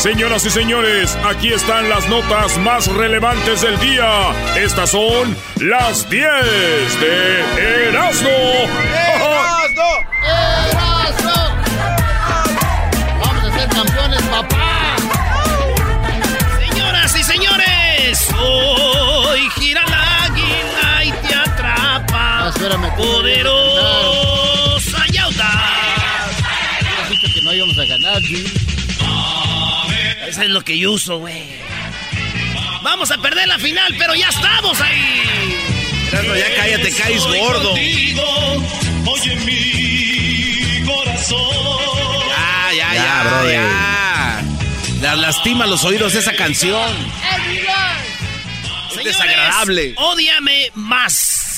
Señoras y señores, aquí están las notas más relevantes del día. Estas son las 10 de Erasmo. ¡Erasmo! ¡Erasmo! Vamos a ser campeones, papá. Señoras y señores, hoy gira la águila y te atrapa. Ah, espérame. Poderosa yauta. Dijiste que no íbamos a ganar, Jim. Eso es lo que yo uso, güey. Vamos a perder la final, pero ya estamos ahí. Ya cállate, caes gordo. Oye mi corazón. Ya, ya, Ya, ya, brother. ya. La- lastima los oídos esa canción. Es desagradable. Ódiame más.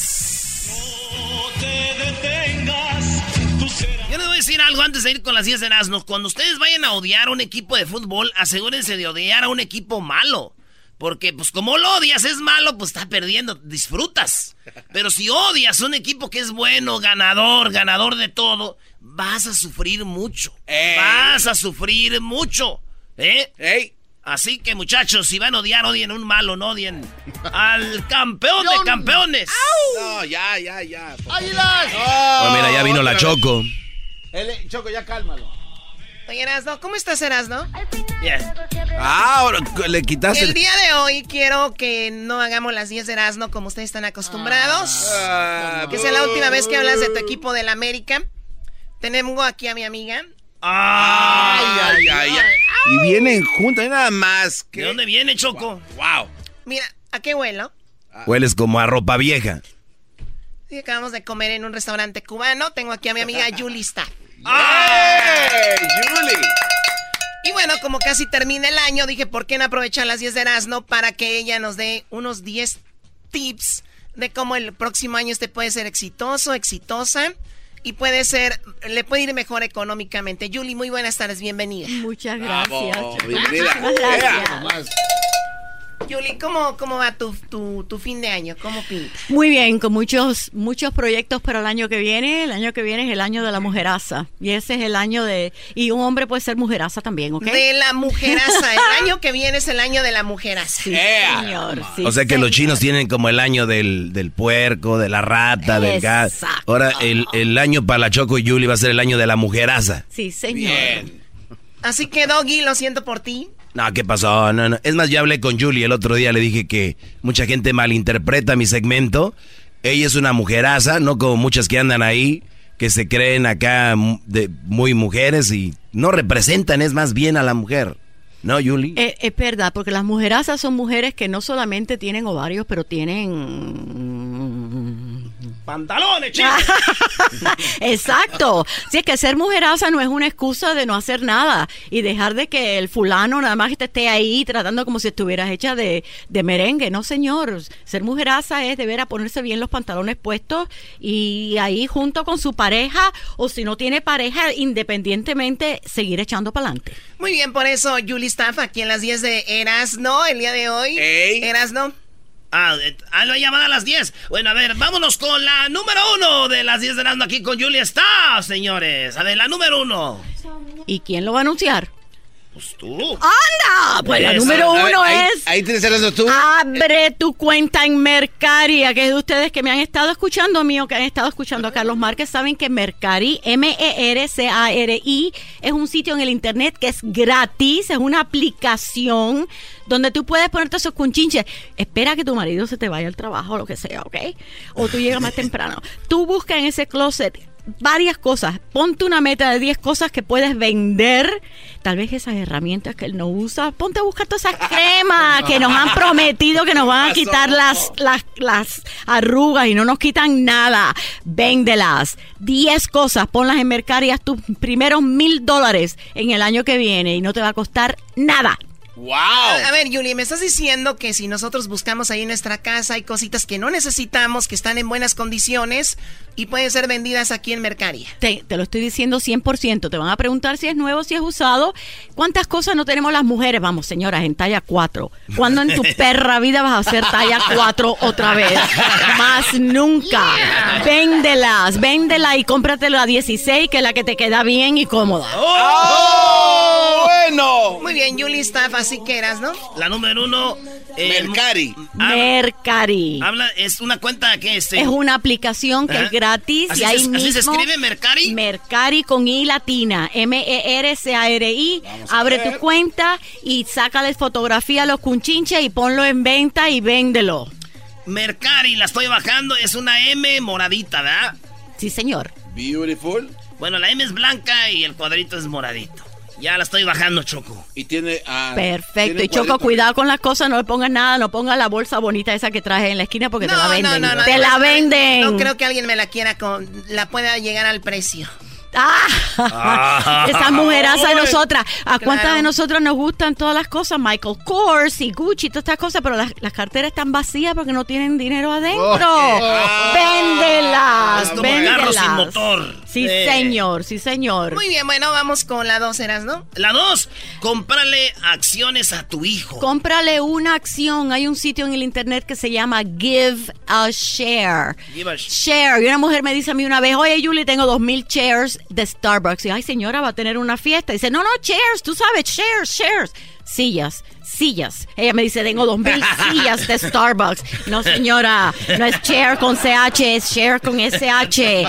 Decir algo antes de ir con las 10 de Erasmus. Cuando ustedes vayan a odiar a un equipo de fútbol, asegúrense de odiar a un equipo malo. Porque, pues, como lo odias, es malo, pues está perdiendo. Disfrutas. Pero si odias a un equipo que es bueno, ganador, ganador de todo, vas a sufrir mucho. Ey. Vas a sufrir mucho. ¿Eh? Ey, Así que muchachos, si van a odiar, odien a un malo, no odien al campeón de campeones. no, ya, ya, ya. ¡Águilas! Pues mira, ya vino la Choco. El- Choco, ya cálmalo. Oye, Erasno, ¿cómo estás, Erasno? Bien. Ah, ahora le quitaste El día de hoy quiero que no hagamos las 10 de Erasno como ustedes están acostumbrados. Ah, que sea la última vez que hablas de tu equipo del América. Tenemos aquí a mi amiga. Ay, ay, ay, ay. Y vienen juntos, nada más. ¿De dónde viene, Choco? Wow. Mira, ¿a qué huelo? Hueles como a ropa vieja. Sí, acabamos de comer en un restaurante cubano. Tengo aquí a mi amiga Yulista. ¡Ey, Julie! Y bueno, como casi termina el año, dije, ¿por qué no aprovechar las 10 de Erasmo para que ella nos dé unos 10 tips de cómo el próximo año usted puede ser exitoso, exitosa y puede ser, le puede ir mejor económicamente. Julie, muy buenas tardes, bienvenida. Muchas Bravo, gracias. bienvenida. Muchísimas gracias. Julie, ¿cómo, cómo va tu, tu, tu fin de año? ¿Cómo pinta? Muy bien, con muchos muchos proyectos para el año que viene. El año que viene es el año de la mujeraza. Y ese es el año de... Y un hombre puede ser mujeraza también, ¿ok? De la mujeraza. El año que viene es el año de la mujeraza. Sí, Ea. señor. sí, o sea que los chinos tienen como el año del, del puerco, de la rata, del gas. Exacto. Ahora el, el año para la Choco y Yuli va a ser el año de la mujeraza. Sí, señor. Bien. Así que, Doggy, lo siento por ti. No, ¿qué pasó? No, no. Es más, yo hablé con Julie el otro día, le dije que mucha gente malinterpreta mi segmento. Ella es una mujeraza, no como muchas que andan ahí, que se creen acá de muy mujeres y no representan, es más bien a la mujer. ¿No, Julie? Eh, es verdad, porque las mujerazas son mujeres que no solamente tienen ovarios, pero tienen... Pantalones, chicos. Exacto. Si es que ser mujeraza no es una excusa de no hacer nada y dejar de que el fulano nada más te esté ahí tratando como si estuvieras hecha de, de merengue. No, señor. Ser mujeraza es deber a ponerse bien los pantalones puestos y ahí junto con su pareja o si no tiene pareja, independientemente, seguir echando para adelante. Muy bien, por eso Julie Staff aquí en las 10 de Erasno el día de hoy. Ey. Ah, eh, ah, lo llamada a las 10. Bueno, a ver, vámonos con la número uno de las 10 de Erasmo aquí con Julia Staff, señores. A ver, la número uno. ¿Y quién lo va a anunciar? Pues tú. ¡Anda! Pues la número ver, uno ahí- es... Ahí tienes el tú. Abre tu cuenta en Mercari. Que es de ustedes que me han estado escuchando, mío, que han estado escuchando a Carlos Márquez, saben que Mercari, M-E-R-C-A-R-I, es un sitio en el internet que es gratis, es una aplicación donde tú puedes ponerte esos cunchinches. Espera que tu marido se te vaya al trabajo o lo que sea, ¿ok? O tú llegas más temprano. Tú buscas en ese closet varias cosas. Ponte una meta de 10 cosas que puedes vender. Tal vez esas herramientas que él no usa. Ponte a buscar todas esas cremas que nos han prometido que nos van a quitar las, las, las arrugas y no nos quitan nada. Véndelas. 10 cosas. Ponlas en Mercari. Haz tus primeros mil dólares en el año que viene y no te va a costar nada. ¡Wow! A, a ver, Julie, me estás diciendo que si nosotros buscamos ahí en nuestra casa hay cositas que no necesitamos, que están en buenas condiciones y pueden ser vendidas aquí en Mercaria. Te, te lo estoy diciendo 100%. Te van a preguntar si es nuevo, si es usado. ¿Cuántas cosas no tenemos las mujeres? Vamos, señoras, en talla 4. ¿Cuándo en tu perra vida vas a hacer talla 4 otra vez? Más nunca. Véndelas, véndela y cómpratela a 16, que es la que te queda bien y cómoda. ¡Oh! ¡Bueno! Muy bien, Julie está así que eras, ¿no? La número uno. eh, Mercari. habla, Mercari. habla- es una cuenta que este, Es una aplicación que Ajá. es gratis ¿Así y ahí se- mismo. así se escribe Mercari? Mercari con I latina. M-E-R-C-A-R-I. Abre tu cuenta y sácale fotografía a los cunchinches y ponlo en venta y véndelo. Mercari, la estoy bajando. Es una M moradita, ¿verdad? Sí, señor. Beautiful. Bueno, la M es blanca y el cuadrito es moradito. Ya la estoy bajando, Choco. Y tiene. ah, Perfecto. tiene Y Choco, cuidado con las cosas, no le pongas nada, no pongas la bolsa bonita esa que traje en la esquina porque te la venden. no, no, te no, la no, venden. No creo que alguien me la quiera con, la pueda llegar al precio. Ah, esa mujeraza de nosotras. ¿A cuántas Claro. de nosotros nos gustan todas las cosas? Michael Kors y Gucci, todas estas cosas, pero las, las carteras están vacías porque no tienen dinero adentro. Véndelas. es como véndelas. carro sin motor. Sí, Eh. señor, sí, señor. Muy bien, bueno, vamos con la dos, eras, ¿no? La dos, cómprale acciones a tu hijo. Cómprale una acción. Hay un sitio en el internet que se llama Give a Share. Give a sh- Share. Y una mujer me dice a mí una vez, oye, Julie, tengo dos mil shares de Starbucks. Y ay, señora, va a tener una fiesta. Y dice, no, no, shares, tú sabes, shares, shares. Sillas, sillas. Ella me dice, tengo dos mil sillas de Starbucks. No, señora, no es share con CH, es share con SH.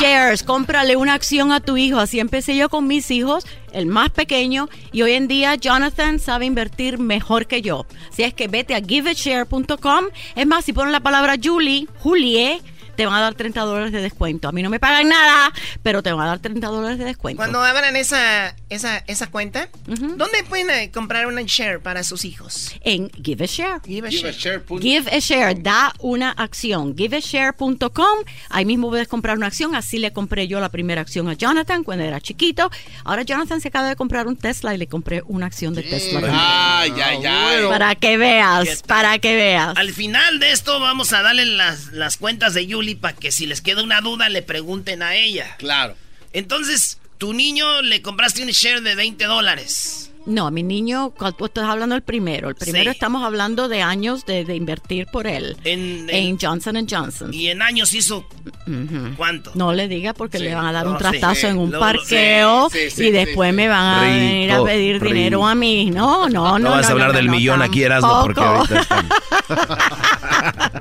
Shares, cómprale una acción a tu hijo. Así empecé yo con mis hijos, el más pequeño. Y hoy en día Jonathan sabe invertir mejor que yo. Así es que vete a giveashare.com. Es más, si pones la palabra Julie, Julie, te van a dar 30 dólares de descuento. A mí no me pagan nada, pero te van a dar 30 dólares de descuento. Cuando abran esa, esa, esa cuenta, ¿dónde pueden eh, comprar una share para sus hijos? En Give a Share. Give a Give a share. Give a Share, da una acción. GiveAshare.com. Ahí mismo puedes comprar una acción. Así le compré yo la primera acción a Jonathan cuando era chiquito. Ahora Jonathan se acaba de comprar un Tesla y le compré una acción de Tesla. Ay, ay, ay. Para que ¿Qué veas, para que veas. Al final de esto vamos a darle las, las cuentas de Yuli para que si les queda una duda le pregunten a ella. Claro. Entonces, tu niño le compraste un share de 20 dólares. No, a mi niño, cuando tú estás hablando del primero. El primero Sí. estamos hablando de años de, de invertir por él. En- En, en- Johnson Johnson. Y en años hizo... ¿Cuánto? No le diga porque le van a dar un No, sí. trastazo en un lo- parqueo sí, sí, sí, y después sí, me van a Rico, venir a pedir rico. dinero a mí. No, no, no. No, vas a hablar no, del no, millón aquí, Erasmo, porque ahorita están-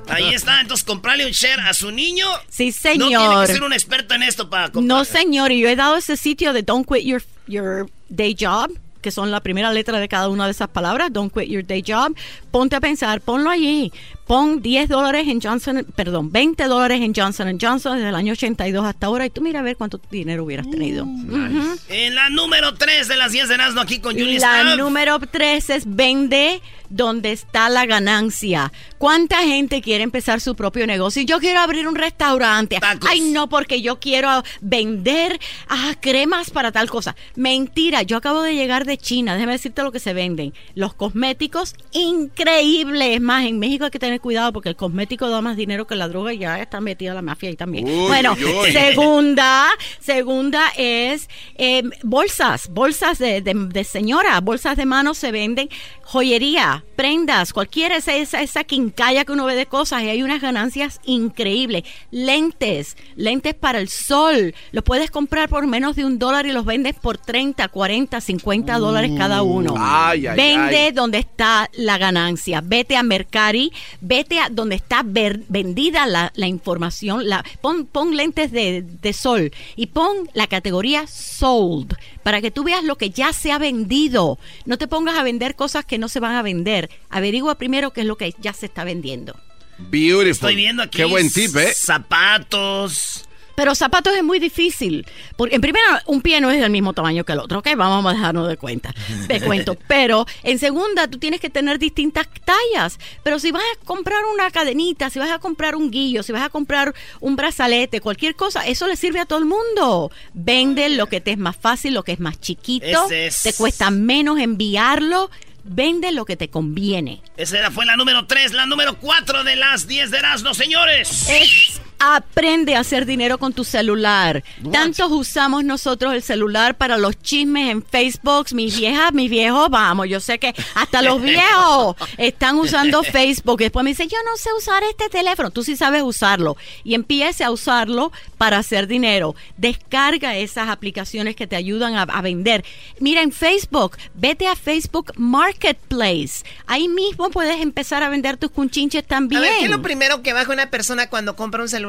Ahí está, entonces comprarle un share a su niño. Sí, No tiene señor. que ser un experto en esto para comprar. No, señor, y yo he dado ese sitio de Don't Quit Your, your Day Job, que son la primera letra de cada una de esas palabras, Don't Quit Your Day Job. Ponte a pensar, ponlo allí. Pon 10 dólares en Johnson, perdón, 20 dólares en Johnson Johnson desde el año 82 hasta ahora y tú mira a ver cuánto dinero hubieras tenido. Ujú. En la número 3 de las 10 de Erasmo aquí con Julie La Staff. número tres es vende donde está la ganancia. ¿Cuánta gente quiere empezar su propio negocio? Yo quiero abrir un restaurante. Tacos. Ay, no, porque yo quiero vender ah, cremas para tal cosa. Mentira, yo acabo de llegar de China. Déjame decirte lo que se venden. Los cosméticos increíbles. Es más, en México hay que tener tener cuidado porque el cosmético da más dinero que la droga y ya está metida la mafia ahí también. Uy, bueno, uy, segunda, segunda es eh, bolsas, bolsas de, de, de señora, bolsas de mano se venden, joyería, prendas, cualquiera esa, esa, esa quincalla que uno ve de cosas y hay unas ganancias increíbles. Lentes, lentes para el sol, los puedes comprar por menos de un dólar y los vendes por 30, 40, 50 dólares cada uno. Ay, ay, Vende ay. donde está la ganancia. Vete a Mercari, vete a donde está ver- vendida la, la información. La, pon, pon lentes de, de sol y pon la categoría sold para que tú veas lo que ya se ha vendido. No te pongas a vender cosas que no se van a vender. Averigua primero qué es lo que ya se está vendiendo. Beautiful. Estoy viendo aquí. Qué buen tip, ¿eh? Zapatos. Pero zapatos es muy difícil. Porque en primera, un pie no es del mismo tamaño que el otro, ¿ok? Vamos a dejarnos de cuenta. De cuento. Pero en segunda, tú tienes que tener distintas tallas. Pero si vas a comprar una cadenita, si vas a comprar un guillo, si vas a comprar un brazalete, cualquier cosa, eso le sirve a todo el mundo. Vende lo que te es más fácil, lo que es más chiquito, es- te cuesta menos enviarlo. Vende lo que te conviene. Esa era- fue la número 3, la número 4 de las 10 de Erasmo, señores. Es aprende a hacer dinero con tu celular. Tantos usamos nosotros el celular para los chismes en Facebook. Mis viejas, mis viejos, vamos, yo sé que hasta los viejos están usando Facebook. Después me dicen, yo no sé usar este teléfono. Tú sí sabes usarlo. Y empiece a usarlo para hacer dinero. Descarga esas aplicaciones que te ayudan a, a vender. Mira, en Facebook, vete a Facebook Marketplace. Ahí mismo puedes empezar a vender tus cunchinches también. A ver, ¿qué es lo primero que baja una persona cuando compra un celular?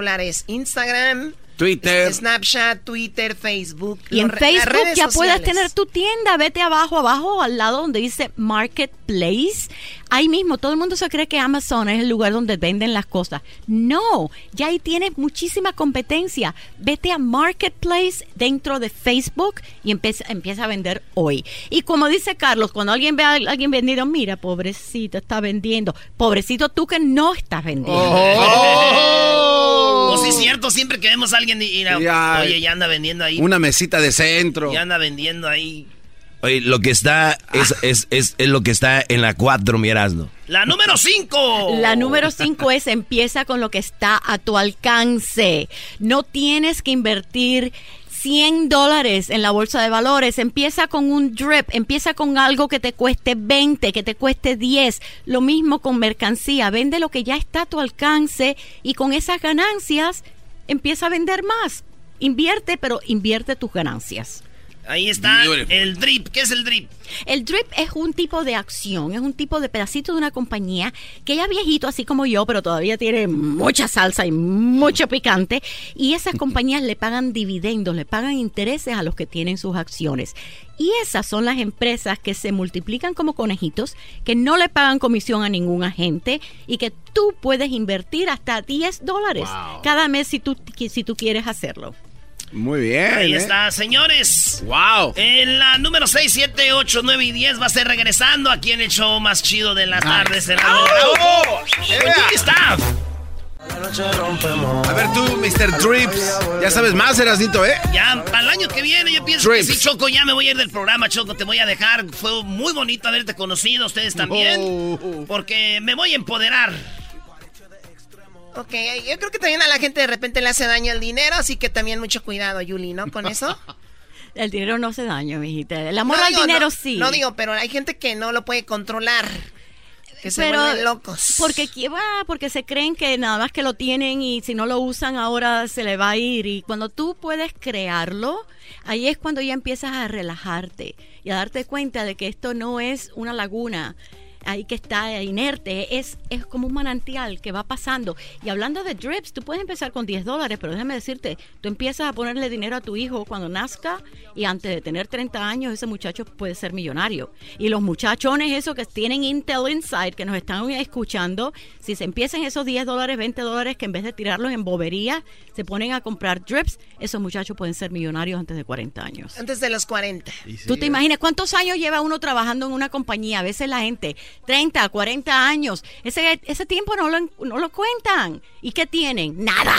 Instagram, Twitter. Snapchat, Twitter, Facebook. Y en Facebook ya puedes tener tu tienda. Vete abajo, abajo, al lado donde dice Marketplace. Ahí mismo, todo el mundo se cree que Amazon es el lugar donde venden las cosas. No, ya ahí tienes muchísima competencia. Vete a Marketplace dentro de Facebook y empieza, empieza a vender hoy. Y como dice Carlos, cuando alguien ve a alguien vendido, mira, pobrecito, está vendiendo. Pobrecito tú que no estás vendiendo. Oh, sí, es cierto, siempre que vemos a alguien ir a- Ya. Oye, ya anda vendiendo ahí. Una mesita de centro. Ya anda vendiendo ahí. Oye, lo que está es, es, es, es lo que está en la 4, mi Erasmo. La número 5. La número 5 es empieza con lo que está a tu alcance. No tienes que invertir 100 dólares en la bolsa de valores. Empieza con un drip, empieza con algo que te cueste 20, que te cueste 10. Lo mismo con mercancía. Vende lo que ya está a tu alcance y con esas ganancias empieza a vender más. Invierte, pero invierte tus ganancias. Ahí está Beautiful. el drip. ¿Qué es el drip? El drip es un tipo de acción, es un tipo de pedacito de una compañía que ya viejito, así como yo, pero todavía tiene mucha salsa y mucho picante. Y esas compañías le pagan dividendos, le pagan intereses a los que tienen sus acciones. Y esas son las empresas que se multiplican como conejitos, que no le pagan comisión a ningún agente y que tú puedes invertir hasta 10 dólares cada mes si tú, si tú quieres hacerlo. Muy bien. Ahí ¿eh? está, señores. Wow. En la número 6, 7, 8, 9 y 10 va a ser regresando aquí en el show más chido de las tardes. En la ¡Bravo! Está. A ver tú, Mr. Drips. Ya sabes más, Erasnito, ¿eh? Ya, para el año que viene, yo pienso Drips. que sí, Choco, ya me voy a ir del programa, Choco, te voy a dejar. Fue muy bonito haberte conocido, ustedes también. Oh. Porque me voy a empoderar. Ok, yo creo que también a la gente de repente le hace daño el dinero, así que también mucho cuidado, Yuli, ¿no? Con eso. El dinero no hace daño, mijita. El amor No al digo, dinero no, sí. No digo, pero hay gente que no lo puede controlar. Que se Pero locos. Porque, qui- ah, porque se creen que nada más que lo tienen y si no lo usan ahora se le va a ir. Y cuando tú puedes crearlo, ahí es cuando ya empiezas a relajarte y a darte cuenta de que esto no es una laguna. Ahí que está inerte, es, es como un manantial que va pasando. Y hablando de drips, tú puedes empezar con 10 dólares, pero déjame decirte, tú empiezas a ponerle dinero a tu hijo cuando nazca y antes de tener 30 años ese muchacho puede ser millonario. Y los muchachones esos que tienen Intel Inside, que nos están escuchando, si se empiezan esos 10 dólares, 20 dólares, que en vez de tirarlos en bobería, se ponen a comprar drips, esos muchachos pueden ser millonarios antes de 40 años. Antes de los 40. Tú te imaginas cuántos años lleva uno trabajando en una compañía. A veces la gente, 30, 40 años. Ese, ese tiempo no lo, no lo cuentan. ¿Y qué tienen? Nada.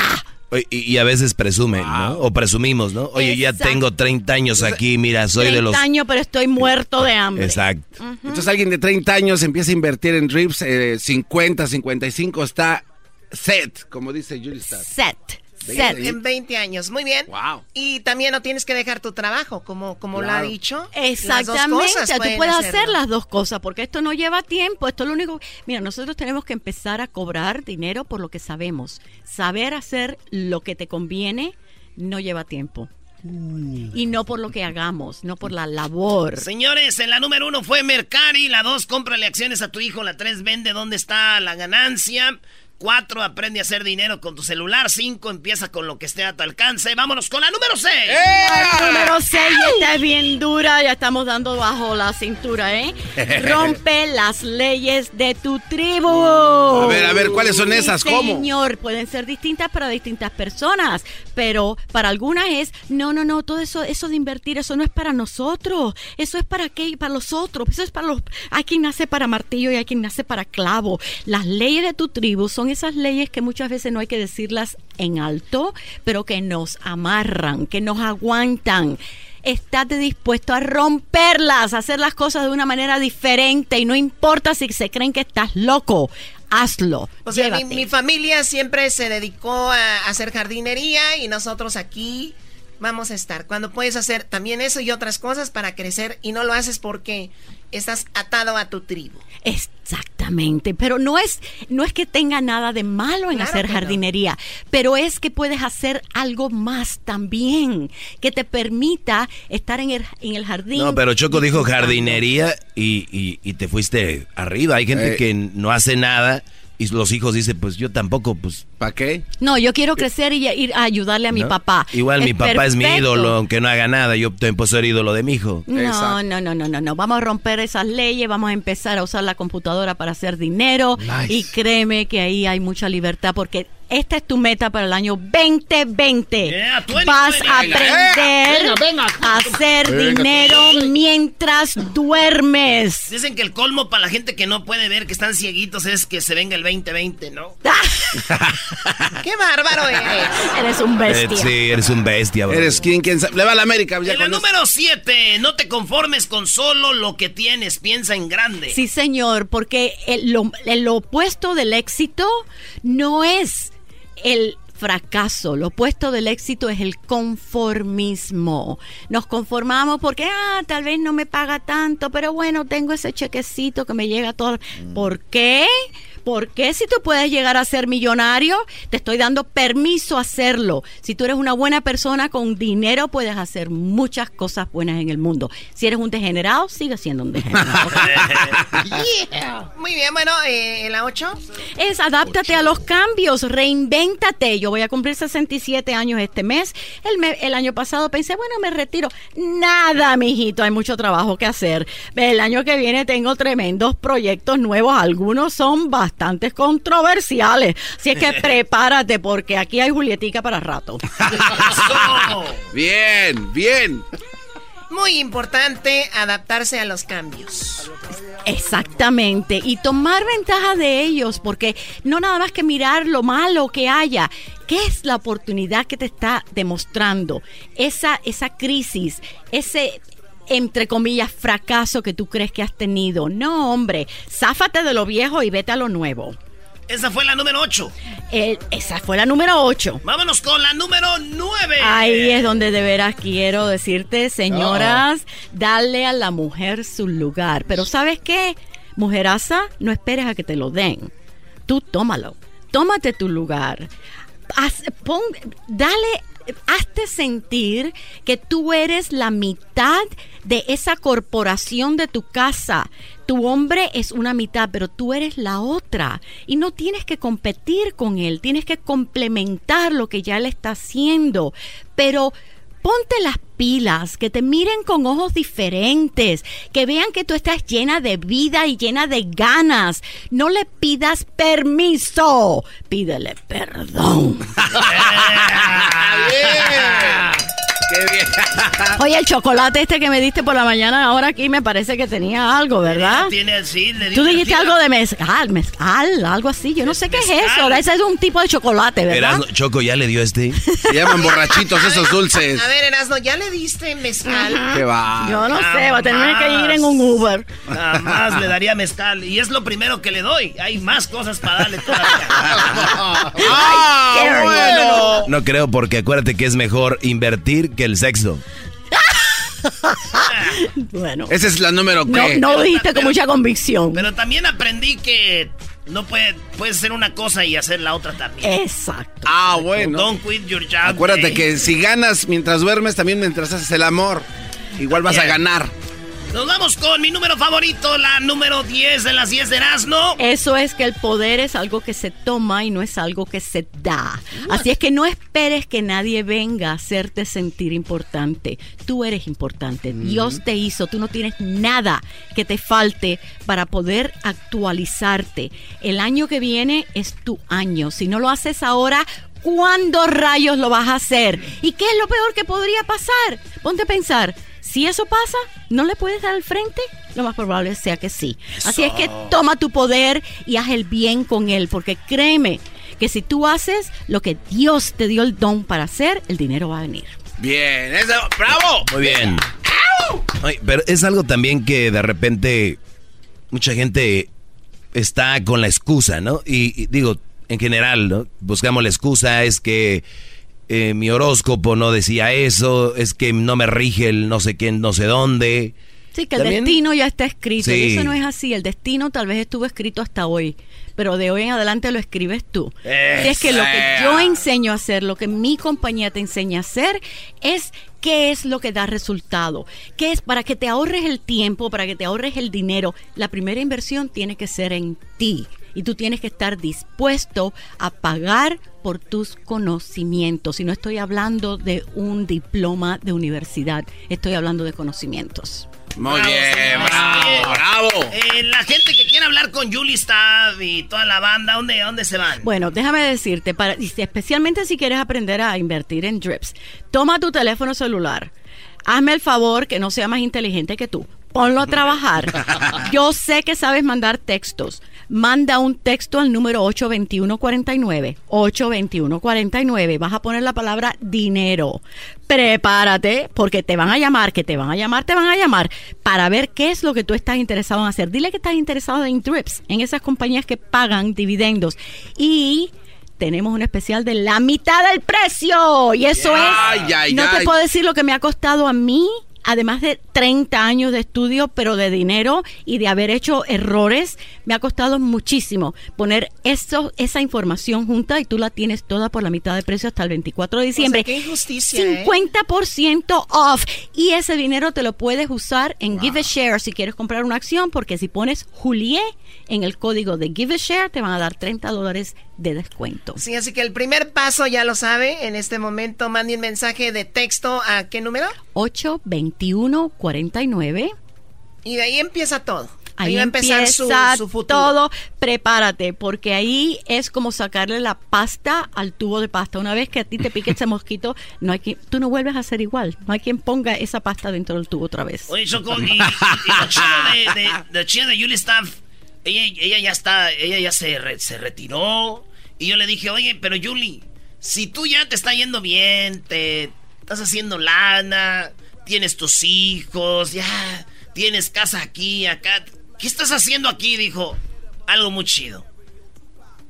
Y, y a veces presumen, ¿no? O presumimos, ¿no? Oye, ya tengo 30 años aquí, mira, soy de 30 los... años, pero estoy muerto de hambre. Exacto. Entonces alguien de 30 años empieza a invertir en drips, eh, 50, 55, está set, como dice Julie. Set. Veinte Set. años. En 20 años, muy bien. Wow. Y también no tienes que dejar tu trabajo, como, como lo ha dicho. Las dos Exactamente, cosas tú puedes hacerlo. hacer las dos cosas, porque esto no lleva tiempo, esto es lo único... Mira, nosotros tenemos que empezar a cobrar dinero por lo que sabemos. Saber hacer lo que te conviene no lleva tiempo. Y no por lo que hagamos, no por la labor. Señores, en la número uno fue Mercari, la dos, cómprale acciones a tu hijo, la tres, vende dónde está la ganancia. Cuatro, aprende a hacer dinero con tu celular. Cinco, empieza con lo que esté a tu alcance. Vámonos con la número seis. La número 6 está bien dura, ya estamos dando bajo la cintura, ¿eh? Rompe las leyes de tu tribu. A ver, a ver, ¿cuáles son Sí, esas? ¿Cómo? Señor, pueden ser distintas para distintas personas, pero para algunas es, no, no, no, todo eso, eso de invertir, eso no es para nosotros, eso es para qué, para los otros, eso es para los, hay quien nace para martillo y hay quien nace para clavo. Las leyes de tu tribu son esas leyes que muchas veces no hay que decirlas en alto, pero que nos amarran, que nos aguantan. Estate dispuesto a romperlas, a hacer las cosas de una manera diferente y no importa si se creen que estás loco, hazlo. O sea, mi, mi familia siempre se dedicó a hacer jardinería y nosotros aquí vamos a estar. Cuando puedes hacer también eso y otras cosas para crecer y no lo haces porque estás atado a tu tribu. Exactamente, pero no es no es que tenga nada de malo en Claro hacer no. jardinería, pero es que puedes hacer algo más también que te permita estar en el, en el jardín. No, pero Choco dijo jardinería y, y- y te fuiste arriba. Hay gente Eh. que no hace nada y los hijos dicen, pues yo tampoco, pues... ¿Para qué? No, yo quiero crecer y ir a ayudarle a mi ¿no? papá. Igual mi papá es mi ídolo, aunque no haga nada. Yo también puedo ser ídolo de mi hijo. No, Exacto. no, no, no, no, no. Vamos a romper esas leyes, vamos a empezar a usar la computadora para hacer dinero Nice. y créeme que ahí hay mucha libertad porque esta es tu meta para el año 2020. Yeah, 2020. Vas a aprender venga, venga. a hacer Venga, dinero mientras duermes. Dicen que el colmo para la gente que no puede ver, que están cieguitos, es que se venga el 2020, ¿no? ¡Qué bárbaro eres! Eres un Eh, bestia. sí, eres un bestia, bro. Eres quien, quien sabe. Le va a la América. Ya En eso. número 7, no te conformes con solo lo que tienes, piensa en grande. Sí, señor, porque el, lo- el opuesto del éxito no es el fracaso, lo opuesto del éxito es el conformismo. Nos conformamos porque, ah, tal vez no me paga tanto, pero bueno, tengo ese chequecito que me llega todo. ¿Por qué? ¿Por qué si tú puedes llegar a ser millonario? Te estoy dando permiso a hacerlo. Si tú eres una buena persona con dinero, puedes hacer muchas cosas buenas en el mundo. Si eres un degenerado, sigue siendo un degenerado. Muy bien, bueno, eh, ¿en la 8? es adáptate a los cambios, reinvéntate. Yo voy a cumplir 67 años este mes. El, me- el año pasado pensé, bueno, me retiro. Nada, mijito, hay mucho trabajo que hacer. El año que viene tengo tremendos proyectos nuevos. Algunos son bastante controversiales. Así es que prepárate porque aquí hay Julietica para rato. Bien, bien. Muy importante adaptarse a los cambios. Exactamente, y tomar ventaja de ellos, porque no nada más que mirar lo malo que haya, ¿qué es la oportunidad que te está demostrando? Esa, esa crisis, ese entre comillas fracaso que tú crees que has tenido. No, hombre, záfate de lo viejo y vete a lo nuevo. Esa fue la número 8. Eh, esa fue la número 8. Vámonos con la número 9. Ahí es donde de veras quiero decirte, señoras, dale a la mujer su lugar. Pero ¿sabes qué? Mujeraza, no esperes a que te lo den. Tú tómalo. Tómate tu lugar. Haz- pon- dale, hazte sentir que tú eres la mitad de esa corporación de tu casa. Tu hombre es una mitad, pero tú eres la otra. Y no tienes que competir con él, tienes que complementar lo que ya él está haciendo. Pero ponte las pilas, que te miren con ojos diferentes, que vean que tú estás llena de vida y llena de ganas. No le pidas permiso, pídele perdón. Qué bien. Oye, el chocolate este que me diste por la mañana ahora aquí me parece que tenía algo, ¿verdad? Tiene, sí, le Tú dijiste algo de mezcal, mezcal, algo así. Yo no sé qué es eso. Ese es un tipo de chocolate, ¿verdad? Erasno, Choco ya le dio este. Se llaman borrachitos esos dulces. A ver, Erasno, ¿ya le diste mezcal? Qué va. Yo no sé, va a tener que ir en un Uber. Nada más le daría mezcal. Y es lo primero que le doy. Hay más cosas para darle todavía. ¡Ah, bueno! No creo porque acuérdate que es mejor invertir que el sexo. Bueno. Esa es la número No, que. no lo dijiste con mucha convicción. Pero también aprendí que no puede, puedes hacer una cosa y hacer la otra también. Exacto. Ah, bueno. Don't quit your job. Acuérdate eh. que si ganas mientras duermes, también mientras haces el amor, igual vas a ganar. Nos vamos con mi número favorito, la número 10 de las 10 de Erasmo. Eso es que el poder es algo que se toma y no es algo que se da. Así es que no esperes que nadie venga a hacerte sentir importante. Tú eres importante. Dios te hizo. Tú no tienes nada que te falte para poder actualizarte. El año que viene es tu año. Si no lo haces ahora, ¿cuándo rayos lo vas a hacer? ¿Y qué es lo peor que podría pasar? Ponte a pensar. Si eso pasa, ¿no le puedes dar al frente? Lo más probable sea que sí. Así es que toma tu poder y haz el bien con él, porque créeme que si tú haces lo que Dios te dio el don para hacer, el dinero va a venir. Bien, eso, bravo. Muy bien. Ay, pero es algo también que de repente mucha gente está con la excusa, ¿no? Y, y digo, en general, ¿no? Buscamos la excusa, es que eh, mi horóscopo no decía eso, es que no me rige el no sé quién, no sé dónde. Sí, que el También- destino ya está escrito. Sí. Y eso no es así. El destino tal vez estuvo escrito hasta hoy, pero de hoy en adelante lo escribes tú. Así es que lo que yo enseño a hacer, lo que mi compañía te enseña a hacer, es qué es lo que da resultado. ¿Qué es para que te ahorres el tiempo, para que te ahorres el dinero? La primera inversión tiene que ser en ti. Y tú tienes que estar dispuesto a pagar por tus conocimientos. Y no estoy hablando de un diploma de universidad, estoy hablando de conocimientos. Muy Bravo, bien, bravo, bravo. eh, la gente que quiere hablar con Julie Stab y toda la banda, ¿dónde, dónde se van? Bueno, déjame decirte, para, especialmente si quieres aprender a invertir en drips, toma tu teléfono celular, hazme el favor que no sea más inteligente que tú. Ponlo a trabajar. Yo sé que sabes mandar textos. Manda un texto al número 82149. 82149. Vas a poner la palabra dinero. Prepárate porque te van a llamar, que te van a llamar, te van a llamar para ver qué es lo que tú estás interesado en hacer. Dile que estás interesado en drips, en esas compañías que pagan dividendos. Y tenemos un especial de la mitad del precio. Y eso Ay, es. ay, no te puedo decir lo que me ha costado a mí. Además de 30 años de estudio, pero de dinero y de haber hecho errores, me ha costado muchísimo poner eso, esa información junta y tú la tienes toda por la mitad de precio hasta el 24 de diciembre. O sea, qué injusticia, ¿eh? 50% off. Y ese dinero te lo puedes usar en Give a Share si quieres comprar una acción, porque si pones Juliet en el código de Give a Share, te van a dar 30 dólares de descuento. Sí, así que el primer paso ya lo sabe. En este momento mande un mensaje de texto a qué número 821-49. y de ahí empieza todo. Ahí va a empezar su, empieza su futuro. todo. Prepárate, porque ahí es como sacarle la pasta al tubo de pasta. Una vez que a ti te pique ese mosquito, no hay quien, tú no vuelves a hacer igual. No hay quien ponga esa pasta dentro del tubo otra vez. Oye, Choco, y, y, lo chido de Julie Staff, ella, ella ya está, ella ya se, re- se retiró. Y yo le dije, oye, pero Julie, si tú ya te está yendo bien, te estás haciendo lana, tienes tus hijos, ya tienes casa aquí, acá. ¿Qué estás haciendo aquí? Dijo, algo muy chido.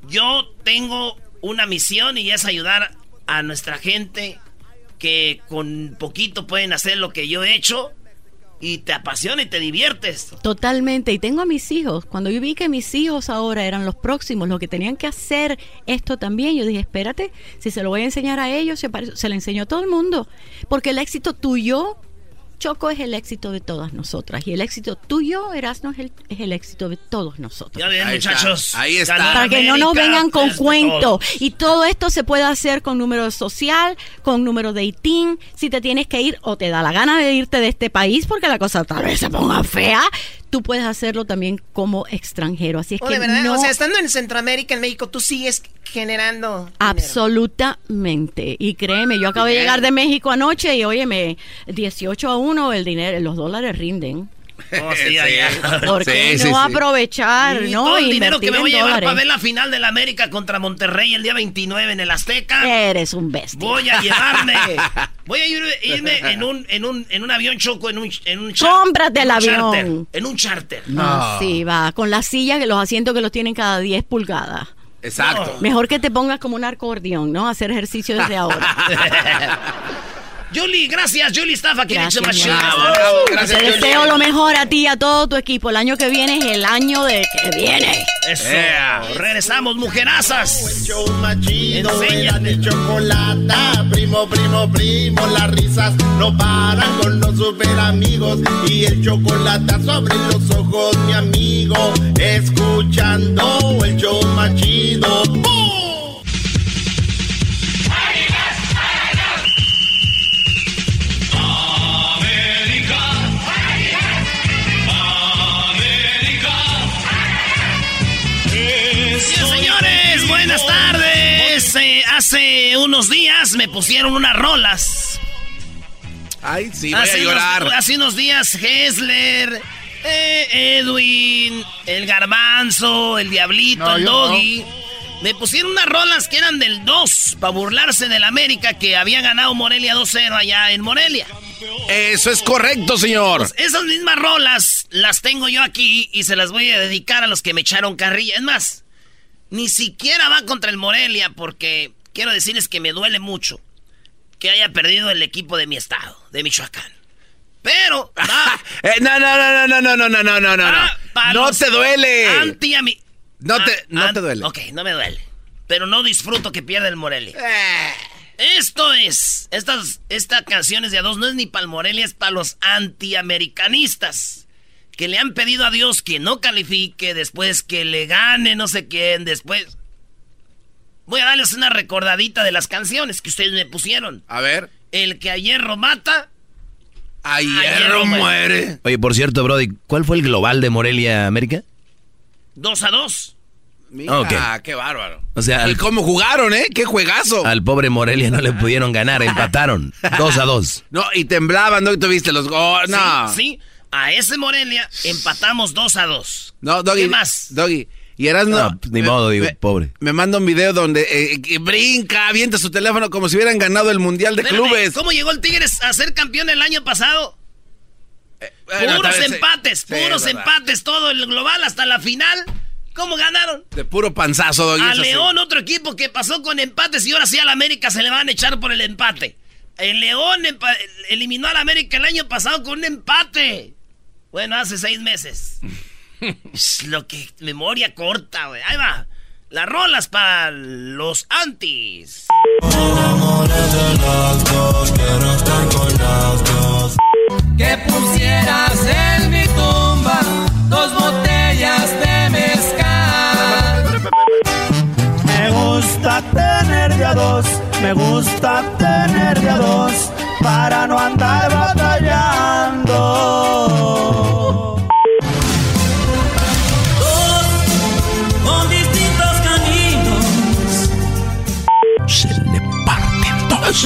Yo tengo una misión y es ayudar a nuestra gente que con poquito pueden hacer lo que yo he hecho y te apasiona y te diviertes. Totalmente. Y tengo a mis hijos. Cuando yo vi que mis hijos ahora eran los próximos, los que tenían que hacer esto también, yo dije, espérate, si se lo voy a enseñar a ellos, se, se lo enseño a todo el mundo. Porque el éxito tuyo, Choco, es el éxito de todas nosotras. Y el éxito tuyo, Erasmo, es el, es el éxito de todos nosotros. Ya ven, Ahí está, muchachos. ahí está. Para que no nos vengan con es de cuento. todos. Y todo esto se puede hacer con número social, con número de ITIN. Si te tienes que ir o te da la gana de irte de este país porque la cosa tal vez se ponga fea, tú puedes hacerlo también como extranjero. Así es Oh, que de verdad, no... o sea, estando en Centroamérica, en México, tú sigues generando. Absolutamente. Y créeme, yo acabo de llegar de México anoche y óyeme, 18 a 1 el dinero, los dólares rinden. Oh, sí, allá. ¿Por qué Sí, no sí. aprovechar, Y no? todo el dinero que me voy a llevar dólares. para ver la final de la América contra Monterrey el día 29 en el Azteca. Eres un bestia. Voy a llevarme. Voy a ir- irme en un, en un, en un avión choco, en un, en un Cómprate el un avión. charter, en un charter. Ah, sí, va. Con las sillas, que los asientos que los tienen cada 10 pulgadas. Exacto. Mejor que te pongas como un acordeón, ¿no? Hacer ejercicio desde ahora. Julie, gracias. Julie Staff aquí en Gracias, amor. Bravo, Te gracias, Julie. deseo lo mejor a ti y a todo tu equipo. El año que viene es el año de que viene. Eso. Yeah. Regresamos, mujerazas. Enséñate. chocolata. Primo, primo, primo, las risas no paran con los super amigos. Y el chocolate sobre los ojos, mi amigo. Escuchando el show más chido. ¡Bum! Eh, hace unos días me pusieron unas rolas. Ay, sí, voy a hace, llorar. Unos, hace unos días, Hessler, eh, Edwin, el Garbanzo, el Diablito, No, el Doggy. Me pusieron unas rolas que eran del 2 para burlarse del América que había ganado Morelia 2-0 allá en Morelia. Eso es correcto, señor. Pues esas mismas rolas las tengo yo aquí y se las voy a dedicar a los que me echaron carrilla. Es más, ni siquiera va contra el Morelia porque quiero decirles que me duele mucho que haya perdido el equipo de mi estado, de Michoacán. Pero va Eh, no, no, no, no, no, no, no, no, no, no, no. te duele. Anti a mi... No te- Ah, no te duele. Ok, no me duele. Pero no disfruto que pierda el Morelia. Eh. Esto es, estas, esta canción es de a dos, no es ni para el Morelia, es para los antiamericanistas. Que le han pedido a Dios que no califique, después que le gane no sé quién, después... Voy a darles una recordadita de las canciones que ustedes me pusieron. A ver. El que a hierro mata, A hierro hierro muere. Oye, por cierto, Brody, ¿cuál fue el global de Morelia América? dos a dos. Mira, qué bárbaro. O sea, ¿Y al, cómo jugaron, eh? ¡Qué juegazo! al pobre Morelia no le pudieron ganar, empataron. Dos a dos. No, y temblaban, ¿no? Y tuviste los goles. No. Sí, sí. A ese Morelia empatamos dos a dos. No, Doggy. ¿Qué más? Doggy. Y eras no. No, ni modo, digo, me, pobre. Me manda un video donde eh, brinca, avienta su teléfono como si hubieran ganado el mundial de Espérame, clubes. ¿Cómo llegó el Tigres a ser campeón el año pasado? Bueno, puros empates, Sí, puros empates, todo el global hasta la final. ¿Cómo ganaron? De puro panzazo, Doggy. A sí. León, otro equipo que pasó con empates y ahora sí al América se le van a echar por el empate. El León eliminó al América el año pasado con un empate. Bueno, hace seis meses. Es Lo que memoria corta, güey. Ahí va. Las rolas para los antis. que pusieras en mi tumba dos botellas de mezcal. Me gusta tener de a dos, me gusta tener de a dos, para no andar batallando.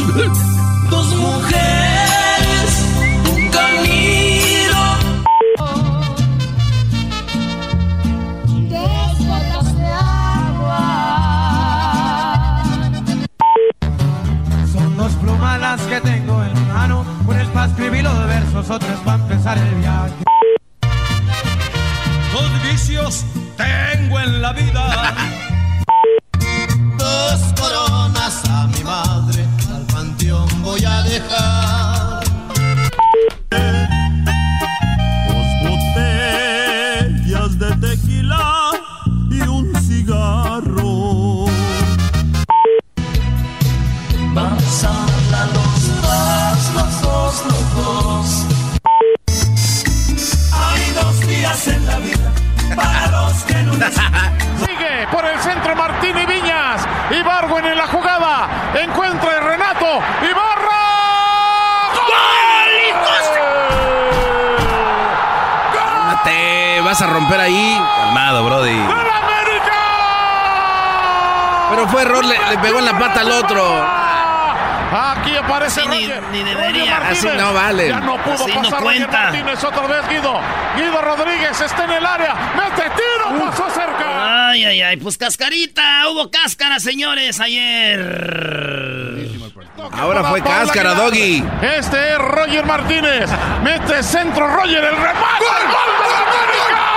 Dos. mujeres, un camino. Son dos plumas las que tengo en mano, una es para escribir los versos, otra es para empezar el viaje. Dos vicios tengo pegó en la pata al otro. Aquí aparece ni- Roger. ni Roger debería. Martínez. Así no vale. Ya no pudo Así no pasar Roger cuenta. Martínez otra vez Guido. Guido Rodríguez está en el área. Mete tiro, pasó cerca. Ay, ay, ay. Pues cascarita. Hubo cáscara, señores, ayer. Ahora fue cáscara. Doggy. Este es Roger Martínez. Mete centro Roger, el remate. ¡Gol, gol de América!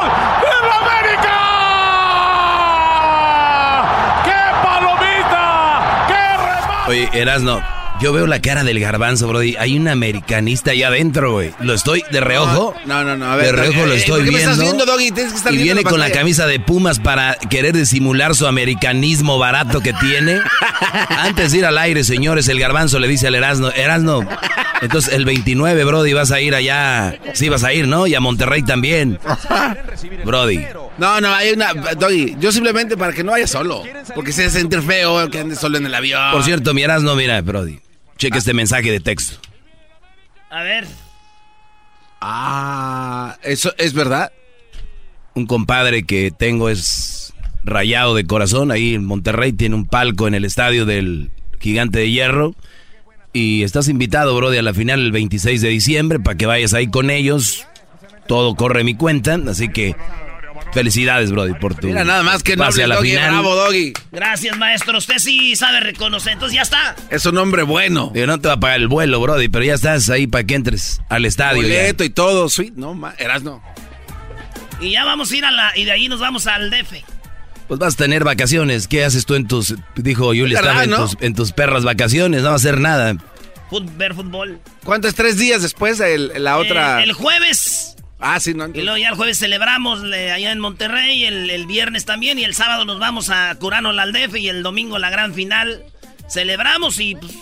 ¡Gol del América! ¡Qué palomita! ¡Qué remate! Oye, Erasno, yo veo la cara del garbanzo, Brody. Hay un americanista allá adentro, güey. Lo estoy de reojo. No, no, no, a ver. de reojo eh, lo eh, estoy ¿por qué me viendo. estás viendo, Doggy? Tienes que estar y viene la con la camisa de Pumas para querer disimular su americanismo barato que tiene. Antes de ir al aire, señores, el garbanzo le dice al Erasno, Erasno, entonces el 29, Brody, vas a ir allá. Sí, vas a ir, ¿no? Y a Monterrey también. Brody. No, no, hay una. Doggy, yo simplemente para que no vaya solo. Porque se sentir feo que ande solo en el avión. Por cierto, mi Erasno, mira, Brody. Cheque este mensaje de texto. A ver. Ah, ¿eso es verdad? un compadre que tengo es rayado de corazón. Ahí en Monterrey tiene un palco en el estadio del Gigante de Hierro. Y estás invitado, Brody, a la final el 26 de diciembre para que vayas ahí con ellos. Todo corre mi cuenta, así que felicidades, Brody, por tu Mira, nada más que no pase a la Doggy, final. bravo, Doggy. Gracias, maestro. Usted sí sabe reconocer. Entonces ya está. Es un hombre bueno. Digo, no te va a pagar el vuelo, Brody, pero ya estás ahí para que entres al estadio. ya. Boleto y todo, sweet. No, ma- eras no. Y ya vamos a ir a la. Y de ahí nos vamos al DF. Pues vas a tener vacaciones. ¿Qué haces tú en tus, dijo Yuli, ¿Verdad, estaba en, no? tus, en tus perras vacaciones? No va a hacer nada. Fut- ver fútbol. ¿Cuánto es? ¿Tres días después el- la otra? Eh, el jueves. Ah, sí, no. Y luego ya el jueves celebramos le- allá en Monterrey, el, el viernes también, y el sábado nos vamos a Curano al DF y el domingo la gran final. Celebramos y pues,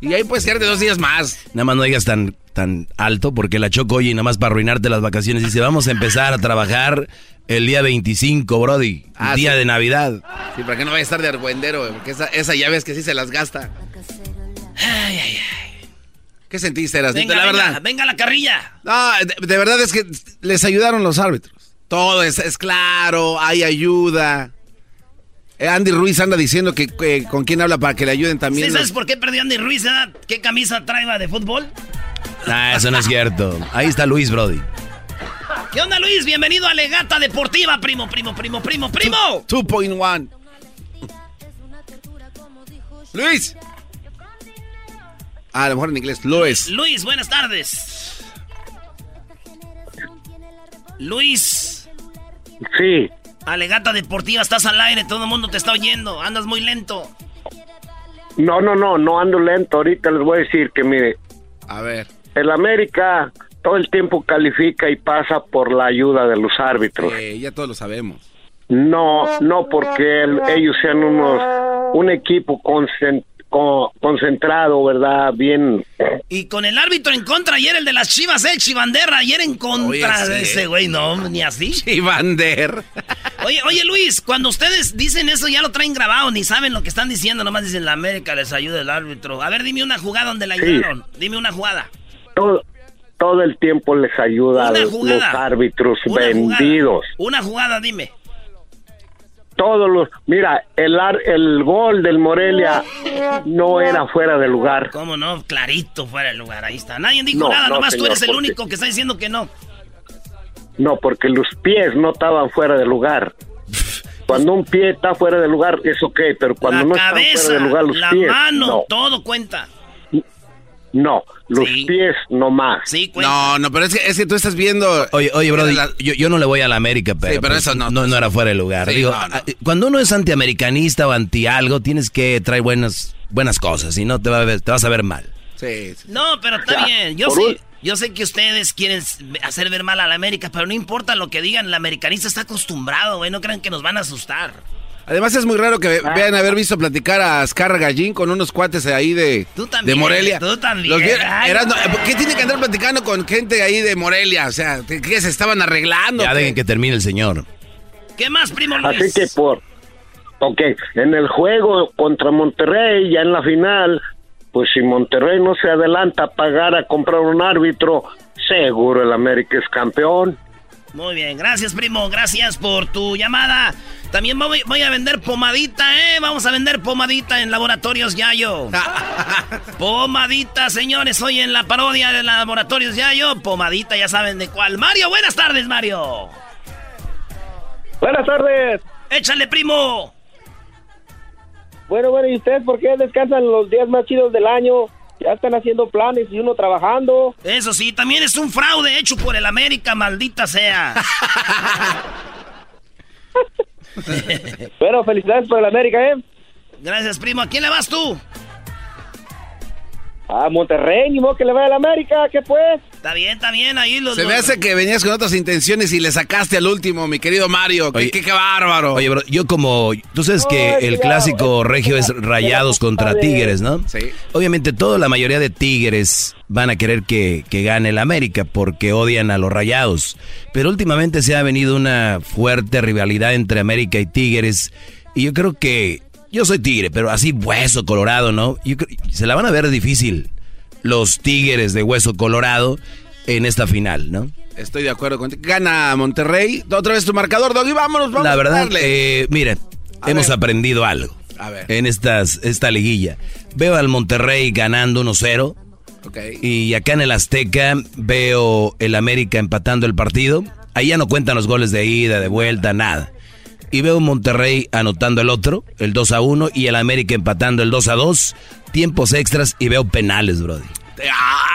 Y ahí puede ser de dos días más. Nada más no digas tan, tan alto porque la Choco oye y nada más para arruinarte las vacaciones dice, vamos a empezar a trabajar el día 25, Brody. Ah, día sí. de Navidad. Sí, para que no vaya a estar de argüendero, porque esa, esa ya ves que sí se las gasta. ay, ay, ay. ¿Qué sentiste, Eras? Venga, la venga, verdad. venga la carrilla. No, de, de verdad es que les ayudaron los árbitros. Todo es, es claro, hay ayuda. Eh, Andy Ruiz anda diciendo que, que con quién habla para que le ayuden también. ¿Sí los- sabes por qué perdió Andy Ruiz? eh? ¿Qué camisa traía de fútbol? Ah, eso no es cierto. Ahí está Luis, Brody. ¿Qué onda, Luis? Bienvenido a Legata Deportiva, primo, primo, primo, primo, primo. 2.1. Luis. Ah, a lo mejor en inglés. Luis. Luis, buenas tardes. Luis, Sí, Alegata Deportiva, estás al aire, todo el mundo te está oyendo, andas muy lento. no, no, no, no ando lento. Ahorita les voy a decir que, mire, A ver. el América todo el tiempo califica y pasa por la ayuda de los árbitros. Eh, ya todos lo sabemos. No, no porque el- ellos sean unos un equipo concen- co- concentrado, ¿verdad? Bien. Y con el árbitro en contra, ayer el de las Chivas, el Chivanderra, ayer en contra Oye, de sí. ese güey, no, ni así. Chivander. Oye, oye Luis, cuando ustedes dicen eso ya lo traen grabado, ni saben lo que están diciendo, nomás dicen la América les ayuda el árbitro. A ver, dime una jugada donde la Sí. ayudaron, dime una jugada. Todo, todo el tiempo les ayuda a Una los, jugada. los árbitros Una vendidos. Jugada, una jugada, dime. Todos los, mira, el ar- el gol del Morelia no era fuera de lugar. ¿Cómo no? Clarito fuera del lugar, ahí está. Nadie dijo No, nada, no, nomás tú señor, eres el único que está diciendo que no. No, porque los pies no estaban fuera de lugar. Cuando un pie está fuera de lugar es ok, pero cuando la no cabeza, fuera de lugar los la pies, mano, no, todo cuenta. No, los pies no más. Sí, No, no, pero es que, es que tú estás viendo. Oye, oye, Brody, La- yo, yo no le voy a la América, pero, Sí, pero pues, eso no. no. era fuera de lugar. Sí, Digo, no, no. a- cuando uno es antiamericanista o anti algo, tienes que traer buenas, buenas cosas, si no te, va a ver- te vas a ver mal. Sí, sí. No, pero está bien. Yo sé, un- yo sé que ustedes quieren hacer ver mal a la América, pero no importa lo que digan, el americanista está acostumbrado, güey. No crean que nos van a asustar. Además es muy raro que vean haber visto platicar a Ascar Gallín con unos cuates ahí de, Tú también, de Morelia. tú también. Los vi- Ay, Erasmo, no. ¿Qué tiene que andar platicando con gente ahí de Morelia? O sea, ¿qué se estaban arreglando? Ya dejen que termine el señor. ¿Qué más, primo Luis? Así que por, ok, en el juego contra Monterrey, ya en la final, pues si Monterrey no se adelanta a pagar a comprar un árbitro, Seguro el América es campeón. Muy bien, gracias primo, gracias por tu llamada. También voy, voy, a vender pomadita, ¿eh? Vamos a vender pomadita en Laboratorios Yayo. pomadita, señores, hoy en la parodia de Laboratorios Yayo. Pomadita, ya saben de cuál. Mario, buenas tardes, Mario. Buenas tardes. Échale, primo. Bueno, bueno, ¿y ustedes por qué descansan los días más chidos del año? Ya están haciendo planes y uno trabajando. Eso sí, también es un fraude hecho por el América, maldita sea. Pero felicidades por el América, ¿eh? Gracias, primo. ¿A quién le vas tú? A Monterrey, ni modo que le vaya a la América, ¿qué pues? Está bien, está bien, ahí los... Se me hace que venías con otras intenciones y le sacaste al último, mi querido Mario. qué, qué, bárbaro. Oye, bro, yo como... Tú sabes que el clásico regio es rayados contra tigres, ¿no? Sí. Obviamente toda la mayoría de tigres van a querer que, que gane el América porque odian a los rayados. Pero últimamente se ha venido una fuerte rivalidad entre América y tigres. Y yo creo que yo soy tigre, pero así hueso colorado, ¿no? Yo, se la van a ver difícil los tigres de hueso colorado en esta final, ¿no? Estoy de acuerdo contigo. Gana Monterrey. Otra vez tu marcador, Doggy. Vámonos, vamos La verdad, eh, miren, hemos aprendido algo a ver. en estas, esta liguilla. Veo al Monterrey ganando 1-0. Okay. Y acá en el Azteca veo el América empatando el partido. Ahí ya no cuentan los goles de ida, de vuelta, nada y veo Monterrey anotando el otro, el 2 a 1, y el América empatando el 2 a 2, tiempos extras y veo penales, Brody.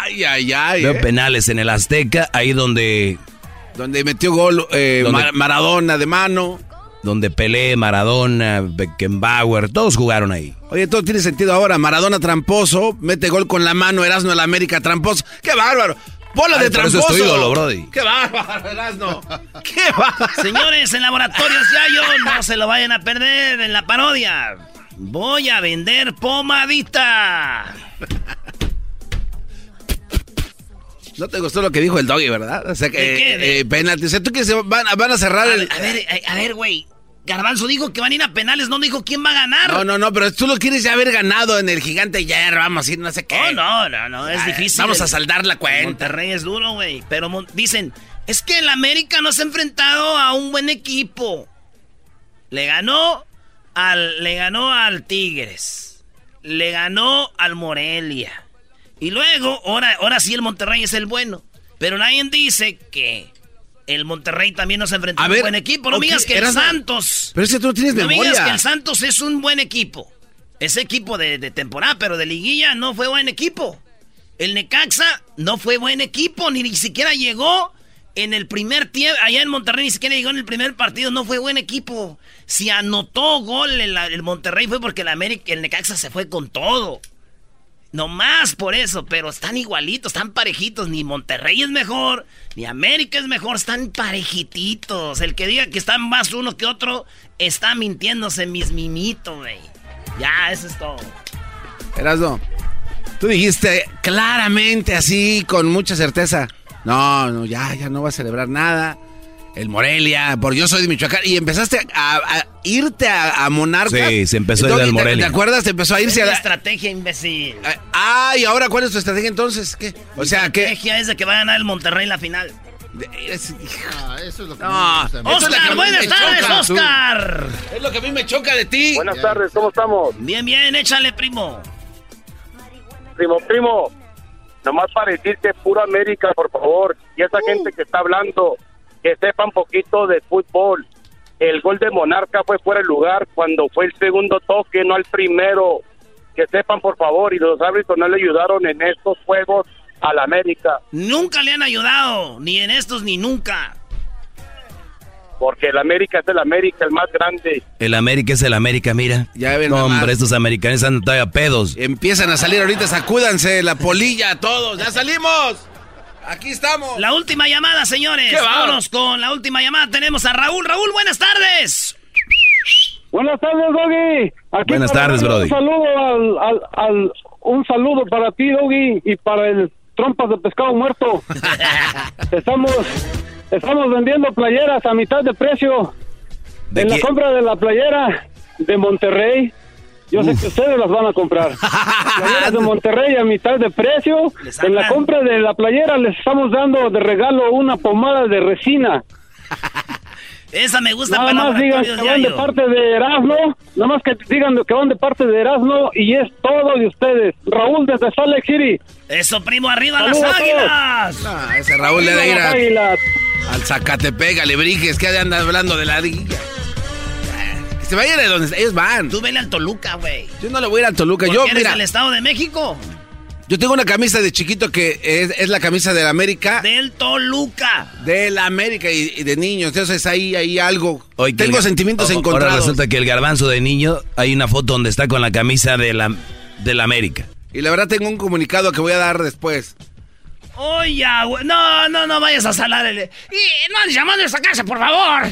Ay, ay, ay. Veo eh. penales en el Azteca, ahí donde... Donde metió gol eh, Donde- Mar- Maradona de mano. Donde Pelé, Maradona, Beckenbauer, todos jugaron ahí. Oye, todo tiene sentido ahora. Maradona tramposo, mete gol con la mano, Erasmo el América tramposo. ¡Qué bárbaro! ¡Bola de eso tramposo! es tu ídolo, Brody. ¡Qué bárbaro, Erasmo! ¡Qué bárbaro! Señores, en Laboratorios Yayo, no se lo vayan a perder en la parodia. Voy a vender pomadita. No te gustó lo que dijo el doggy, ¿verdad? O sea, que ¿De qué? ¿De- eh, penalti. O sea, tú que se van, van a cerrar A el... ver, a ver, a- a ver, güey. Garbanzo dijo que van a ir a penales, no dijo quién va a ganar. No, no, no, pero tú lo quieres ya haber ganado en el gigante ya vamos a ir, no sé qué. Oh, no, no, no, es difícil. Vamos a saldar la cuenta. Monterrey es duro, güey. Pero Mon- dicen, es que el América no se ha enfrentado a un buen equipo. Le ganó al, le ganó al Tigres. Le ganó al Morelia. Y luego, ahora, ahora sí el Monterrey es el bueno. Pero nadie dice que el Monterrey también no se enfrentó a, A un buen equipo. No ok, me digas que el Santos. Pero es que tú no tienes No me memoria. digas que el Santos es un buen equipo. Ese equipo de, de temporada, pero de liguilla no fue buen equipo. El Necaxa no fue buen equipo, ni, ni siquiera llegó en el primer tiempo. Allá en Monterrey ni siquiera llegó en el primer partido, no fue buen equipo. Si anotó gol el, el Monterrey fue porque el, América, el Necaxa se fue con todo. No más por eso, pero están igualitos, están parejitos. Ni Monterrey es mejor, ni América es mejor, están parejititos. El que diga que están más uno que otro está mintiéndose, mis mimitos, güey. Ya, eso es todo. Erasmo, tú dijiste claramente así, con mucha certeza. No, no, ya, ya no va a celebrar nada. El Morelia, porque yo soy de Michoacán. Y empezaste a, a irte a, a Monarcas. Sí, se empezó a ir al ¿te- Morelia. ¿Te acuerdas? Te empezó a irse Es a... la estrategia, imbécil. Ah, ¿y ahora cuál es tu estrategia entonces? ¿Qué? O sea, La que... estrategia es de que va a ganar el Monterrey la final. Ah, eso es lo que No, me gusta. Oscar, buenas me tardes, choca. Oscar. Es lo que a mí me choca de ti. Buenas tardes, ¿cómo estamos? Bien, bien, échale, primo. Primo, primo, nomás para decirte pura América, por favor. Y esa gente que está hablando, que sepa un poquito de fútbol. El gol de Monarca fue fuera de lugar cuando fue el segundo toque, no el primero. Que sepan, por favor, y los árbitros no le ayudaron en estos juegos al América, Nunca le han ayudado, ni en estos ni nunca. porque el América es el América, el más grande. El América es el América, mira. Ya ven No, hombre, estos americanos andan todavía pedos. Empiezan a salir ahorita, sacúdanse la polilla todos. ¡Ya salimos! Aquí estamos. La última llamada, señores. Vámonos con la última llamada. Tenemos a Raúl. Raúl, buenas tardes. Buenas tardes, Doggy. Aquí Buenas tardes, Brody. Un saludo al, al, al- un saludo para ti, Doggy, y para el trompas de pescado muerto. estamos estamos vendiendo playeras a mitad de precio. ¿De en la compra de la playera de Monterrey Yo sé que ustedes las van a comprar. Playeras de Monterrey a mitad de precio. En la compra de la playera les estamos dando de regalo una pomada de resina. Esa me gusta Nada para más digan que van de parte de Erasmo. Nada más que digan que van de parte de Erasmo y es todo de ustedes. Raúl desde Salt Lake City. Eso, primo, arriba Saludos las a águilas. Ese Raúl le da ir a- al Zacatepec, Alebrijes, que andan hablando de la liga. Que se vayan de donde ellos van. Tú vele al Toluca, güey. Yo no le voy a ir al Toluca. Yo, eres mira, del Estado de México. yo tengo una camisa de chiquito que es, es la camisa de la América. Del Toluca. De la América y, y de niños. Entonces ahí hay algo. Hoy tengo el- sentimientos o- encontrados. Ahora resulta que el garbanzo de niño, hay una foto donde está con la camisa de la, de la América. Y la verdad tengo un comunicado que voy a dar después. Oye, güey. No, no, no vayas a salar el... Y no andes llamando a esa casa, por favor.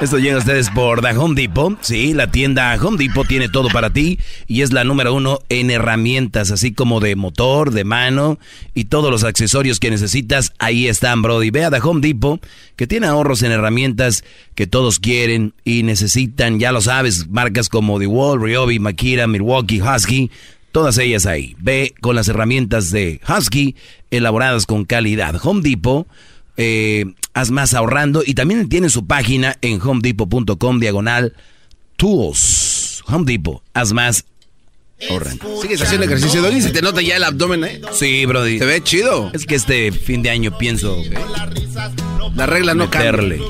Esto llega a ustedes por The Home Depot. Sí, la tienda Home Depot tiene todo para ti y es la número uno en herramientas, así como de motor, de mano y todos los accesorios que necesitas. Ahí están, Brody. Ve a The Home Depot, que tiene ahorros en herramientas que todos quieren y necesitan. Ya lo sabes, marcas como DeWalt, Ryobi, Makita, Milwaukee, Husky. Todas ellas ahí. Ve con las herramientas de Husky elaboradas con calidad. Home Depot eh, haz más ahorrando y también tiene su página en homedepot.com diagonal tools. Home Depot, haz más ahorrando. Sigues haciendo ejercicio, Doggy, se te nota ya el abdomen, ¿eh? Sí, Brody. Se ve chido. Es que este fin de año pienso La regla no meterle.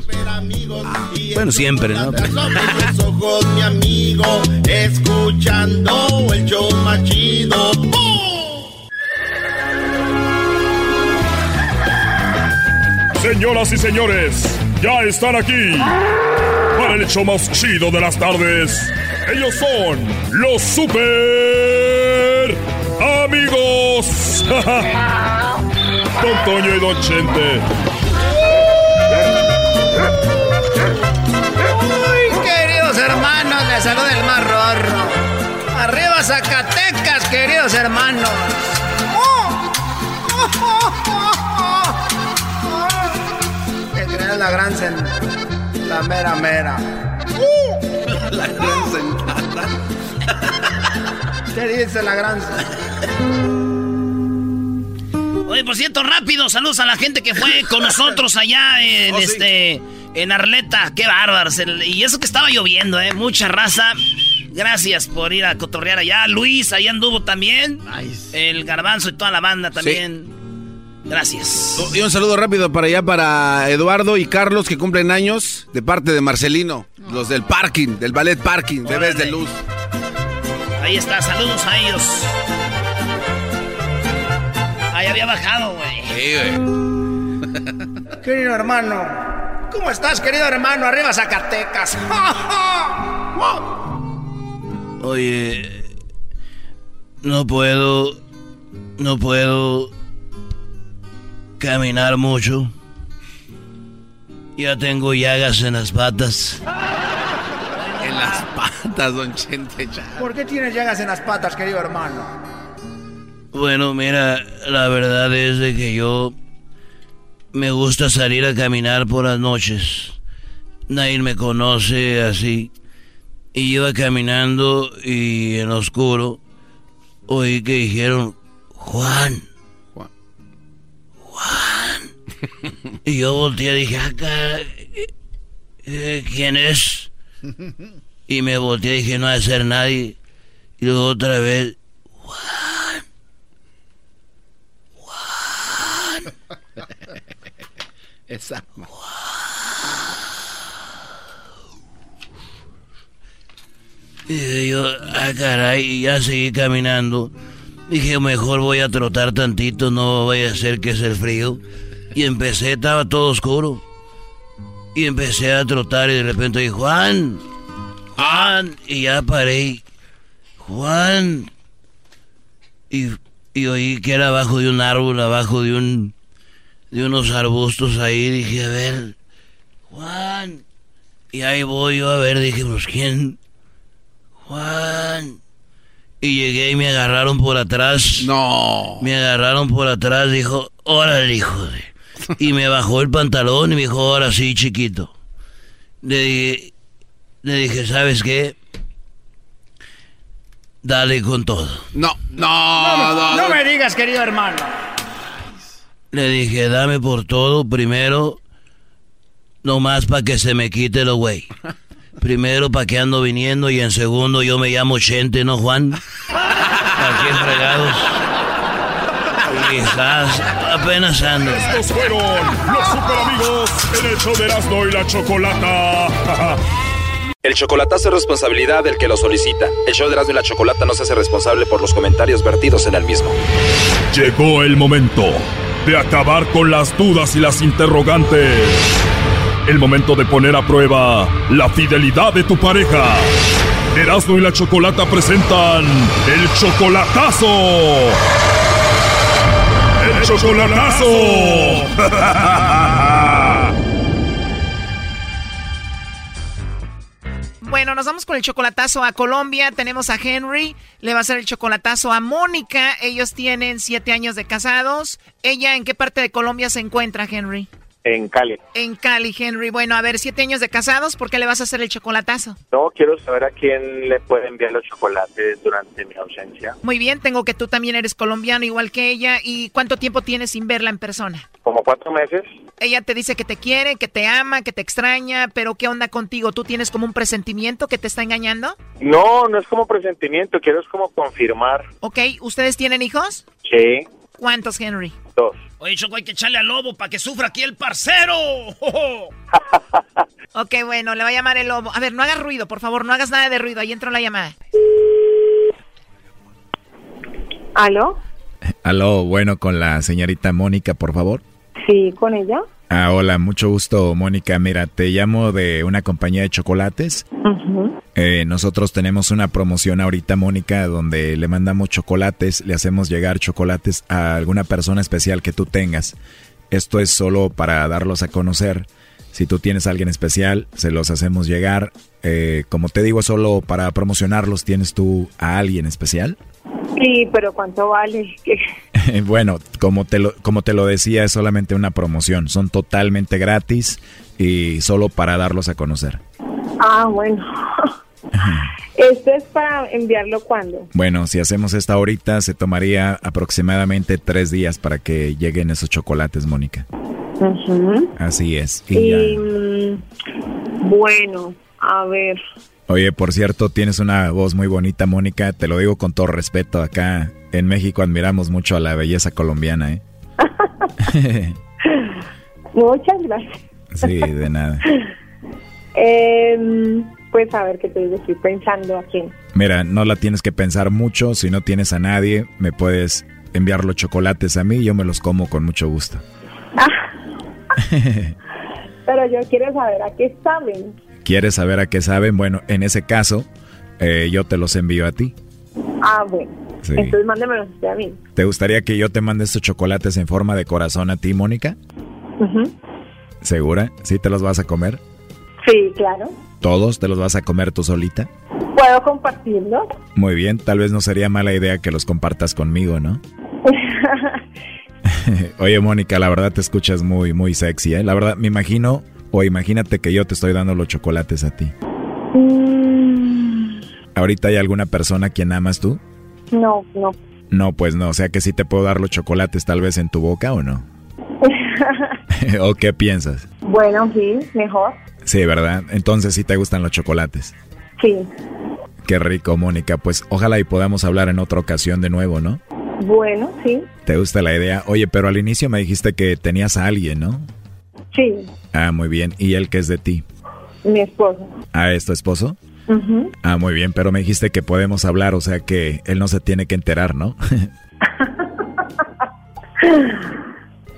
Bueno, siempre, ¿no? Sobre los ojos, mi amigo, escuchando el show más chido. Señoras y señores, ya están aquí para el hecho más chido de las tardes. Ellos son los super amigos. Don Toño y Don Chente. Queridos hermanos, les saluda el rorro. Arriba Zacatecas, queridos hermanos. Te crees la gran la mera mera. La gran sentada. ¿Qué dice la gran Oye, por cierto, rápido, saludos a la gente que fue con nosotros allá en Oh, sí. este en Arleta. Qué bárbaros. Y eso que estaba lloviendo, eh. Mucha raza. Gracias por ir a cotorrear allá. Luis, allá anduvo también. El garbanzo y toda la banda también. Gracias. Y un saludo rápido para allá para Eduardo y Carlos que cumplen años de parte de Marcelino, los del parking, del ballet parking, bebés de luz. Ahí está, saludos a ellos. Ahí había bajado, güey. Querido hermano, ¿cómo estás, querido hermano? Arriba Zacatecas. Oye, no puedo, no puedo caminar mucho. Ya tengo llagas en las patas. En las patas, don Chente. ya. ¿Por qué tienes llagas en las patas, querido hermano? Bueno, mira, la verdad es de que yo me gusta salir a caminar por las noches. Nadie me conoce así. Y iba caminando y en oscuro oí que dijeron, Juan. Juan. Y yo volteé y dije, acá, ¿quién es? Y me volteé y dije, no ha de ser nadie. Y luego otra vez, Esa. Y yo, ah, caray, y ya seguí caminando. Dije, mejor voy a trotar tantito, no vaya a ser que es el frío. Y empecé, estaba todo oscuro. Y empecé a trotar y de repente dije, Juan, Juan, y ya paré. Juan. Y, y oí que era abajo de un árbol, abajo de un, de unos arbustos ahí. Dije, a ver, Juan. Y ahí voy yo a ver, dije, pues quién. Juan. Y llegué y me agarraron por atrás. No. Me agarraron por atrás, dijo, órale, hijo de... Y me bajó el pantalón y me dijo, ahora sí, chiquito. Le dije, le dije, ¿sabes qué? dale con todo. No, no, no. No, me digas, querido hermano. Le dije, dame por todo primero, nomás para que se me quite lo güey. Primero, para que ando viniendo y en segundo, yo me llamo Chente, ¿no, Juan? Aquí fregados. Quizás apenas ando. Estos fueron los super amigos en el show de Erasmo y la Chocolata. El chocolatazo es responsabilidad del que lo solicita. El show de Erasmo y la Chocolata no se hace responsable por los comentarios vertidos en el mismo. Llegó el momento de acabar con las dudas y las interrogantes. El momento de poner a prueba la fidelidad de tu pareja. Erasmo y la Chocolata presentan el chocolatazo. El chocolatazo. Bueno, nos vamos con el chocolatazo a Colombia. Tenemos a Henry, le va a hacer el chocolatazo a Mónica. Ellos tienen siete años de casados. ¿Ella en qué parte de Colombia se encuentra, Henry? En Cali. En Cali, Henry. Bueno, a ver, siete años de casados, ¿por qué le vas a hacer el chocolatazo? No, quiero saber a quién le puede enviar los chocolates durante mi ausencia. Muy bien, tengo que tú también eres colombiano igual que ella. ¿Y cuánto tiempo tienes sin verla en persona? Como cuatro meses. Ella te dice que te quiere, que te ama, que te extraña, pero ¿qué onda contigo? ¿Tú tienes como un presentimiento que te está engañando? No, no es como presentimiento, quiero es como confirmar. Ok, ¿ustedes tienen hijos? Sí, ¿Cuántos, Henry? dos. Oye, Choco, hay que echarle al lobo para que sufra aquí el parcero. Ok, bueno, le va a llamar el lobo. A ver, no hagas ruido, por favor, no hagas nada de ruido. Ahí entró la llamada. ¿Aló? Aló, bueno, con la señorita Mónica, por favor. Sí, con ella. Ah, hola, mucho gusto, Mónica. Mira, te llamo de una compañía de chocolates. Eh, nosotros tenemos una promoción ahorita, Mónica, donde le mandamos chocolates, le hacemos llegar chocolates a alguna persona especial que tú tengas. Esto es solo para darlos a conocer. Si tú tienes a alguien especial, se los hacemos llegar. Eh, como te digo, solo para promocionarlos, ¿tienes tú a alguien especial? Sí, pero ¿cuánto vale? ¿Qué? bueno, como te, lo, como te lo decía, es solamente una promoción. Son totalmente gratis y solo para darlos a conocer. Ah, bueno. ¿Esto es para enviarlo cuándo? Bueno, si hacemos esta ahorita, se tomaría aproximadamente tres días para que lleguen esos chocolates, Mónica. Ujú. Así es. Y mm, bueno, a ver. Oye, por cierto, tienes una voz muy bonita, Mónica. Te lo digo con todo respeto. Acá en México admiramos mucho a la belleza colombiana, ¿eh? Muchas gracias. sí, de nada. Em, pues a ver qué te digo, estoy pensando a quién. Mira, no la tienes que pensar mucho. Si no tienes a nadie, me puedes enviar los chocolates a mí y yo me los como con mucho gusto. Pero yo quiero saber a qué saben. ¿Quieres saber a qué saben? Bueno, en ese caso, eh, yo te los envío a ti. Ah, bueno. Sí. Entonces mándemelos usted a mí. ¿Te gustaría que yo te mande estos chocolates en forma de corazón a ti, Mónica? Ujú. ¿Segura? ¿Sí te los vas a comer? Sí, claro. ¿Todos te los vas a comer tú solita? ¿Puedo compartirlo? Muy bien, tal vez no sería mala idea que los compartas conmigo, ¿no? Oye, Mónica, la verdad te escuchas muy, muy sexy, ¿eh? La verdad, me imagino, o imagínate que yo te estoy dando los chocolates a ti. Mm, ¿Ahorita hay alguna persona a quien amas tú? no, no. No, pues no, o sea que sí te puedo dar los chocolates tal vez en tu boca o no. ¿O qué piensas? bueno, sí, mejor. Sí, ¿verdad? Entonces sí te gustan los chocolates. Sí. Qué rico, Mónica. Pues ojalá y podamos hablar en otra ocasión de nuevo, ¿no? Bueno, sí. ¿Te gusta la idea? Oye, pero al inicio me dijiste que tenías a alguien, ¿no? Sí, Ah, muy bien. ¿Y él qué es de ti? mi esposo. ¿Ah, es tu esposo? Ah, muy bien, pero me dijiste que podemos hablar, o sea que él no se tiene que enterar, ¿no?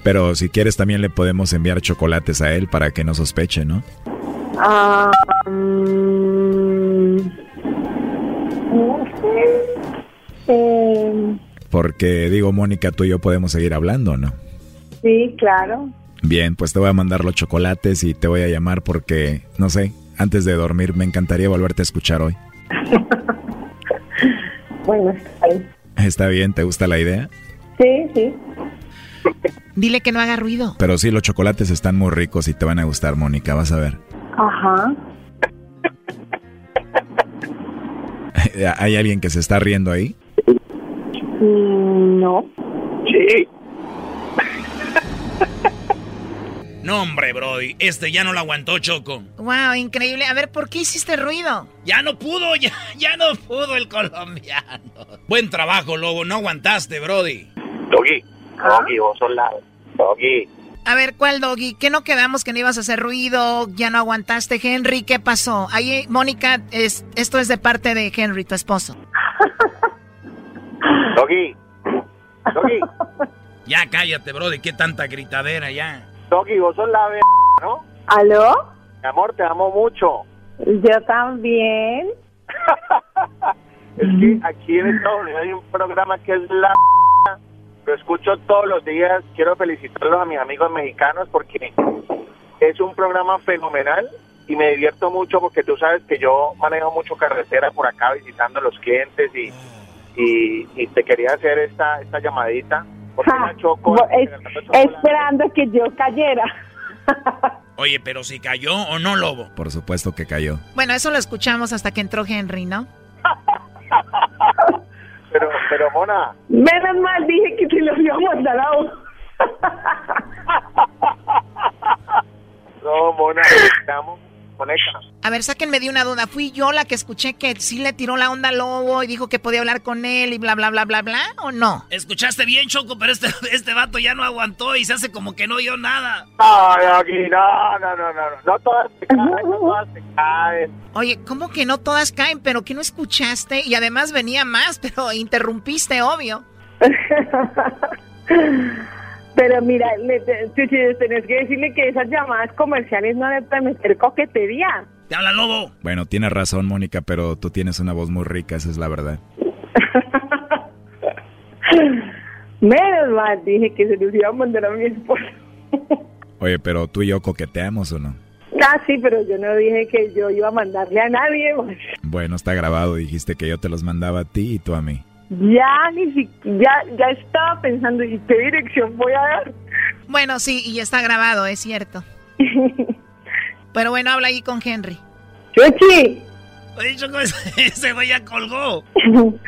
pero si quieres también le podemos enviar chocolates a él para que no sospeche, ¿no? No sé. Eh, Porque digo, Mónica, tú y yo podemos seguir hablando, ¿no? sí, claro. Bien, pues te voy a mandar los chocolates y te voy a llamar porque, no sé, antes de dormir me encantaría volverte a escuchar hoy. Bueno, está bien. ¿Está bien? ¿Te gusta la idea? Sí, sí. Dile que no haga ruido. Pero sí, los chocolates están muy ricos y te van a gustar, Mónica, vas a ver. Ajá. ¿Hay alguien que se está riendo ahí? Mm, no. Sí. No, hombre, Brody, este ya no lo aguantó, Choco. Wow, increíble. A ver, ¿por qué hiciste ruido? Ya no pudo, ya, ya no pudo el colombiano. Buen trabajo, Lobo, no aguantaste, Brody. Doggy, Doggy, vos sos la... Doggy. A ver, ¿cuál doggy? ¿Qué no quedamos que no ibas a hacer ruido? ¿Ya no aguantaste, Henry? ¿Qué pasó? Ahí, Mónica, es, esto es de parte de Henry, tu esposo. Doggy. Doggy. Ya cállate, Brody, qué tanta gritadera ya. Doggy, vos sos la... ¿no? ¿Aló? Mi amor, te amo mucho. Yo también. Es que aquí en Estados Unidos hay un programa que es la... Lo escucho todos los días. Quiero felicitarlos a mis amigos mexicanos porque es un programa fenomenal y me divierto mucho porque tú sabes que yo manejo mucho carretera por acá visitando a los clientes y, y, y te quería hacer esta, esta llamadita. Porque Ja, choco... bo- es- esperando que yo cayera. Oye, pero si cayó o no, Lobo. Por supuesto que cayó. Bueno, eso lo escuchamos hasta que entró Henry, ¿no? Pero, pero Mona, Menos mal dije que se iba a mandar a no, Mona, te amo. Conecta. A ver, sáquenme de una duda. ¿Fui yo la que escuché que sí le tiró la onda al lobo y dijo que podía hablar con él y bla, bla, bla, bla, bla? ¿O no? Escuchaste bien, Choco, pero este, este vato ya no aguantó y se hace como que no oyó nada. No, no, no, no, no, no todas se caen, no todas se caen. Oye, ¿cómo que no todas caen? ¿Pero que no escuchaste? Y además venía más, pero interrumpiste, obvio. Pero mira, le, te- te- te- tenés que decirle que esas llamadas comerciales no deben meter coquetería. Te habla Lobo. Bueno, tienes razón, Mónica, pero tú tienes una voz muy rica, esa es la verdad. Menos mal dije que se los iba a mandar a mi esposo. Oye, pero tú y yo coqueteamos o no? Ah, sí, pero yo no dije que yo iba a mandarle a nadie. pues. Bueno, está grabado, dijiste que yo te los mandaba a ti y tú a mí. Ya ni si, ya, ya estaba pensando, ¿y qué dirección voy a dar? Bueno, sí, y está grabado, es cierto. Pero bueno, habla ahí con Henry. ¡Chuchi! Oye, Choco, ese, ese güey ya colgó.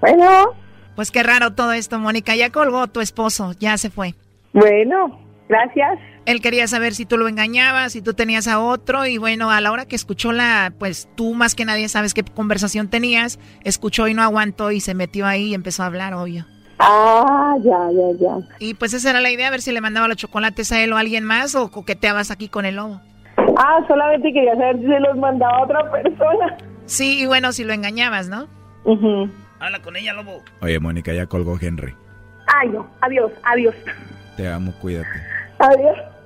Bueno, Pues qué raro todo esto, Mónica. Ya colgó tu esposo, ya se fue. bueno, gracias. Él quería saber si tú lo engañabas, si tú tenías a otro y bueno, a la hora que escuchó la, pues tú más que nadie sabes qué conversación tenías, escuchó y no aguantó y se metió ahí y empezó a hablar, obvio. Ah, ya, ya, ya. Y pues esa era la idea, a ver si le mandaba los chocolates a él o a alguien más o coqueteabas aquí con el lobo. Ah, solamente quería saber si se los mandaba a otra persona. Sí, y bueno, si lo engañabas, ¿no? Habla con ella, Lobo. Oye, Mónica, ya colgó Henry. Ay, no, adiós, adiós, Te amo, cuídate. adiós.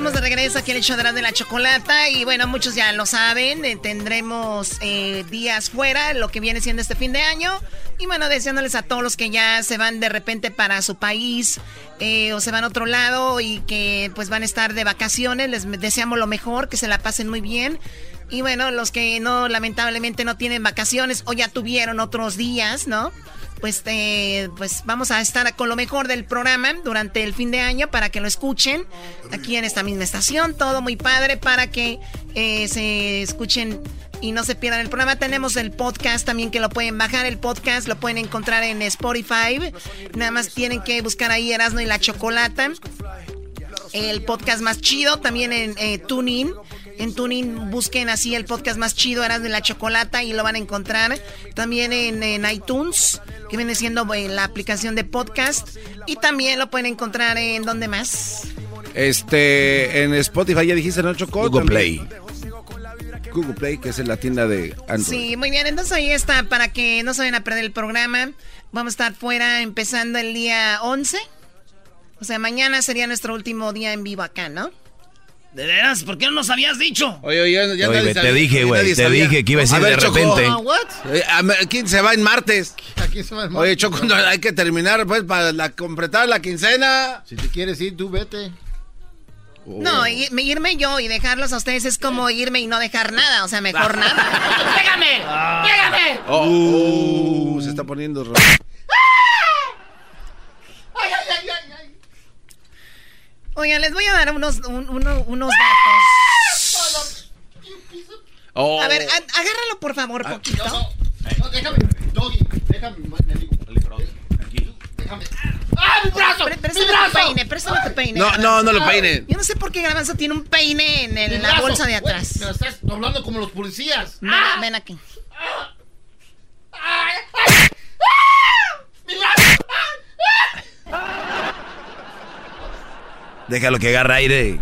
estamos de regreso aquí en el la- de la chocolata y bueno, muchos ya lo saben, eh, tendremos eh, días fuera, lo que viene siendo este fin de año y bueno, deseándoles a todos los que ya se van de repente para su país eh, o se van a otro lado y que pues van a estar de vacaciones, les deseamos lo mejor, que se la pasen muy bien. Y bueno, los que no, lamentablemente no tienen vacaciones o ya tuvieron otros días, ¿no? Pues, eh, pues vamos a estar con lo mejor del programa durante el fin de año para que lo escuchen aquí en esta misma estación. Todo muy padre para que eh, se escuchen y no se pierdan el programa. Tenemos el podcast también que lo pueden bajar. El podcast lo pueden encontrar en Spotify. Nada más tienen que buscar ahí Erasmo y la Chocolata. El podcast más chido también en eh, TuneIn. En TuneIn busquen así el podcast más chido, Eras de la Chocolata, y lo van a encontrar. También en, en iTunes, que viene siendo eh, la aplicación de podcast. Y también lo pueden encontrar en donde más. Este, en Spotify ya dijiste, ¿no, Choco? Google También. Google Play, que es en la tienda de Android. Sí, muy bien. Entonces ahí está, para que no se vayan a perder el programa. Vamos a estar fuera empezando el día 11. O sea, mañana sería nuestro último día en vivo acá, ¿no? ¿De veras? ¿Por qué no nos habías dicho? Oye, oye, ya Oye, nadie te sabía. dije, güey, te sabía. dije que iba a decir ver, de Choco. repente. Ah, what? Eh, a ver, ¿Quién se va en martes? Aquí se va el Oye, Choco, no, hay que terminar, pues, para la, completar la quincena. Si te quieres ir, tú vete. No, i- irme yo y dejarlos a ustedes es como irme y no dejar nada, o sea, mejor nada. ¡Pégame! ¡Pégame! Oh, uh, se está poniendo rojo. Ay, ay, ay, ay, ay. Oigan, les voy a dar unos, un- uno- unos datos. Oh. A ver, a- agárralo por favor, poquito. No, déjame, Doggy, déjame, me digo. Déjame. ¡Ah, mi brazo! Pre- ¡Mi Préstame tu brazo! peine, préstame tu peine. No, no, no lo peinen. Yo no sé por qué Garbanzo tiene un peine en, el- Mi la bolsa de atrás. Me lo estás doblando como los policías. Ven, ¡Ah! ven aquí. ¡Ah! ¡Mi brazo! Déjalo que agarre aire.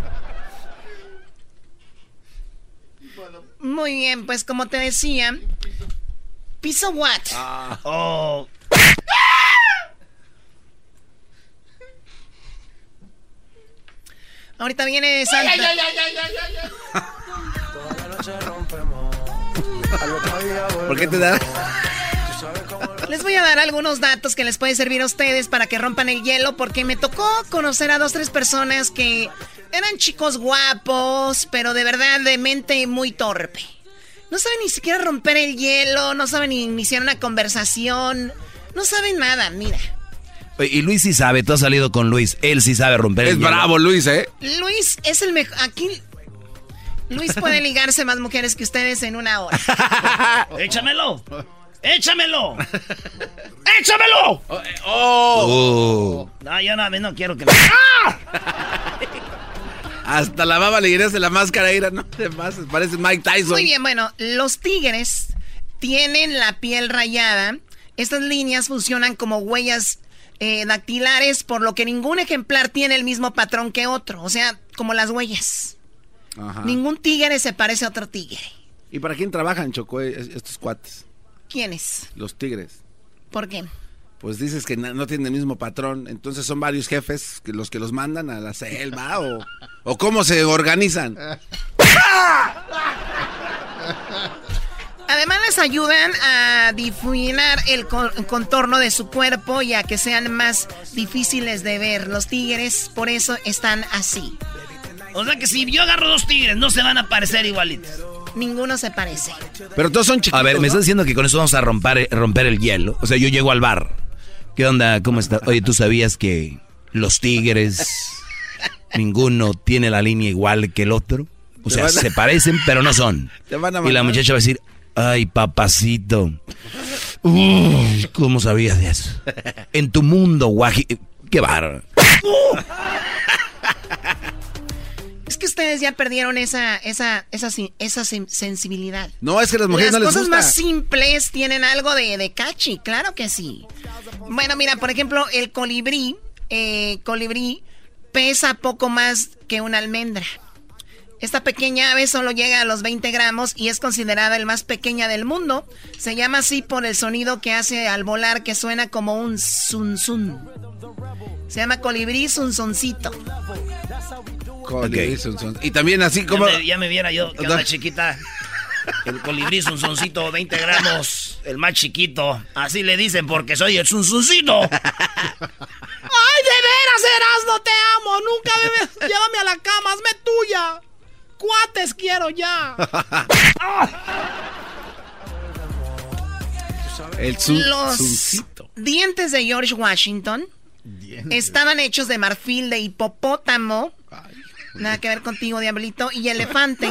Muy bien, pues como te decía, piso what? Oh. Ahorita viene Santa. ¡Ay, ay, ay, ay, ay, ay, ay! ¿Por qué te da? Les voy a dar algunos datos que les puede servir a ustedes para que rompan el hielo, porque me tocó conocer a dos, tres personas que eran chicos guapos, pero de verdad de mente muy torpe. No saben ni siquiera romper el hielo, no saben ni iniciar una conversación, no saben nada, mira. Y Luis sí sabe, tú has salido con Luis. Él sí sabe romper el Es hielo. bravo, Luis, ¿eh? Luis es el mejor. Aquí. Luis puede ligarse más mujeres que ustedes en una hora. ¡Échamelo! ¡Échamelo! ¡Échamelo! Oh. No, yo no, no quiero que me... Hasta la baba le de la máscara, ira, no te pases, parece Mike Tyson. Muy bien, bueno, los tigres tienen la piel rayada. Estas líneas funcionan como huellas eh, dactilares, por lo que ningún ejemplar tiene el mismo patrón que otro. O sea, como las huellas. Ajá. Ningún tigre se parece a otro tigre. ¿Y para quién trabajan, Choco, eh, estos cuates? ¿Quiénes? Los tigres. ¿Por qué? Pues dices que no tienen el mismo patrón, entonces son varios jefes que los que los mandan a la selva o, o cómo se organizan. Además les ayudan a difuminar el co- contorno de su cuerpo y a que sean más difíciles de ver. Los tigres por eso están así. O sea que si yo agarro dos tigres, no se van a parecer igualitos. Ninguno se parece. Pero todos son chiquitos. A ver, me ¿no? estás diciendo que con eso vamos a romper, romper el hielo. O sea, yo llego al bar. ¿Qué onda? ¿Cómo estás? Oye, ¿tú sabías que los tigres, ninguno tiene la línea igual que el otro? O sea, a- se parecen, pero no son. Y la muchacha va a decir, ay, papacito. Uy, ¿Cómo sabías de eso? En tu mundo, guaji... ¡Qué bar! Es que ustedes ya perdieron esa, esa, esa, esa sen- sensibilidad. No, es que las mujeres Las no les cosas gusta. más simples tienen algo de, de cachi, claro que sí. Bueno, mira, por ejemplo, el colibrí, eh, colibrí pesa poco más que una almendra. Esta pequeña ave solo llega a los 20 gramos y es considerada el más pequeña del mundo. Se llama así por el sonido que hace al volar que suena como un zun zun. Se llama colibrí zunzoncito. Colibrí, son- son- Y también así como... Ya me, ya me viera yo, que onda chiquita. El colibrí zunzoncito, 20 gramos, el más chiquito. Así le dicen porque soy el zunzoncito. ¡Ay, de veras, Erasmo, te amo! Nunca debes... Llévame a la cama, hazme tuya. Cuates quiero ya. El zun- Los dientes de George Washington estaban hechos de marfil de hipopótamo. Nada que ver contigo, diablito. Y elefante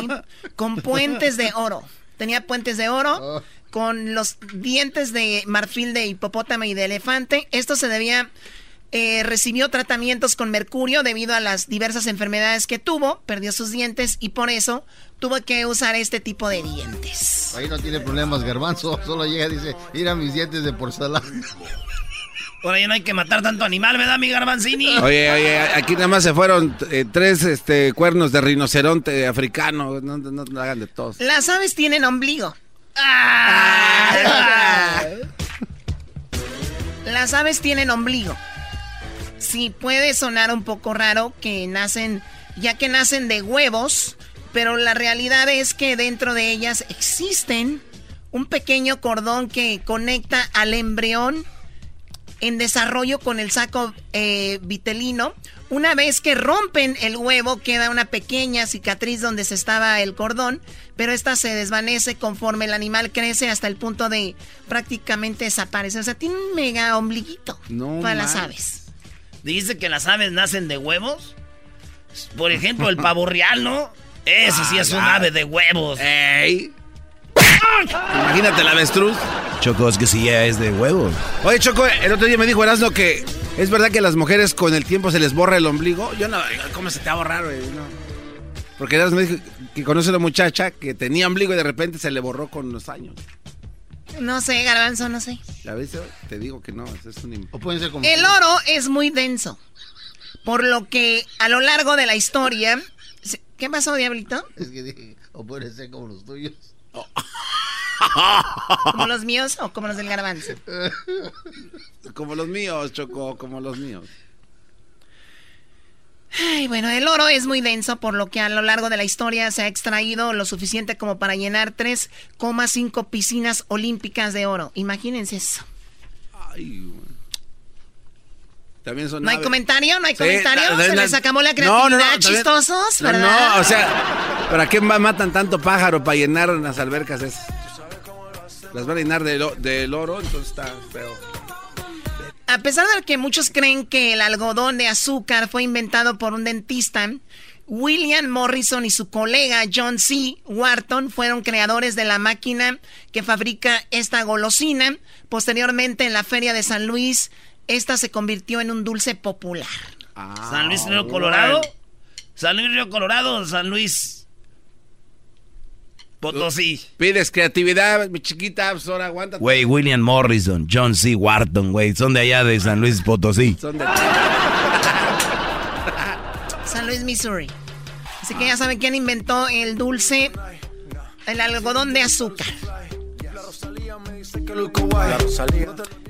con puentes de oro. Tenía puentes de oro con los dientes de marfil de hipopótamo y de elefante. Esto se debía... eh, recibió tratamientos con mercurio debido a las diversas enfermedades que tuvo, perdió sus dientes y por eso tuvo que usar este tipo de dientes. Ahí no tiene problemas, garbanzo. Solo llega y dice, mira mis dientes de porcelana. Por ahí no hay que matar tanto animal, ¿verdad, mi garbanzini? Oye, oye, aquí nada más se fueron eh, tres este, cuernos de rinoceronte africano. No, no, no hagan de todos. Las aves tienen ombligo. Las aves tienen ombligo. Sí, puede sonar un poco raro que nacen ya que nacen de huevos, pero la realidad es que dentro de ellas existen un pequeño cordón que conecta al embrión en desarrollo con el saco eh, vitelino. Una vez que rompen el huevo, queda una pequeña cicatriz donde se estaba el cordón, pero esta se desvanece conforme el animal crece hasta el punto de prácticamente desaparecer. O sea, tiene un mega ombliguito No para las aves. Dice que las aves nacen de huevos. Por ejemplo, el pavo real, ¿no? Eso sí es un Ah, ave de huevos. ¡Ey! Imagínate el avestruz. Choco, es que sí ya es de huevos. Oye, Choco, el otro día me dijo Erasmo que es verdad que a las mujeres con el tiempo se les borra el ombligo. Yo no, ¿cómo se te va a borrar, güey? No. Porque Erasmo dijo que conoce a una muchacha que tenía ombligo y de repente se le borró con los años. No sé, garbanzo, no sé. ¿Ya viste? Te digo que no, es un... O pueden ser como. El oro es muy denso, por lo que a lo largo de la historia... ¿Qué pasó, Diablito? Es que dije, o pueden ser como los tuyos. ¿Como los míos o como los del garbanzo? Como los míos, Choco, como los míos. Ay, bueno, el oro es muy denso, por lo que a lo largo de la historia se ha extraído lo suficiente como para llenar 3,5 piscinas olímpicas de oro. Imagínense eso. Ay. También son ¿No hay comentario? ¿No hay Sí, comentario? la- ¿Se la- les acabó la creatividad, no, chistosos? ¿Verdad? no, o sea, ¿para qué ma- matan tanto pájaro para llenar las albercas esas? Las van a llenar del o- del oro, entonces está feo. A pesar de que muchos creen que el algodón de azúcar fue inventado por un dentista, William Morrison y su colega John C. Wharton fueron creadores de la máquina que fabrica esta golosina. Posteriormente, en la feria de San Luis, esta se convirtió en un dulce popular. San Luis Río Colorado. San Luis Río Colorado, San Luis Potosí. Pides creatividad, mi chiquita, pues ahora aguanta. Güey, William Morrison, John C. Wharton, güey, son de allá de San Luis Potosí. Son de... San Luis, Missouri. Así que ya saben quién inventó el dulce, el algodón de azúcar.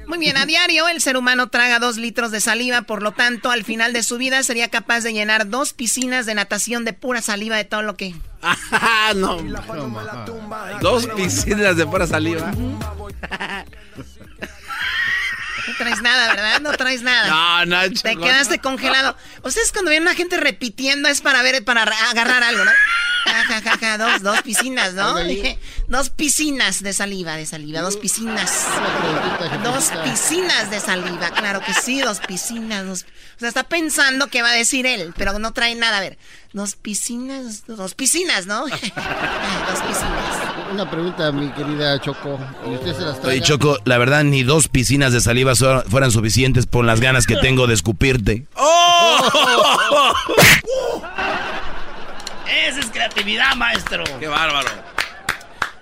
Muy bien, a diario el ser humano traga dos litros de saliva, por lo tanto, al final de su vida sería capaz de llenar dos piscinas de natación de pura saliva de todo lo que... Ah, no. Dos piscinas de pura saliva. No traes nada, ¿verdad? No traes nada. No, no, Te quedaste congelado. Ustedes cuando ven a gente repitiendo es para ver, para agarrar algo, ¿no? Ja, ja, ja, ja, dos, dos piscinas, ¿no? Dos piscinas de saliva, de saliva, dos piscinas. Dos piscinas de saliva, claro que sí, dos piscinas. Dos... O sea, está pensando que va a decir él, pero no trae nada. A ver, dos piscinas, dos piscinas, ¿no? dos piscinas. Una pregunta, mi querida Choco. ¿Y usted se las traga? Oye, Choco, la verdad, ni dos piscinas de saliva fueran suficientes por las ganas que tengo de escupirte. Esa es creatividad, maestro. Qué bárbaro.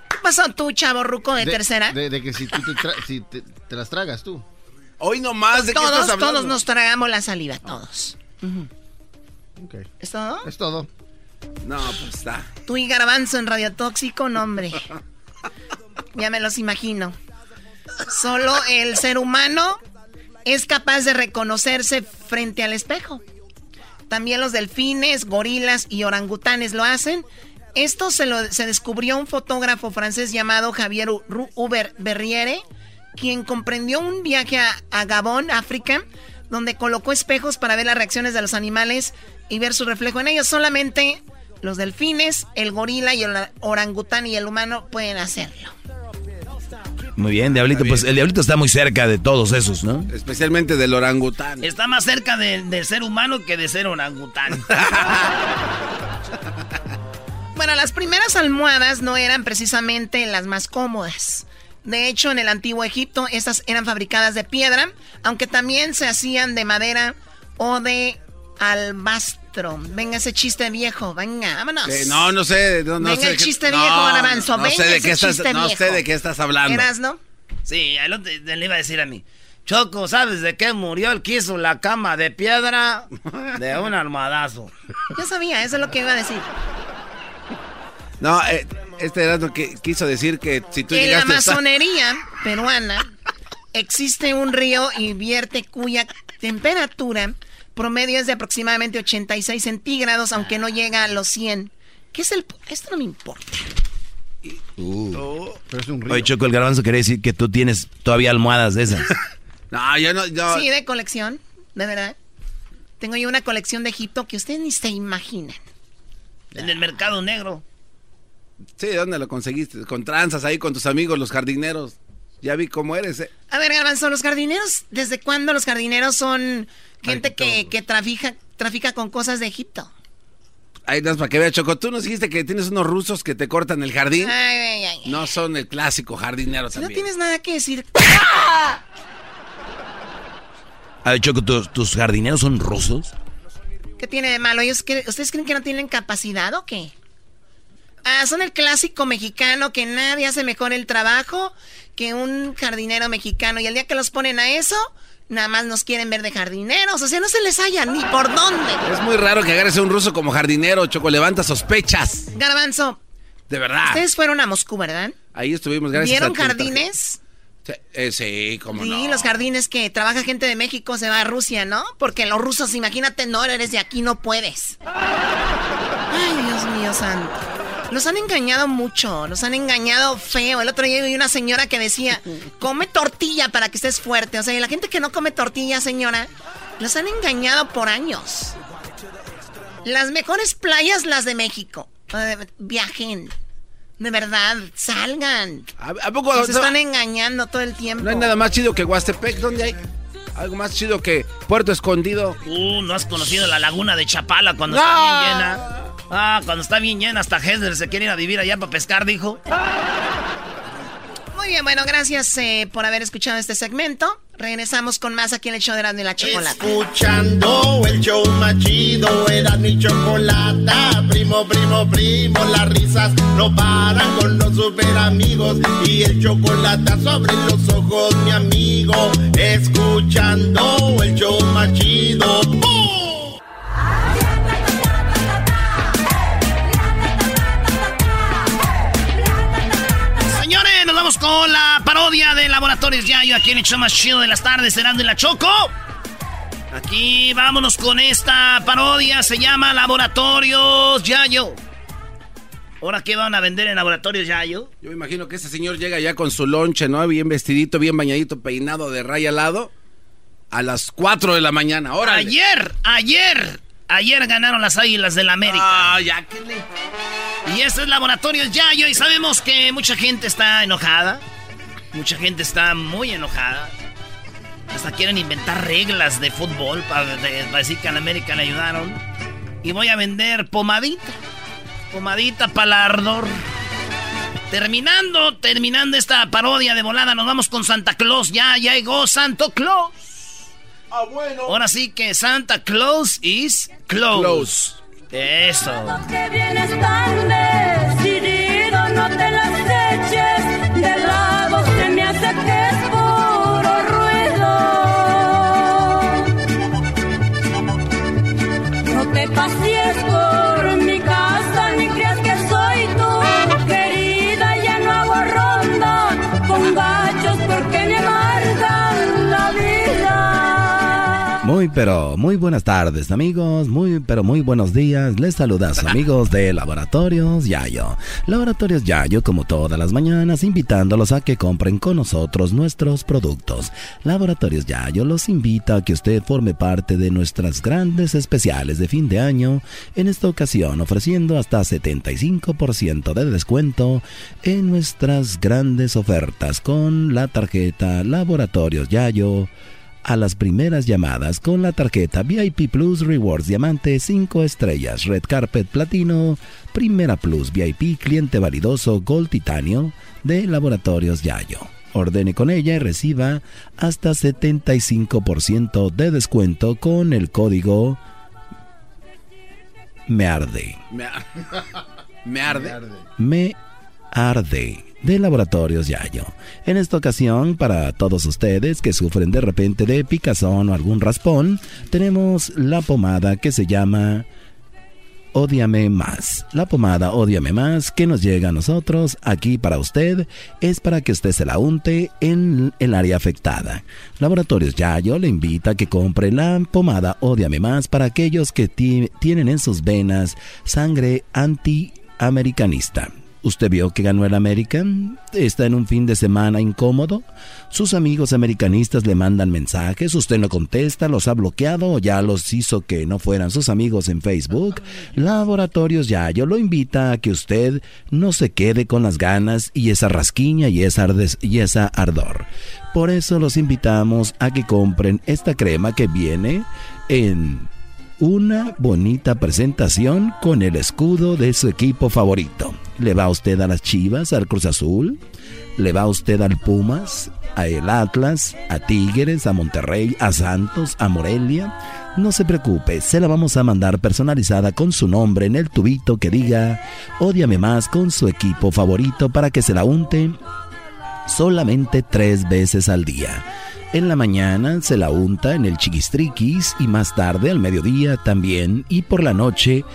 ¿Qué pasó tú, chavo ruco de, De- tercera? De, de que si tú te, tra- si te, te las tragas tú. Hoy nomás, ¿de qué todos, estás hablando? todos nos tragamos la saliva, todos. Ok. ¿Es todo? Es todo. No, pues está. Tú y Garbanzo en Radio Tóxico, no, hombre. Ya me los imagino. Solo el ser humano es capaz de reconocerse frente al espejo. También los delfines, gorilas y orangutanes lo hacen. Esto se, lo, se descubrió un fotógrafo francés llamado Javier Huber Berriere, quien comprendió un viaje a, a Gabón, África, donde colocó espejos para ver las reacciones de los animales y ver su reflejo en ellos. Solamente los delfines, el gorila y el orangután y el humano pueden hacerlo. Muy bien, Diablito, pues el Diablito está muy cerca de todos esos, ¿no? Especialmente del orangután. Está más cerca de, de ser humano que de ser orangután. Bueno, las primeras almohadas no eran precisamente las más cómodas. De hecho, en el antiguo Egipto, estas eran fabricadas de piedra, aunque también se hacían de madera o de Venga ese chiste viejo, venga, vámonos. Eh, no, no sé. No, no Venga sé el chiste no, viejo, Garbanzo, No venga sé de ese qué estás, no sé de qué estás hablando. ¿Eras, no? Sí, otro le iba a decir a mí. Choco, ¿sabes de qué murió el que hizo la cama de piedra? De un almohadazo. Yo sabía, eso es lo que iba a decir. No, eh, este era lo que quiso decir que si tú en la llegaste masonería peruana existe un río y vierte cuya temperatura promedio es de aproximadamente 86 centígrados, aunque no llega a los 100. ¿Qué es el...? Esto no me importa. Uh. pero es un río. Oye, Choco, el garbanzo quiere decir que tú tienes todavía almohadas de esas. no, yo no... Sí, de colección, de verdad. Tengo yo una colección de Egipto que ustedes ni se imaginan. En el mercado negro. Sí, ¿dónde lo conseguiste? Con tranzas ahí con tus amigos, los jardineros. Ya vi cómo eres, ¿eh? A ver, Garbanzo, los jardineros, ¿desde cuándo los jardineros son gente que, que trafica, trafica con cosas de Egipto? Ahí das para que vea, Choco. Tú nos dijiste que tienes unos rusos que te cortan el jardín. Ay, ay, ay, no son el clásico jardinero si también. No tienes nada que decir. A ver, Choco, ¿tus, jardineros son rusos? ¿Qué tiene de malo? ¿Ustedes creen que no tienen capacidad o qué? Ah, son el clásico mexicano que nadie hace mejor el trabajo que un jardinero mexicano. Y el día que los ponen a eso, nada más nos quieren ver de jardineros. O sea, no se les halla ni por dónde. Es muy raro que agarres a un ruso como jardinero, Choco. Levanta sospechas. Garbanzo. De verdad. Ustedes fueron a Moscú, ¿verdad? Ahí estuvimos, gracias ¿Vieron jardines? Sí, eh, sí, cómo sí, no. los jardines que trabaja gente de México se va a Rusia, ¿no? Porque los rusos, imagínate, no eres de aquí, no puedes. Ay, Dios mío santo. Los han engañado mucho, los han engañado feo. El otro día vi una señora que decía, come tortilla para que estés fuerte. O sea, y la gente que no come tortilla, señora, los han engañado por años. Las mejores playas, las de México. Eh, viajen. De verdad, salgan. ¿A, poco Se están engañando todo el tiempo. No hay nada más chido que Huastepec, ¿dónde hay? Algo más chido que Puerto Escondido. Uh, no has conocido la laguna de Chapala cuando está bien llena. Ah, cuando está bien llena, hasta Hesler se quiere ir a vivir allá para pescar, dijo. Muy bien, bueno, gracias eh, por haber escuchado este segmento. Regresamos con más aquí en el show de Erasmo y la Chocolata. Escuchando el show más chido, Erasmo y Chocolata. Primo, primo, primo, las risas no paran con los super amigos. Y el chocolate sobre los ojos, mi amigo. Escuchando el show más chido. vamos con la parodia de Laboratorios Yayo aquí en el show más chido de las tardes, serán de la Choco. Aquí vámonos con esta parodia, se llama Laboratorios Yayo. ¿Ahora qué van a vender en Laboratorios Yayo? Yo me imagino que ese señor llega ya con su lonche, ¿no? Bien vestidito, bien bañadito, peinado de raya al lado. A las 4 de la mañana. Ahora. Ayer, ayer, ayer ganaron las Águilas del América. Ah, ya que le... Y este es Laboratorios Yayo y sabemos que mucha gente está enojada. Mucha gente está muy enojada. Hasta quieren inventar reglas de fútbol para, decir que a la América le ayudaron. Y voy a vender pomadita. Pomadita para ardor. Terminando, terminando esta parodia de volada, nos vamos con Santa Claus. Ya, ya llegó Santo Claus. Ah, bueno. Ahora sí que Santa Claus is close. close. Eso. Que vienes tan muy buenas tardes amigos, muy pero muy buenos días. Les saludas amigos de Laboratorios Yayo. Laboratorios Yayo como todas las mañanas invitándolos a que compren con nosotros nuestros productos. Laboratorios Yayo los invita a que usted forme parte de nuestras grandes especiales de fin de año. En esta ocasión ofreciendo hasta 75% de descuento en nuestras grandes ofertas con la tarjeta Laboratorios Yayo a las primeras llamadas con la tarjeta VIP Plus Rewards Diamante 5 estrellas, Red Carpet Platino, Primera Plus VIP Cliente Validoso Gold Titanio de Laboratorios Yayo. Ordene con ella y reciba hasta 75% de descuento con el código Me Arde. Me, me arde. Me Arde de Laboratorios Yayo. En esta ocasión, para todos ustedes que sufren de repente de picazón o algún raspón, tenemos la pomada que se llama Odiame Más. La pomada Odiame Más que nos llega a nosotros aquí para usted es para que usted se la unte en el área afectada. Laboratorios Yayo le invita a que compre la pomada Odiame Más para aquellos que tienen en sus venas sangre antiamericanista. ¿Usted vio que ganó el América? ¿Está en un fin de semana incómodo? Sus amigos americanistas le mandan mensajes, usted no contesta, los ha bloqueado o ya los hizo que no fueran sus amigos en Facebook. Laboratorios Yayo lo invita a que usted no se quede con las ganas y esa rasquiña y esa, y esa ardor. Por eso los invitamos a que compren esta crema que viene en una bonita presentación con el escudo de su equipo favorito. ¿Le va usted a las Chivas, al Cruz Azul? ¿Le va usted al Pumas, a el Atlas, a Tigres, a Monterrey, a Santos, a Morelia? No se preocupe, se la vamos a mandar personalizada con su nombre en el tubito que diga Ódiame más con su equipo favorito para que se la unte solamente tres veces al día. En la mañana se la unta en el chiquistriquis y más tarde al mediodía también y por la noche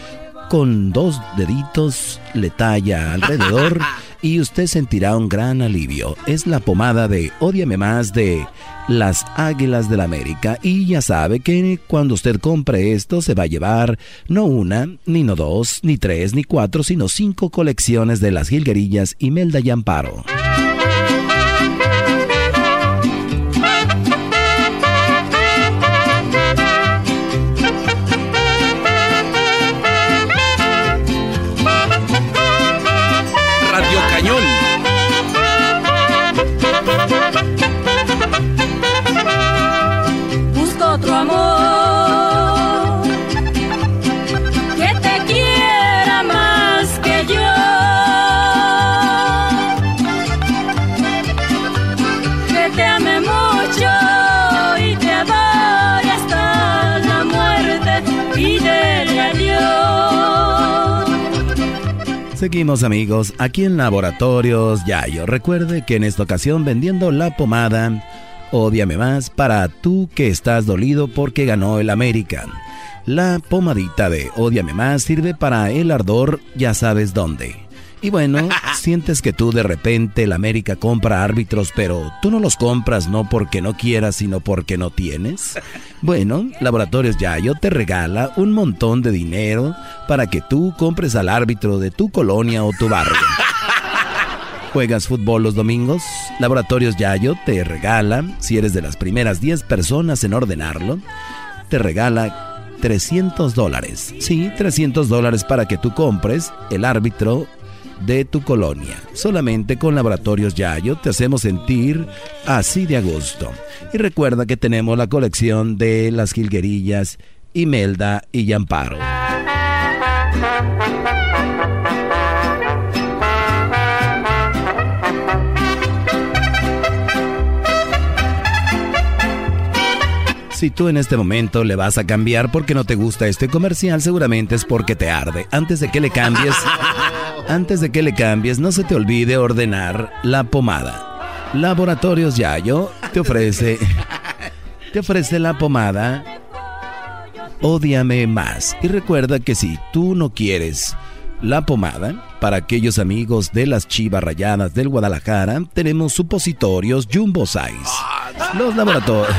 con dos deditos le talla alrededor y usted sentirá un gran alivio. Es la pomada de Odiame más de las Águilas del América y ya sabe que cuando usted compre esto se va a llevar no una, ni no dos, ni tres, ni cuatro, sino cinco colecciones de las jilguerillas Imelda y Amparo. Seguimos amigos, aquí en Laboratorios Yayo. Recuerde que en esta ocasión vendiendo la pomada Odiame más para tú que estás dolido porque ganó el América. La pomadita de Odiame más sirve para el ardor, ya sabes dónde. Y bueno, sientes que tú de repente el América compra árbitros, pero tú no los compras no porque no quieras, sino porque no tienes. Bueno, Laboratorios Yayo te regala un montón de dinero para que tú compres al árbitro de tu colonia o tu barrio. ¿Juegas fútbol los domingos? Laboratorios Yayo te regala, si eres de las primeras 10 personas en ordenarlo, te regala 300 dólares. Sí, 300 dólares para que tú compres el árbitro de tu colonia. Solamente con Laboratorios Yayo te hacemos sentir así de a gusto. Y recuerda que tenemos la colección de las jilguerillas Imelda y Yamparo. Si tú en este momento le vas a cambiar porque no te gusta este comercial, seguramente es porque te arde. Antes de que le cambies, antes de que le cambies, no se te olvide ordenar la pomada. Laboratorios Yayo te ofrece te ofrece la pomada Ódiame más. Y recuerda que si tú no quieres la pomada, para aquellos amigos de las chivas rayadas del Guadalajara, tenemos supositorios Jumbo Size. Los laboratorios.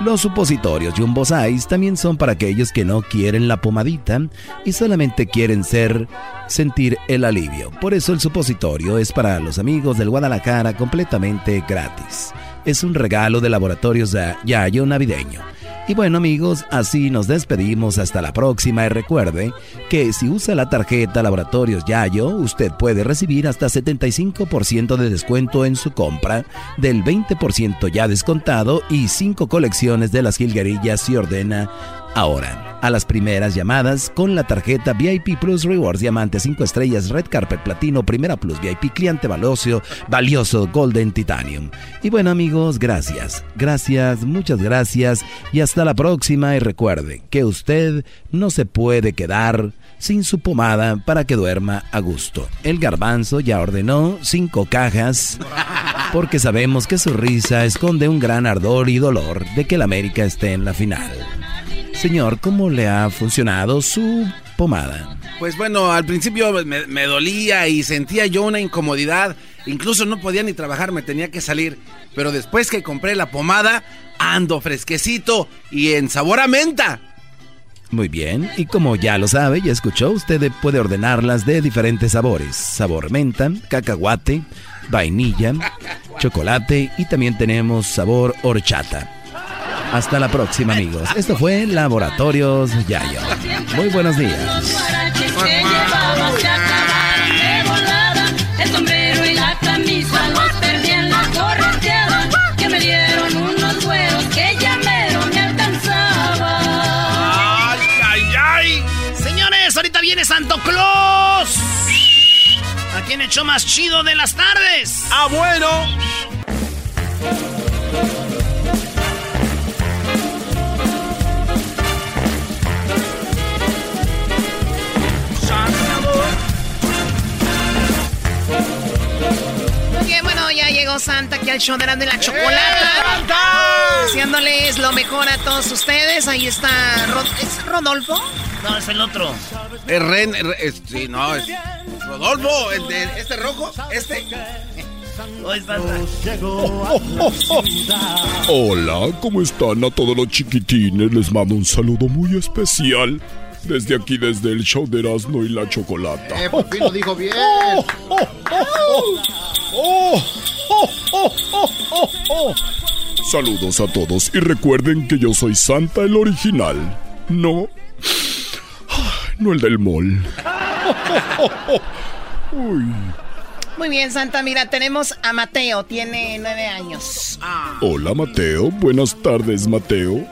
Los supositorios Jumbo Size también son para aquellos que no quieren la pomadita y solamente quieren ser sentir el alivio. Por eso el supositorio es para los amigos del Guadalajara completamente gratis. Es un regalo de laboratorios Yayo navideño. Y bueno amigos, así nos despedimos. Hasta la próxima. Y recuerde que si usa la tarjeta Laboratorios Yayo, usted puede recibir hasta 75% de descuento en su compra, del 20% ya descontado y 5 colecciones de las jilguerillas si ordena ahora. A las primeras llamadas con la tarjeta VIP Plus Rewards Diamante 5 estrellas Red Carpet Platino Primera Plus VIP Cliente Valioso Valioso Golden Titanium. Y bueno amigos, gracias. Gracias, muchas gracias y hasta la próxima y recuerde que usted no se puede quedar sin su pomada para que duerma a gusto. El garbanzo ya ordenó cinco cajas porque sabemos que su risa esconde un gran ardor y dolor de que el América esté en la final. Señor, ¿cómo le ha funcionado su pomada? Pues bueno, al principio me, me, dolía y sentía yo una incomodidad. Incluso no podía ni trabajar, me tenía que salir. Pero después que compré la pomada, ando fresquecito y en sabor a menta. Muy bien, y como ya lo sabe, ya escuchó, usted puede ordenarlas de diferentes sabores. Sabor menta, cacahuate, vainilla, chocolate y también tenemos sabor horchata. Hasta la próxima amigos. Esto fue Laboratorios Yayo. Muy buenos días. El sombrero y la camisa los perdí en la correteada que me dieron unos huevos que ya mero me alcanzaba. ¡Ay, ay, ay! Señores, ahorita viene Santo Claus. Aquí en el show más chido de las tardes. ¡Ah, bueno! Santa aquí al show de la chocolata. Haciéndoles lo mejor a todos ustedes. Ahí está. ¿Es Rodolfo? No, es el otro. Es Ren. es- sí, no, es. Rodolfo, el de este rojo. Este. Hola, ¿cómo están a todos los chiquitines? Les mando un saludo muy especial desde aquí, desde el show de Erasmo y la Chocolata. Eh, por fin lo dijo bien. Saludos a todos y recuerden que yo soy Santa el original, no, no el del mall. Uy. Muy bien, Santa. Mira, tenemos a Mateo. Tiene nueve años. Hola Mateo, buenas tardes Mateo.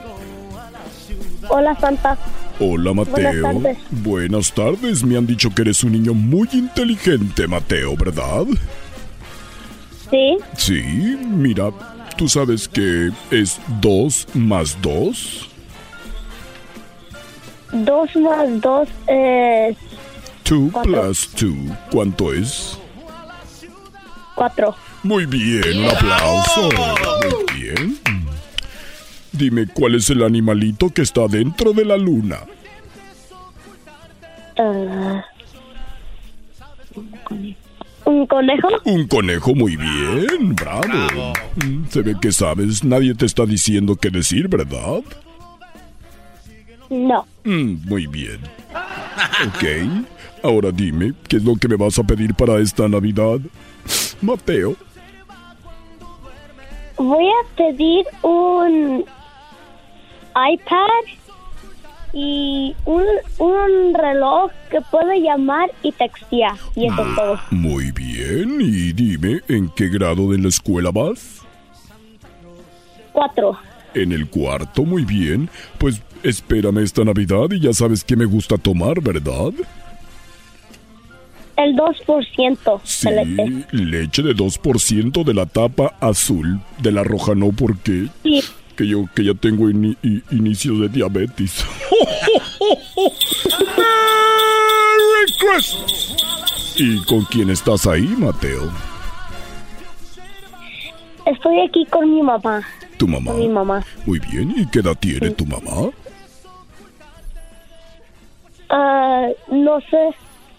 Hola, Santa. Hola Mateo. Buenas tardes. Buenas tardes, me han dicho que eres un niño muy inteligente Mateo, ¿verdad? Sí, Sí, mira, tú sabes que es 2 más 2. dos más dos es 2 Cuatro. plus 2, ¿cuánto es? cuatro. Muy bien, un aplauso. Muy bien. Dime, ¿cuál es el animalito que está dentro de la luna? Ah, ¿Un conejo? Un conejo, muy bien, bravo. Mm, Se ve que sabes, nadie te está diciendo qué decir, ¿verdad? No. Mm, muy bien. Ok, ahora dime, ¿qué es lo que me vas a pedir para esta Navidad? Mateo. Voy a pedir un iPad y un, un reloj que puede llamar y textear. Y eso es todo. Muy bien, y dime, ¿en qué grado de la escuela vas? Cuatro. En el cuarto, muy bien. Pues espérame esta Navidad y ya sabes que me gusta tomar, ¿verdad? El 2% Sí, de leche. leche de 2% de la tapa azul. De la roja no, porque Sí. Que yo que ya tengo ini- i- inicios de diabetes. ¿Y con quién estás ahí, Mateo? Estoy aquí con mi mamá. ¿Tu mamá? Con mi mamá. Muy bien, ¿y qué edad tiene tu mamá? Ah, no sé.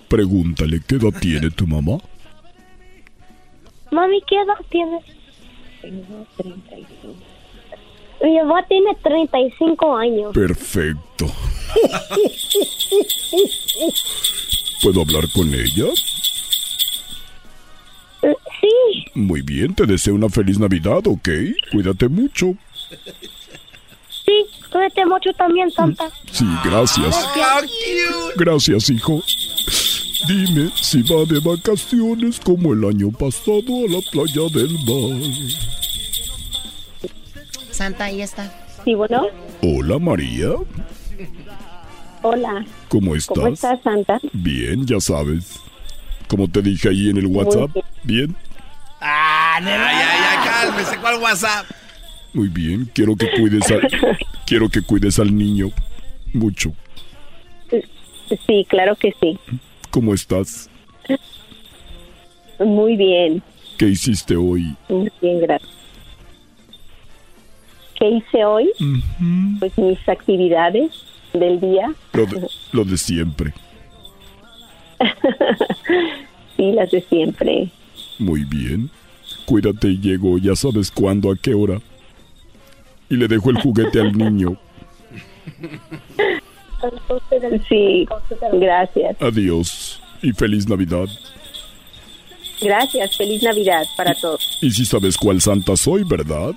Pregúntale, ¿qué edad tiene tu mamá? Mami, ¿qué edad tienes? Tengo 35. Mi mamá tiene 35 años. Perfecto. ¿Puedo hablar con ella? Eh, Sí, Muy bien, te deseo una feliz Navidad, ¿ok? Cuídate mucho. sí, cuídate mucho también, Santa. Sí, gracias. Gracias, hijo. Dime si va de vacaciones como el año pasado a la playa del mar. Santa, ahí está. Sí, bueno. Hola, María. Hola. ¿Cómo estás? ¿Cómo estás, Santa? Bien, ya sabes. Como te dije ahí en el WhatsApp. Bien. Ah, ay, ay, ay, cálmese, ¿cuál WhatsApp? Muy bien. Quiero que cuides al, quiero que cuides al niño mucho. Sí, claro que sí. ¿Cómo estás? Muy bien. ¿Qué hiciste hoy? Muy bien, gracias. ¿Qué hice hoy? Pues mis actividades del día. Lo de, lo de siempre. sí, las de siempre. Muy bien. Cuídate y llego, ya sabes cuándo, a qué hora. Y le dejo el juguete al niño. Sí, gracias. Adiós y feliz Navidad. Gracias, feliz Navidad para todos. Y si sabes cuál santa soy, ¿verdad?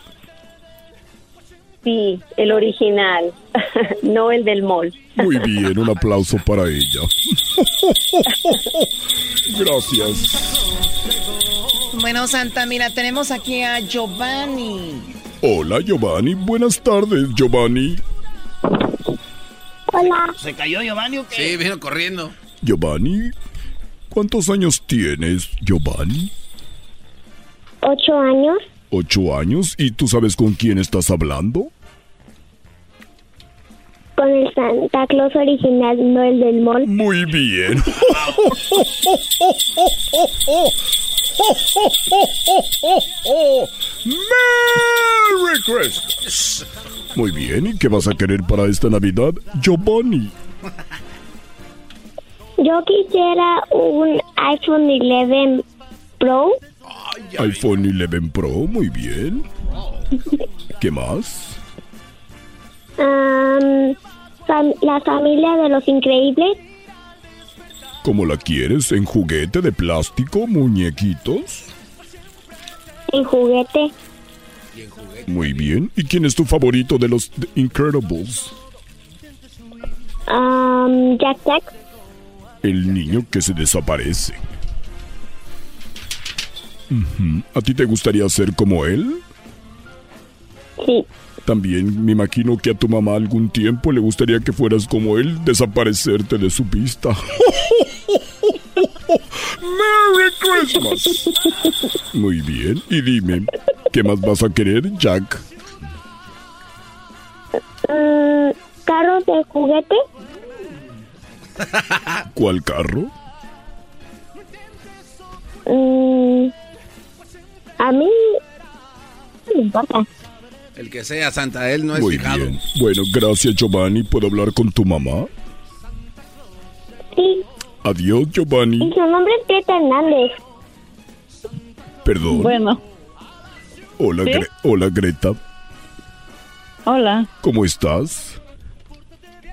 Sí, el original, no el del mall. Muy bien, un aplauso para ella. Gracias. Bueno, Santa, mira, tenemos aquí a Giovanni. Hola, Giovanni. Buenas tardes, Giovanni. Hola. ¿Se cayó Giovanni o qué? Sí, vino corriendo. Giovanni, ¿cuántos años tienes, Giovanni? Ocho años. ¿Ocho años? ¿Y tú sabes con quién estás hablando? Con el Santa Claus original, no el del mall. Muy bien. ¡Merry Christmas! Muy bien, ¿y qué vas a querer para esta Navidad, Giovanni? Yo quisiera un iPhone 11 Pro. iPhone 11 Pro, muy bien. ¿Qué más? Fam- la familia de los increíbles. ¿Cómo la quieres? ¿En juguete de plástico, muñequitos? En juguete. Muy bien. ¿Y quién es tu favorito de los The Incredibles? Am, Jack Jack. El niño que se desaparece. ¿A ti te gustaría ser como él? Sí. También me imagino que a tu mamá algún tiempo le gustaría que fueras como él, desaparecerte de su vista. ¡Merry Christmas! Muy bien, y dime, ¿qué más vas a querer, Jack? Mm, ¿Carros de juguete? ¿Cuál carro? Mm, a mí no me importa. El que sea Santa, él no es Muy fijado. bien. Bueno, gracias Giovanni. ¿Puedo hablar con tu mamá? Sí. Adiós, Giovanni. Y su nombre es Greta Hernández. Perdón. Bueno, Hola, ¿Sí? Gre- Hola, Greta. hola. ¿Cómo estás?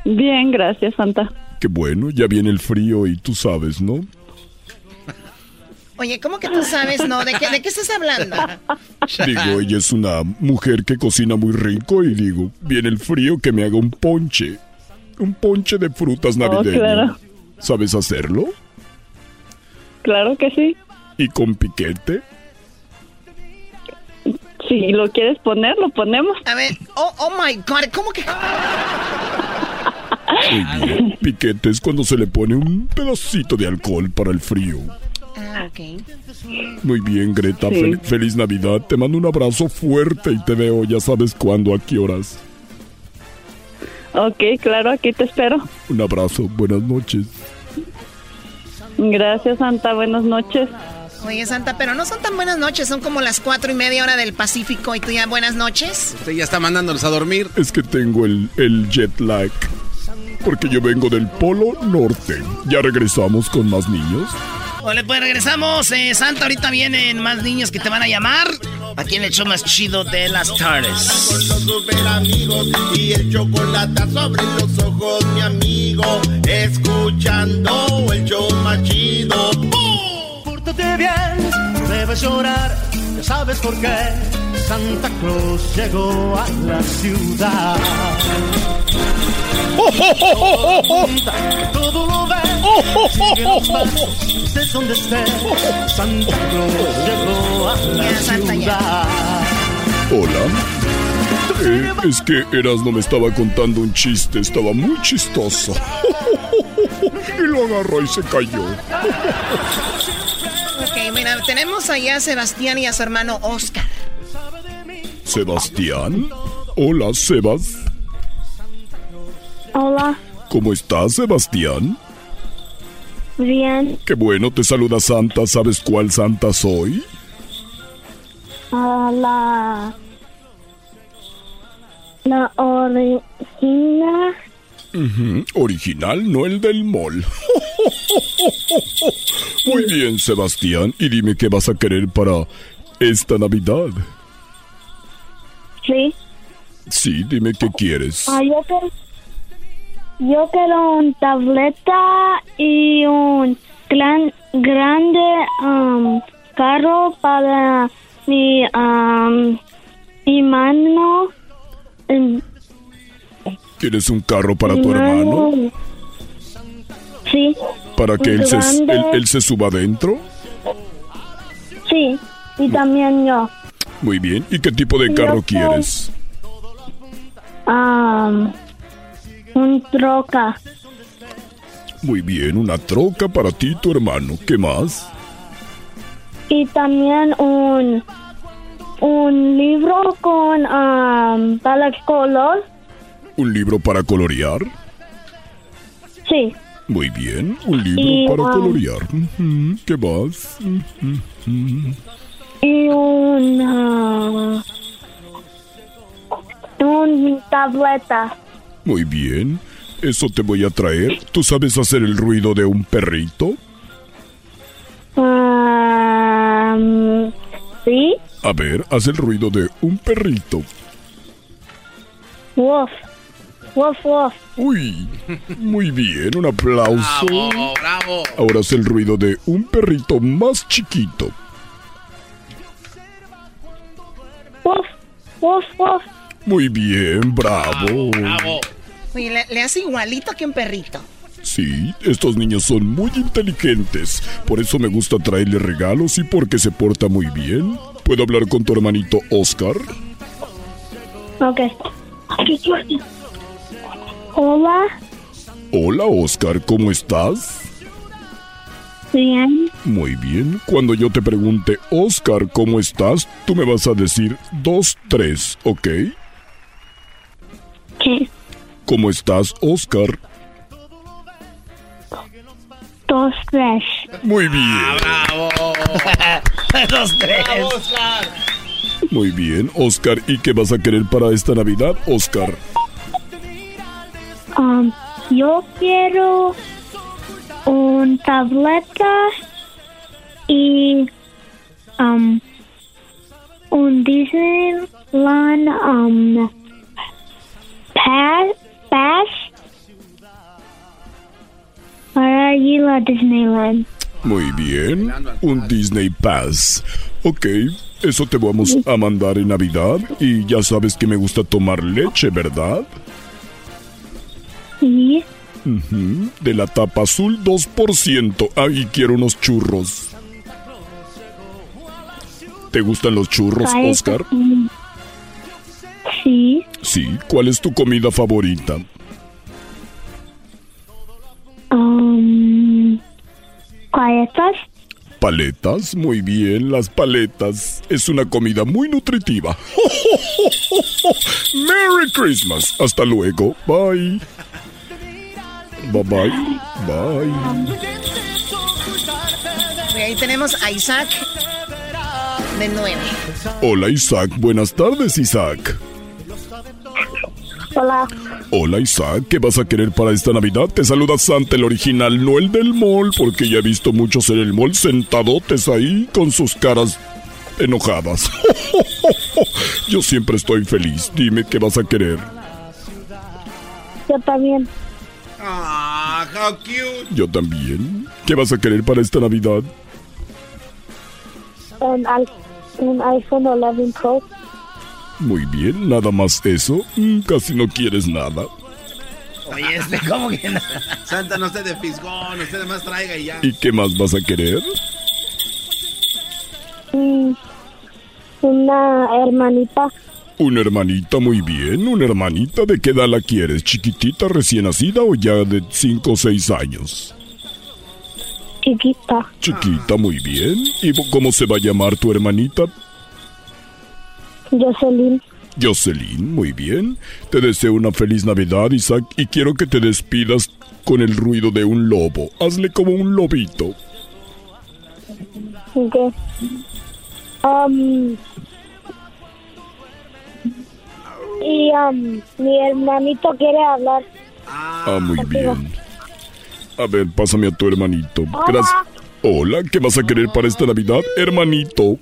Bien, gracias, Santa. Qué bueno, ya viene el frío y tú sabes, ¿no? Oye, ¿cómo que tú sabes, no? ¿De qué, de qué estás hablando? Digo, ella es una mujer que cocina muy rico y digo, viene el frío que me haga un ponche. Un ponche de frutas navideñas. Oh, claro. ¿Sabes hacerlo? Claro que sí. ¿Y con piquete? Si lo quieres poner, lo ponemos. A ver, oh, oh my God, ¿cómo que...? Muy bien. Piquete es cuando se le pone un pedacito de alcohol para el frío. Ok. Muy bien, Greta. Sí. fel- feliz Navidad. Te mando un abrazo fuerte y te veo, ya sabes cuándo, a qué horas. Ok, claro, aquí te espero. Un abrazo. Buenas noches. Gracias, Santa. Buenas noches. Oye, Santa, pero no son tan buenas noches, son como las cuatro y media hora del Pacífico y tú ya buenas noches. Usted ya está mandándolos a dormir. Es que tengo el, el jet lag. Porque yo vengo del Polo Norte. Ya regresamos con más niños. Vale, pues regresamos. eh, Santa, ahorita vienen más niños que te van a llamar. Aquí en el show más chido de las tardes. Y el chocolate sobre los ojos, mi amigo. Escuchando el show más chido. Pórtate bien, debes llorar, ya sabes por qué. Santa Claus llegó a la ciudad. Todo lo ve, sigue los pasos, estés donde estés. Santa llegó a la ciudad. Hola. Eh, es que Erasmo me estaba contando un chiste. Estaba muy chistoso. y lo agarró y se cayó. Ok, mira, tenemos allá a Sebastián y a su hermano Oscar. Sebastián. Hola, Sebas. Hola. ¿Cómo estás, Sebastián? Bien. Qué bueno, te saluda Santa. ¿Sabes cuál Santa soy? Hola. La origina. Ujú, Original, no el del mall. Muy bien, Sebastián. Y dime qué vas a querer para esta Navidad. Sí. Sí, dime qué quieres. Ah, yo. Yo quiero un tableta y un gran, grande um, carro para mi, um, mi mano. ¿Quieres un carro para tu hermano? mano. Sí. ¿Para que él se, él, él se suba adentro? Sí. Y también yo. Muy bien. ¿Y qué tipo de carro quieres? Um, un troca. Muy bien, una troca para ti tu hermano. ¿Qué más? Y también un, un libro con um, para color. ¿Un libro para colorear? Sí. Muy bien, un libro Y, para colorear. ¿Qué más? Y un, ah, un tableta. Muy bien, eso te voy a traer. ¿Tú sabes hacer el ruido de un perrito? Um, sí. A ver, haz el ruido de un perrito. Wolf. Wolf, wolf. Uy, muy bien, un aplauso. Bravo, bravo. Ahora haz el ruido de un perrito más chiquito. Wolf. Wolf, wolf. Muy bien, bravo. Oye, le, le hace igualito que un perrito. Sí, estos niños son muy inteligentes. Por eso me gusta traerle regalos y porque se porta muy bien. ¿Puedo hablar con tu hermanito Oscar? Ok. Hola. Hola Oscar, ¿cómo estás? Bien. Muy bien. Cuando yo te pregunte, Oscar, ¿cómo estás? Tú me vas a decir dos, tres, ¿ok? ¿Qué? ¿Cómo estás, Oscar? Dos, tres. Muy bien. Bravo. Dos, tres. Muy bien, Oscar. ¿Y qué vas a querer para esta Navidad, Oscar? Um, yo quiero un tableta y um, un Disneyland um, pass, pass para ir a Disneyland. Muy bien. Un Disney Pass. Ok, eso te vamos a mandar en Navidad. Y ya sabes que me gusta tomar leche, ¿verdad? Sí. De la tapa azul 2%. Ahí quiero unos churros. ¿Te gustan los churros, Oscar? mm, Sí. Sí. ¿Cuál es tu comida favorita? Um, ¿Galletas? Paletas, muy bien, las paletas. Es una comida muy nutritiva. ¡Merry Christmas! Hasta luego. Bye. Bye bye. Bye. Y ahí tenemos a Isaac de 9. Hola Isaac, buenas tardes Isaac. Hola. Hola Isaac, ¿qué vas a querer para esta Navidad? Te saluda Santa el original, no el del mall, porque ya he visto muchos en el mall sentadotes ahí con sus caras enojadas. Yo siempre estoy feliz. Dime qué vas a querer. Yo también. Ah, how cute. Yo también. ¿Qué vas a querer para esta Navidad? Un, un iPhone 11 Pro. Muy bien, nada más eso. Mm, casi no quieres nada. Oye, este, ¿cómo que no? Santa, no esté de fisgón, usted además traiga y ya. ¿Y qué más vas a querer? Mm, una hermanita Una hermanita, muy bien. ¿Una hermanita de qué edad la quieres? ¿Chiquitita, recién nacida o ya de 5 o 6 años? chiquita. Chiquita, muy bien. ¿Y cómo se va a llamar tu hermanita? Jocelyn. Jocelyn, muy bien. Te deseo una feliz Navidad, Isaac, y quiero que te despidas con el ruido de un lobo. Hazle como un lobito. Ok. Um, y um, mi hermanito quiere hablar. Ah, muy bien. A ver, pásame a tu hermanito. Gracias. Hola, ¿qué vas a querer para esta Navidad, hermanito?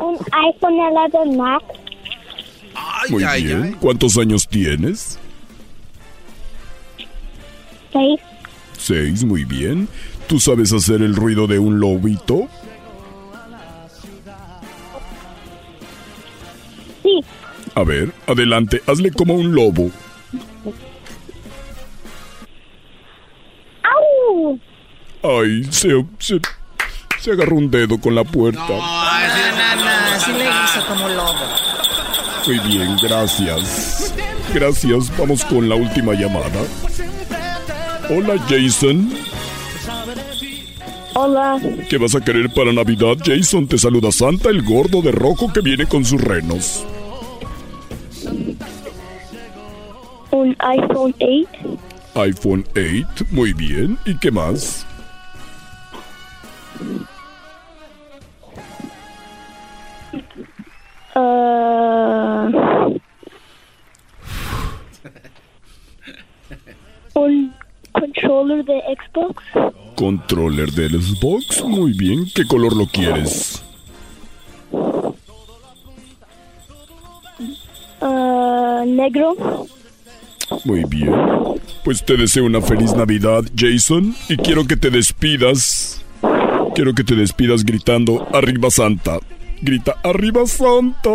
Un iPhone 11 Max. Muy bien. ¿Cuántos años tienes? Seis. Seis, muy bien. ¿Tú sabes hacer el ruido de un lobito? Sí. A ver, adelante, hazle como un lobo. ¡Au! Ay, se, se, se agarró un dedo con la puerta. Así le hizo como lobo. Muy bien, gracias. Gracias, vamos con la última llamada. Hola, Jason. Hola. ¿Qué vas a querer para Navidad, Jason? Te saluda Santa, el gordo de rojo que viene con sus renos. Un iPhone 8. iPhone 8, muy bien. ¿Y qué más? Uh, un controller de Xbox. Controller del Xbox, muy bien. ¿Qué color lo quieres? Uh, negro. Muy bien. Pues te deseo una feliz Navidad, Jason, y quiero que te despidas. Quiero que te despidas gritando Arriba Santa. Grita Arriba Santa.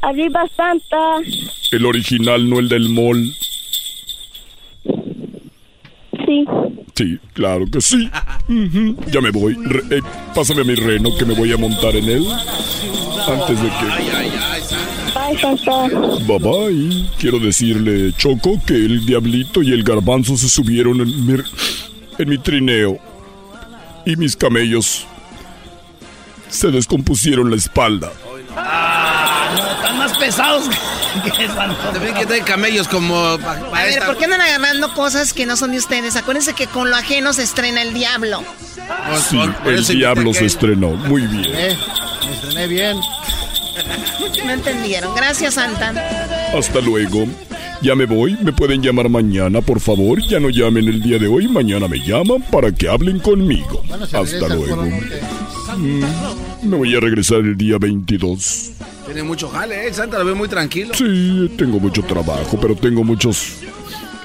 Arriba Santa. El original, no el del mall. Sí. Sí, claro que sí. Ya me voy. Re- eh, pásame a mi reno que me voy a montar en él. Antes de que... Bye, Santa. Bye bye. Quiero decirle, Choco, que el diablito y el garbanzo se subieron en mi, en mi trineo. Y mis camellos se descompusieron la espalda. Están más pesados que esa, ¿no? También que trae camellos como... A ver, ¿por qué andan agarrando cosas que no son de ustedes? Acuérdense que con lo ajeno se estrena el diablo. Sí, el diablo se estrenó. Muy bien. Eh, me estrené bien. No entendieron. Gracias, Santa. Hasta luego. Ya me voy. Me pueden llamar mañana, por favor. Ya no llamen el día de hoy. Mañana me llaman para que hablen conmigo. Bueno, Hasta luego. Mm, Me voy a regresar el día 22. Tiene mucho jale, ¿eh? Santa lo ve muy tranquilo. Sí, tengo mucho trabajo, pero tengo muchos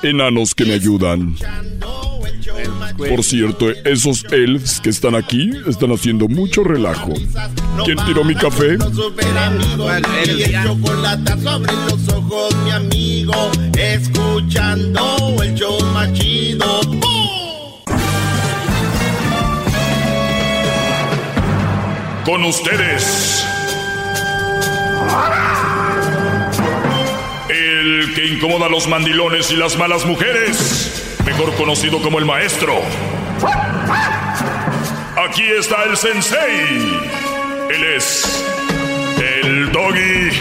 enanos que me ayudan. Por cierto, esos elves que están aquí están haciendo mucho relajo. ¿Quién tiró mi café? Super amigos y el chocolate sobre los ojos, mi amigo. Escuchando el show más chido. Con ustedes. El que incomoda a los mandilones y las malas mujeres. Mejor conocido como el maestro. Aquí está el sensei. Él es el doggy.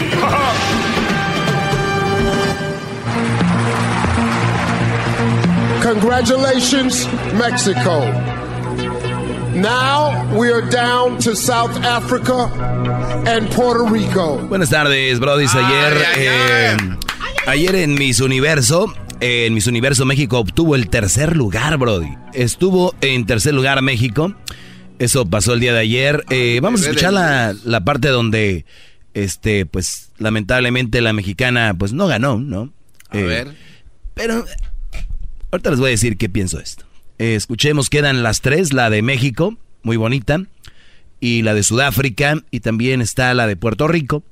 Congratulations, Mexico. Now we are down to South Africa and Puerto Rico. Buenas tardes, Brody. Ayer, eh, ayer en Miss Universo, en Miss Universo México obtuvo el tercer lugar, Brody. Estuvo en tercer lugar México. Eso pasó el día de ayer. Eh, vamos a escuchar la, la parte donde, este, pues, lamentablemente la mexicana, pues, no ganó, ¿no? A Eh, ver. Pero ahorita les voy a decir qué pienso de esto. Eh, escuchemos, quedan las tres, la de México, muy bonita, y la de Sudáfrica, y también está la de Puerto Rico.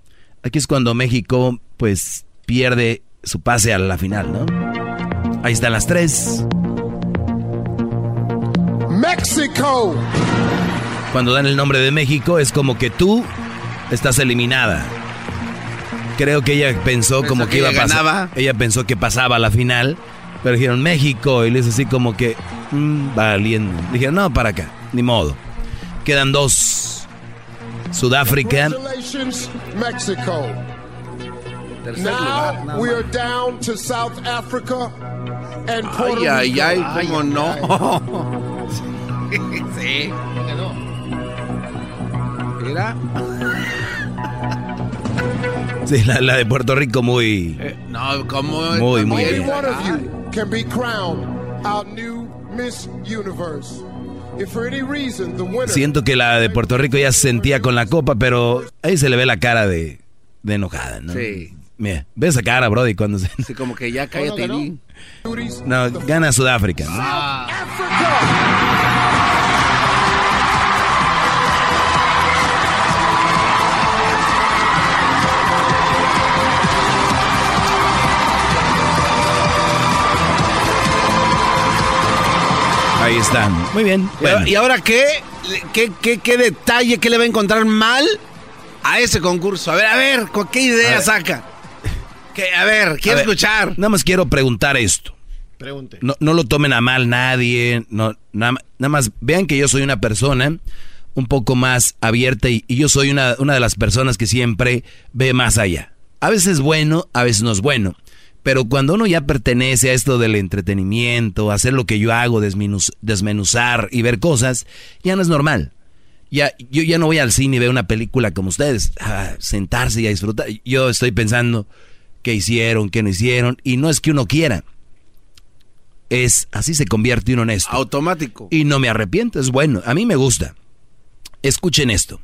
Aquí es cuando México, pues, pierde su pase a la final, ¿no? Ahí están las tres. Mexico. Cuando dan el nombre de México es como que tú estás eliminada. Creo que ella pensó como que, que iba a pasar. Ella pensó que pasaba a la final, pero dijeron México y le hizo así como que mm, valiendo. Dijeron, no, para acá, ni modo. Quedan dos. Sudáfrica. Congratulations, Lugar, Now nada we are down to South Africa and Puerto Ay, ay, Rico. ay, cómo no. sí. Mira. Sí, la, la de Puerto Rico muy... Eh, no, como... Muy, muy Only bien. one of you can be crowned our new Miss Universe. If for any reason the winner Siento que la de Puerto Rico ya se sentía con la copa, pero ahí se le ve la cara de, de enojada, ¿no? Sí. Mira, ve esa cara, Brody, cuando se... Sí, como que ya cállate. Di. No, gana Sudáfrica. ¿no? Ahí están. Muy bien. ¿Y ahora- ¿Y ahora qué? ¿Qué, qué? qué detalle? ¿Qué le va a encontrar mal a ese concurso? A ver, a ver, ¿con qué A idea ver. saca? ¿Qué? A ver, quiero A ver, escuchar. Nada más quiero preguntar esto. Pregunte. No, no lo tomen a mal nadie. No, nada, nada más vean que yo soy una persona un poco más abierta y, y yo soy una, una de las personas que siempre ve más allá. A veces es bueno, a veces no es bueno. Pero cuando uno ya pertenece a esto del entretenimiento, hacer lo que yo hago, desmenuz- desmenuzar y ver cosas, ya no es normal. Ya, yo ya no voy al cine y veo una película como ustedes, a sentarse y a disfrutar. Yo estoy pensando qué hicieron, qué no hicieron, y no es que uno quiera. Es así se convierte uno en esto. Automático. Y no me arrepiento, es bueno. A mí me gusta. Escuchen esto.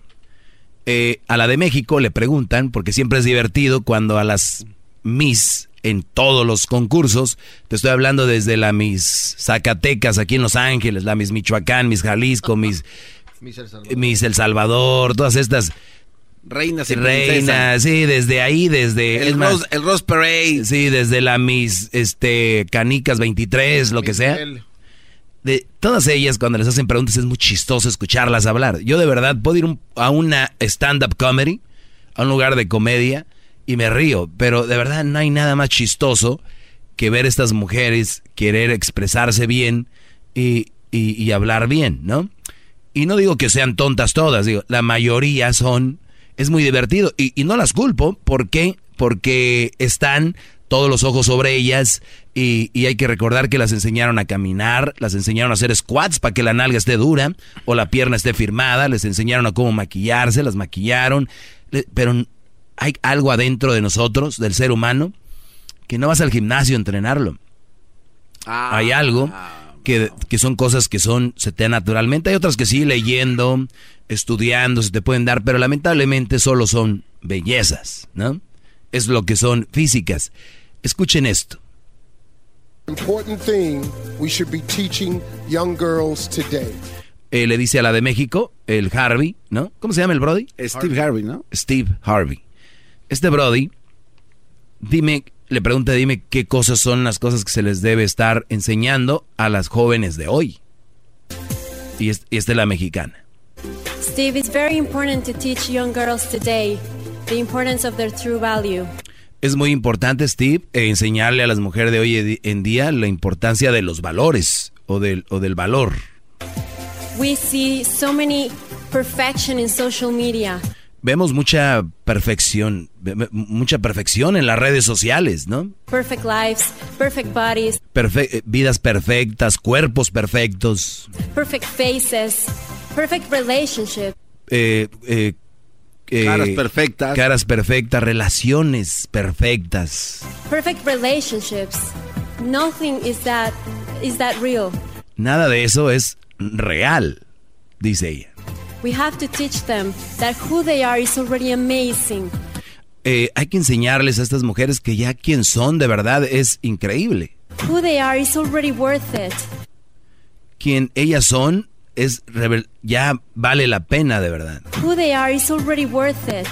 Eh, a la de México le preguntan, porque siempre es divertido cuando a las Miss en todos los concursos, te estoy hablando desde la Miss Zacatecas aquí en Los Ángeles, la Miss Michoacán, Miss Jalisco, Miss, Miss El Salvador. Miss El Salvador, todas estas Reinas y princesas. reinas, sí, desde ahí, desde El más, Rose, el Rose Parade. sí, desde la Miss este Canicas 23, lo que sea de todas ellas, cuando les hacen preguntas, es muy chistoso escucharlas hablar. Yo de verdad puedo ir un- a una stand-up comedy, a un lugar de comedia, y me río. Pero de verdad no hay nada más chistoso que ver estas mujeres querer expresarse bien y, y- y hablar bien, ¿no? Y no digo que sean tontas todas, digo, la mayoría son, es muy divertido. Y, y no las culpo, ¿por qué? Porque están todos los ojos sobre ellas y, y hay que recordar que las enseñaron a caminar, las enseñaron a hacer squats para que la nalga esté dura o la pierna esté firmada, les enseñaron a cómo maquillarse, las maquillaron, pero hay algo adentro de nosotros, del ser humano, que no vas al gimnasio a entrenarlo. Ah, Hay algo que, que son cosas que son, se te dan naturalmente. Hay otras que sí, leyendo, estudiando, se te pueden dar, pero lamentablemente solo son bellezas, ¿no? Es lo que son físicas. Escuchen esto. important thing we should be teaching young girls today. Eh, le dice a la de México, el Harvey, ¿no? ¿Cómo se llama el Brody? Steve Harvey, ¿no? Steve Harvey. Este Brody, dime, le pregunta, dime qué cosas son las cosas que se les debe estar enseñando a las jóvenes de hoy. Y, es- y esta es la mexicana. Steve, it's very important to teach young girls today the importance of their true value. Es muy importante, Steve, eh, enseñarle a las mujeres de hoy en día la importancia de los valores o del, o del valor. We see so many perfection in social media. Vemos mucha perfección, mucha perfección en las redes sociales, ¿no? Perfect lives, perfect bodies, Perfe- eh, vidas perfectas, cuerpos perfectos, perfect faces, perfect relationships. eh, eh, eh, Caras perfectas. caras perfectas, relaciones perfectas. Perfect relationships. Nothing is that is that real. Nada de eso es real, dice ella. We have to teach them that who they are is already amazing. Eh, hay que enseñarles a estas mujeres que ya quien son de verdad es increíble. Who they are is already worth it. Quien ellas son es ya vale la pena de verdad. Who they are is already worth it.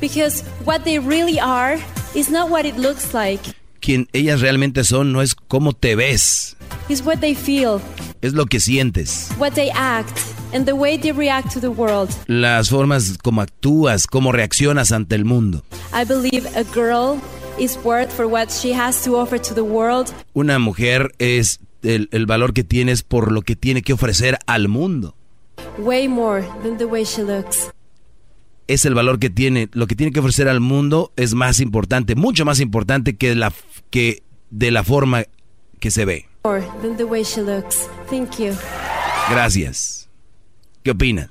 Because what they really are is not what it looks like. Quien ellas realmente son no es cómo te ves, what they feel, es lo que sientes. what they act, and the way they react to the world. Las formas como actúas, cómo reaccionas ante el mundo. I believe a girl is worth for what she has to offer to the world. Una mujer es el, el valor que tienes por lo que tiene que ofrecer al mundo. Way more than the way she looks. Es el valor que tiene, lo que tiene que ofrecer al mundo es más importante, mucho más importante que, la, que de la forma que se ve. More than the way she looks. Thank you. Gracias. ¿Qué opinan?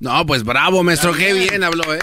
No, pues bravo, maestro, qué bien habló, ¿eh?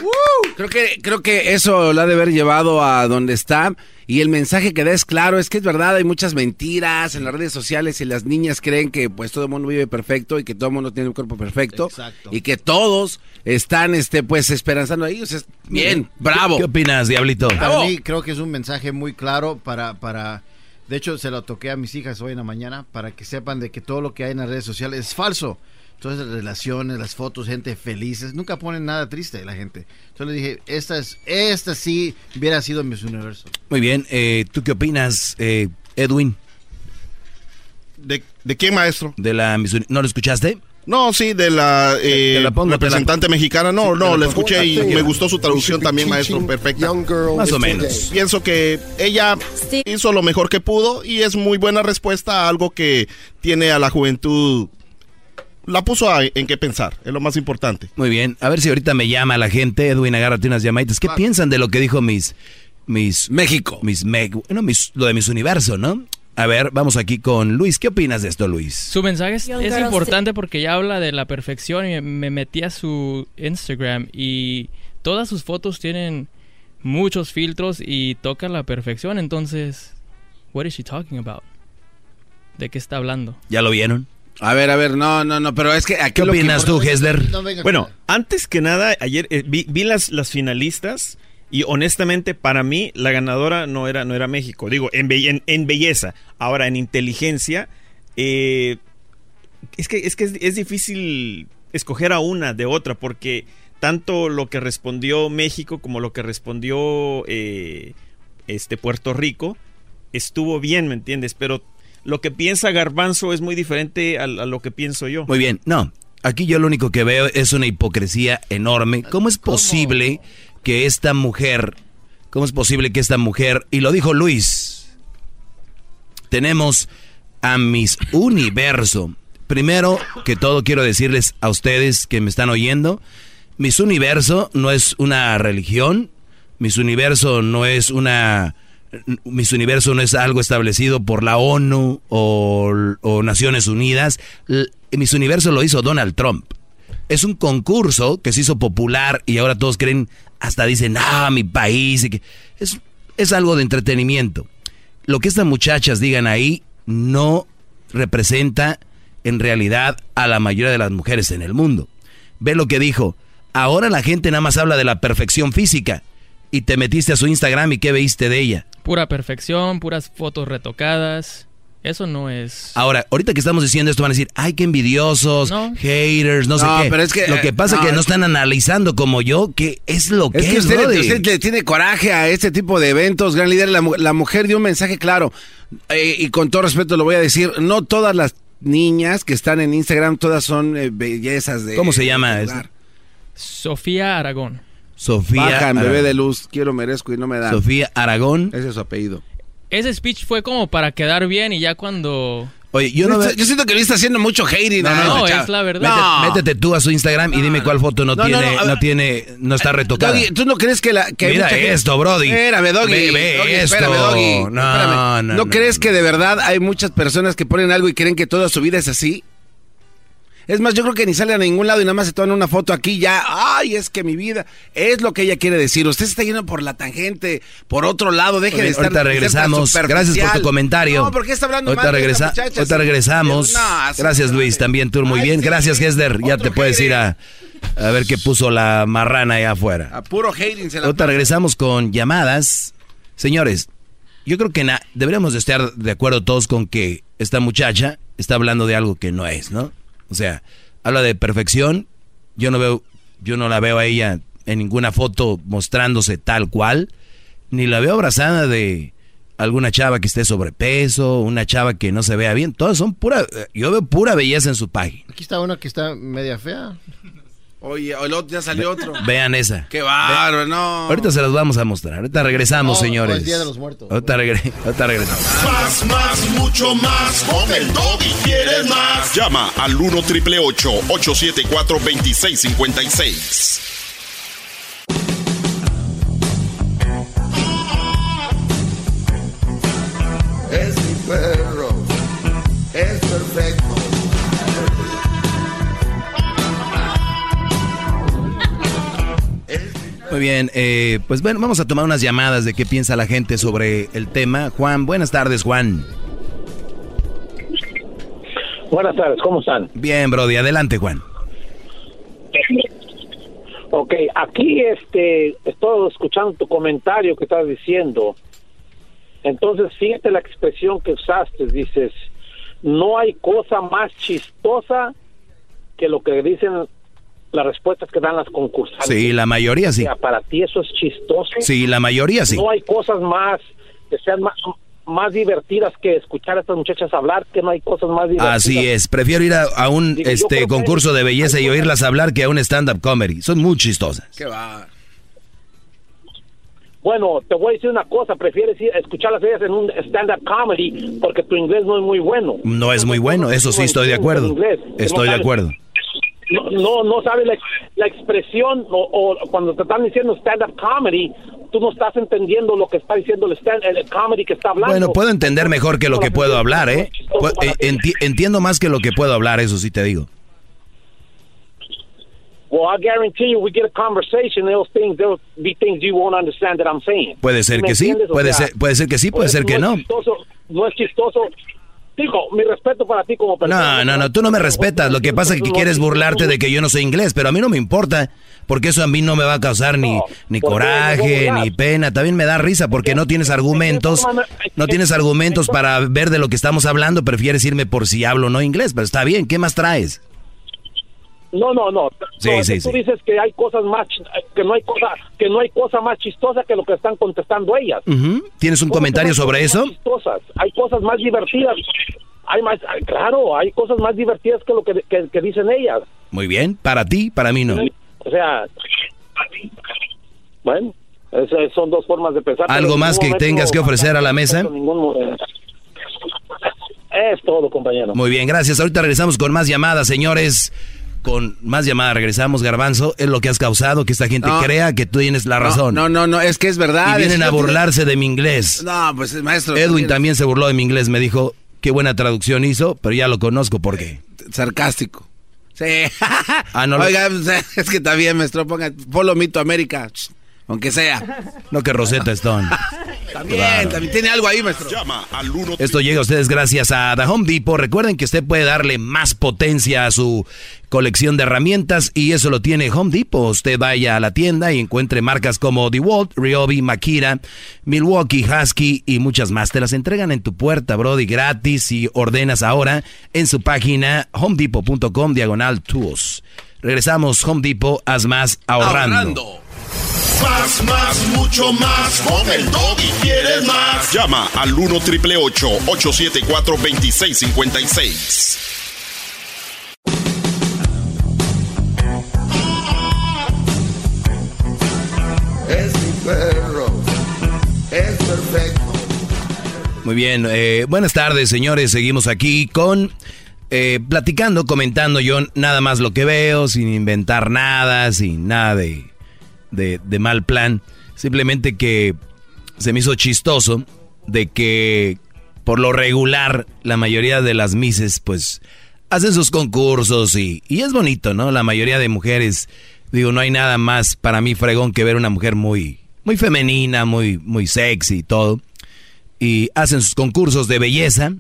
Creo que, creo que eso la ha de haber llevado a donde está. Y el mensaje que da es claro, es que es verdad, hay muchas mentiras en las redes sociales y las niñas creen que pues todo el mundo vive perfecto y que todo el mundo tiene un cuerpo perfecto. Y que todos están, este, pues, esperanzando ahí. O sea, bien, bravo. ¿Qué opinas, Diablito? Para mí creo que es un mensaje muy claro para, para... De hecho, se lo toqué a mis hijas hoy en la mañana para que sepan de que todo lo que hay en las redes sociales es falso. Todas las relaciones, las fotos, gente felices, nunca ponen nada triste la gente. Entonces le dije, esta, es, esta sí hubiera sido Miss Universo. Muy bien, eh, ¿tú qué opinas, eh, Edwin? ¿De, ¿De qué maestro? De la Miss ¿No lo escuchaste? No, sí, de la, eh, Te la pongo, te la representante mexicana. No, Sí, no, la la escuché y me gustó su traducción también, maestro. Perfecta. Más o menos. Pienso que ella hizo lo mejor que pudo y es muy buena respuesta a algo que tiene a la juventud. La puso a- en qué pensar, es lo más importante. Muy bien, a ver si ahorita me llama la gente, Edwin, agárrate unas llamaditas. ¿Qué piensan de lo que dijo mis... mis México. Mis, me- bueno, mis, lo de mis universo, ¿no? A ver, vamos aquí con Luis. ¿Qué opinas de esto, Luis? Su mensaje es, es importante porque ya habla de la perfección y me metí a su Instagram y todas sus fotos tienen muchos filtros y tocan la perfección. Entonces, what is she talking about? ¿De qué está hablando? ¿Ya lo vieron? A ver, a ver, no, no, no, pero es que aquí ¿Qué que opinas tú, importa- Hesler? No, venga. Bueno, antes que nada, ayer eh, vi, vi las, las finalistas y honestamente para mí la ganadora no era, no era México. Digo, en, be- en, en belleza. Ahora, en inteligencia, eh, es que, es, que es, es difícil escoger a una de otra porque tanto lo que respondió México como lo que respondió eh, este Puerto Rico estuvo bien, ¿me entiendes? Pero lo que piensa Garbanzo es muy diferente a, a lo que pienso yo. Muy bien, no. Aquí yo lo único que veo es una hipocresía enorme. ¿Cómo es posible que esta mujer, cómo es posible que esta mujer, y lo dijo Luis, tenemos a Miss Universo. Primero que todo quiero decirles a ustedes que me están oyendo, Miss Universo no es una religión, Miss Universo no es una... Miss Universo no es algo establecido por la ONU o, o Naciones Unidas. Miss Universo lo hizo Donald Trump. Es un concurso que se hizo popular y ahora todos creen, hasta dicen, ah, mi país. es, es algo de entretenimiento. Lo que estas muchachas digan ahí no representa en realidad a la mayoría de las mujeres en el mundo. Ve lo que dijo. Ahora la gente nada más habla de la perfección física. Y te metiste a su Instagram y qué veiste de ella. Pura perfección, puras fotos retocadas. Eso no es... Ahora, ahorita que estamos diciendo esto van a decir, ay, qué envidiosos, haters, no, sé No, qué. pero es que, lo que pasa no, es que no es- están analizando como yo qué es lo que Es que usted, brody. usted le tiene coraje a este tipo de eventos, gran líder. La, mu- la mujer dio un mensaje claro. Eh, y con todo respeto lo voy a decir, no todas las niñas que están en Instagram, todas son eh, bellezas de... ¿Cómo se llama lugar. Sofía Aragón. Sofía Bajan, bebé Aragón. de luz, quiero, merezco y no me dan. Sofía Aragón. Ese es su apellido. Ese speech fue como para quedar bien y ya cuando... Oye, yo no Yo, siento que le está haciendo mucho hating. No, no, no, chava. es la verdad. Métete, métete tú a su Instagram y dime cuál foto no, tiene, no, tiene, no está retocada. Doggy, ¿tú no crees que la... Que hay Mira mucha gente- esto, Brody. Espérame, Doggy. Ve, ve Doggy, esto. espérame, Doggy. No, Espérame. no, ¿No no, crees que de verdad hay muchas personas que ponen algo y creen que toda su vida es así? Es más, yo creo que ni sale a ningún lado y nada más se toman una foto aquí ya. Ay, es que mi vida es lo que ella quiere decir. Usted se está yendo por la tangente, por otro lado. Deje Muy de estar. ahorita regresamos. Gracias por tu comentario. No, ¿por qué está hablando ahorita mal de esta regresa- ahorita regresamos. No, Gracias, Luis. También tú muy bien. Gracias, Hesder. Ya te puedes ir a, a ver qué puso la marrana allá afuera. A puro hating se la Ahorita regresamos con llamadas. Señores, yo creo que na- deberíamos de estar de acuerdo todos con que esta muchacha está hablando de algo que no es, ¿no? O sea, habla de perfección. Yo no veo, yo no la veo a ella en ninguna foto mostrándose tal cual, ni la veo abrazada de alguna chava que esté sobrepeso, una chava que no se vea bien. Todas son pura, yo veo pura belleza en su página. Aquí está una que está media fea. Oye, el otro- ya salió otro. Vean esa. Qué bárbaro, no. Ahorita se las vamos a mostrar. Ahorita regresamos, No, señores. el Día de los Muertos. Ahorita, regre- ahorita regresamos. Más, más, mucho más. Con el y quieres más. Llama al 1 triple 874 2656. Es mi perro, Muy bien, eh, pues bueno, vamos a tomar unas llamadas de qué piensa la gente sobre el tema. Juan, buenas tardes, Juan. Buenas tardes, ¿cómo están? Bien, Brody, adelante, Juan. Ok, aquí este, estoy escuchando tu comentario que estás diciendo. Entonces, fíjate la expresión que usaste, dices, no hay cosa más chistosa que lo que dicen las respuestas que dan las concursantes. Sí, la mayoría sí. O sea, para ti eso es chistoso. Sí, la mayoría sí. No hay cosas más que sean más, más divertidas que escuchar a estas muchachas hablar, que no hay cosas más divertidas. Así es, prefiero ir a, a un Digo, este concurso de belleza y oírlas hablar que a un stand-up comedy. Son muy chistosas. ¿Qué va? Bueno, te voy a decir una cosa, prefieres ir a escucharlas ellas en un stand-up comedy porque tu inglés no es muy bueno. No es muy bueno, eso sí estoy de acuerdo. Estoy de acuerdo. No, no, no sabes la, la expresión o, o cuando te están diciendo stand-up comedy, tú no estás entendiendo lo que está diciendo el, stand, el comedy que está hablando. Bueno, puedo entender mejor que lo que puedo hablar, ¿eh? Eh, enti- entiendo más que lo que puedo hablar, eso sí te digo. Well, I guarantee you, we get a conversation, those things, there'll be things you won't understand that I'm saying. Puede ser ¿Me que sí, puede ser, puede ser que sí, puede por ser que no. Es chistoso, no es chistoso. Digo, mi respeto para ti como persona. No, no, no, tú no me respetas. Lo que pasa es que quieres burlarte de que yo no sé inglés, pero a mí no me importa, porque eso a mí no me va a causar ni, ni ¿por qué me voy a coraje, ni pena. También me da risa porque no tienes argumentos, no tienes argumentos para ver de lo que estamos hablando, prefieres irme por si hablo o no inglés, pero está bien, ¿qué más traes? No, no, no. Sí, No, es sí, tú sí. dices que hay cosas más, que no hay cosa, que no hay cosa más chistosa que lo que están contestando ellas. ¿Tienes un ¿Cómo que comentario sobre eso? chistosas? Hay cosas más divertidas. Hay más, claro, hay cosas más divertidas que lo que, que- que dicen ellas. Muy bien, para ti, para mí no. O sea, bueno, esas son dos formas de pensar. ¿Algo más que tengas que ofrecer a la mesa? ningún mo- Es todo, compañero. Muy bien, gracias. Ahorita regresamos con más llamadas, señores. Con más llamadas regresamos, Garbanzo. Es lo que has causado que esta gente No. crea que tú tienes la razón. No, no, no, es que es verdad. Y vienen a burlarse de mi inglés. No, pues maestro. Edwin también se burló de mi inglés. Me dijo, qué buena traducción hizo, pero ya lo conozco. ¿Por qué? Sarcástico. Sí. Ah, no lo- Oiga, pues, es que también, maestro, ponga Follow Me to America. Aunque sea. No que Rosetta Stone. También, Claro. también tiene algo ahí, maestro. Llama al 1 Esto llega a ustedes gracias a The Home Depot. Recuerden que usted puede darle más potencia a su colección de herramientas y eso lo tiene Home Depot. Usted vaya a la tienda y encuentre marcas como DeWalt, Ryobi, Makita, Milwaukee, Husky y muchas más. Te las entregan en tu puerta, Brody, gratis y ordenas ahora en su página homedepot.com diagonal tools. Regresamos, Home Depot, haz más ahorrando. Más, más, mucho más. Con el y quieres más. Llama al 1 triple 874 2656. Es mi perro. Es perfecto. Muy bien, eh, buenas tardes señores, seguimos aquí con eh, platicando, comentando yo nada más lo que veo, sin inventar nada, sin nada de, de, mal plan, simplemente que se me hizo chistoso de que por lo regular la mayoría de las mises pues hacen sus concursos y, y es bonito, ¿no? La mayoría de mujeres, digo, no hay nada más para mí fregón que ver una mujer muy, muy femenina, muy, muy sexy y todo y hacen sus concursos de belleza.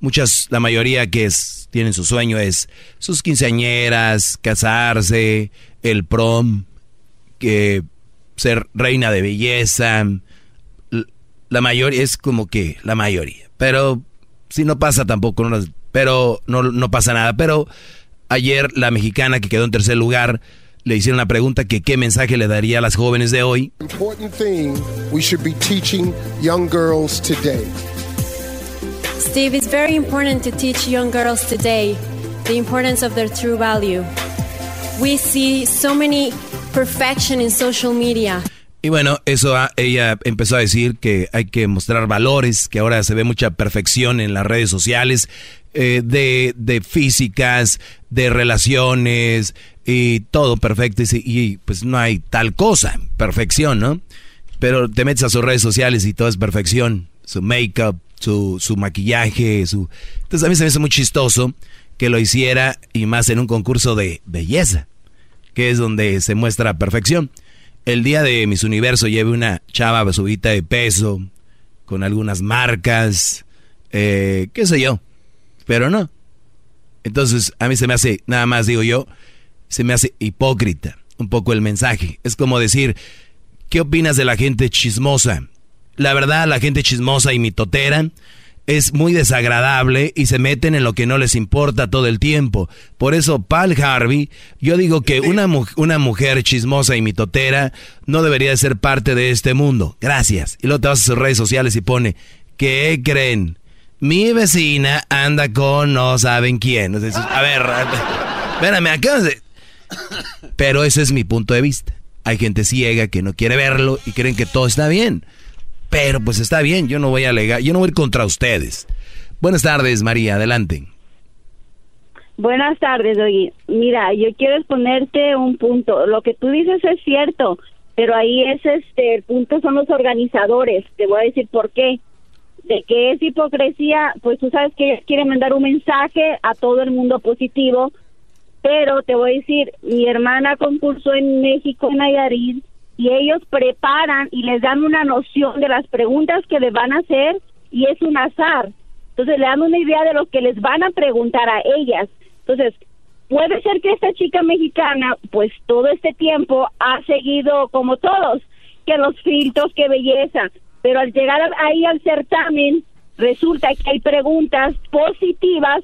Muchas, la mayoría que es, tienen su sueño es sus quinceañeras, casarse, el prom, que ser reina de belleza. La mayoría es como que la mayoría. Pero si no pasa tampoco, no pero no, no pasa nada. Pero ayer la mexicana que quedó en tercer lugar le hicieron la pregunta que qué mensaje le daría a las jóvenes de hoy. Important thing we should be teaching young girls today. Steve, it's very important to teach young girls today the importance of their true value. We see so many perfection in social media. Y bueno, eso a- ella empezó a decir que hay que mostrar valores, que ahora se ve mucha perfección en las redes sociales, eh, de, de físicas, de relaciones y todo perfecto. Y, y, pues no hay tal cosa, perfección, ¿no? Pero te metes a sus redes sociales y todo es perfección, su make-up, su, su maquillaje, su... Entonces a mí se me hace muy chistoso que lo hiciera y más en un concurso de belleza, que es donde se muestra perfección. el día de mis universo lleve una chava subida de peso, con algunas marcas, eh, qué sé yo, pero no. Entonces a mí se me hace, nada más digo yo, se me hace hipócrita un poco el mensaje. Es como decir, ¿qué opinas de la gente chismosa? La verdad, la gente chismosa y mitotera es muy desagradable y se meten en lo que no les importa todo el tiempo. Por eso, Paul Harvey, yo digo que una, una mujer chismosa y mitotera no debería de ser parte de este mundo. Gracias. Y luego te vas a sus redes sociales y pone, ¿qué creen? Mi vecina anda con no saben quién. a ver, espérame, de... Pero ese es mi punto de vista. Hay gente ciega que no quiere verlo y creen que todo está bien. Pero pues está bien, yo no voy a alegar, yo no voy a ir contra ustedes. Buenas tardes, María, adelante. Buenas tardes, Oye. Mira, yo quiero exponerte un punto. Lo que tú dices es cierto, pero ahí es este, el punto son los organizadores. Te voy a decir por qué. De que es hipocresía, pues tú sabes que quieren mandar un mensaje a todo el mundo positivo, pero te voy a decir, mi hermana concursó en México, en Nayarit, y ellos preparan y les dan una noción de las preguntas que les van a hacer y es un azar. Entonces le dan una idea de lo que les van a preguntar a ellas. Entonces, puede ser que esta chica mexicana, pues todo este tiempo ha seguido como todos, que los filtros, que belleza, pero al llegar ahí al certamen, resulta que hay preguntas positivas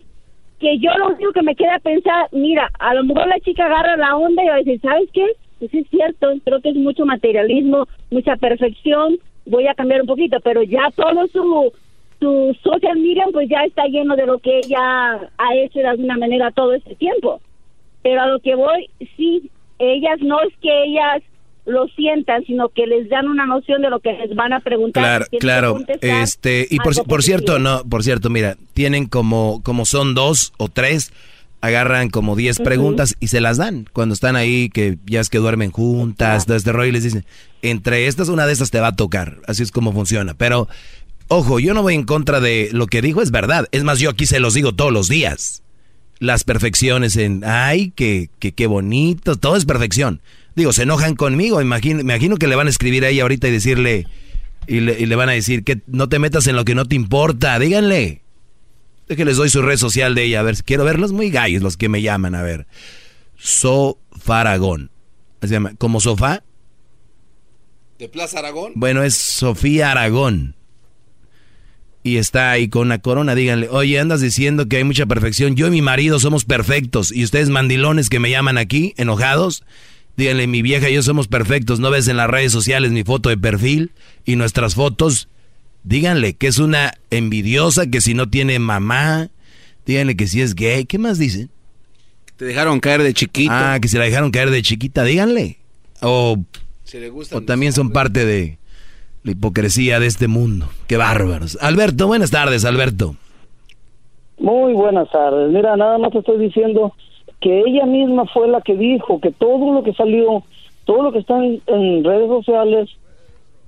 que yo lo único que me queda pensar, mira, a lo mejor la chica agarra la onda y va a decir, ¿sabes qué? Pues es cierto, creo que es mucho materialismo, mucha perfección, voy a cambiar un poquito, pero ya todo su, su social media pues ya está lleno de lo que ella ha hecho de alguna manera todo este tiempo. Pero a lo que voy, sí, ellas no es que ellas lo sientan, sino que les dan una noción de lo que les van a preguntar. Claro, claro. Este, y por, por cierto, no, por cierto, mira, tienen como, como son dos o tres, agarran como 10 preguntas y se las dan cuando están ahí, que ya es que duermen juntas, todo este rollo, y les dicen, entre estas, una de estas te va a tocar. Así es como funciona. Pero, ojo, yo no voy en contra de lo que dijo, es verdad. Es más, yo aquí se los digo todos los días. Las perfecciones en, ay, que, que, qué bonito, todo es perfección. Digo, se enojan conmigo, imagino, me imagino que le van a escribir a ella ahorita y decirle, y le, y le van a decir, que no te metas en lo que no te importa, díganle que les doy su red social de ella. A ver, quiero verlos muy gallos los que me llaman. A ver. Sofaragón. Se llama. ¿Como sofá? ¿De Plaza Aragón? Bueno, es Sofía Aragón. Y está ahí con una corona. Díganle, oye, andas diciendo que hay mucha perfección. Yo y mi marido somos perfectos. Y ustedes mandilones que me llaman aquí, enojados. Díganle, mi vieja y yo somos perfectos. ¿No ves en las redes sociales mi foto de perfil y nuestras fotos? Díganle que es una envidiosa, que si no tiene mamá, díganle que si es gay. ¿Qué más dicen? Te dejaron caer de chiquita. Ah, que se la dejaron caer de chiquita, díganle. O, o también son parte de la hipocresía de este mundo. Qué bárbaros. Alberto, buenas tardes, Alberto. Muy buenas tardes. Mira, nada más te estoy diciendo que ella misma fue la que dijo que todo lo que salió, todo lo que está en redes sociales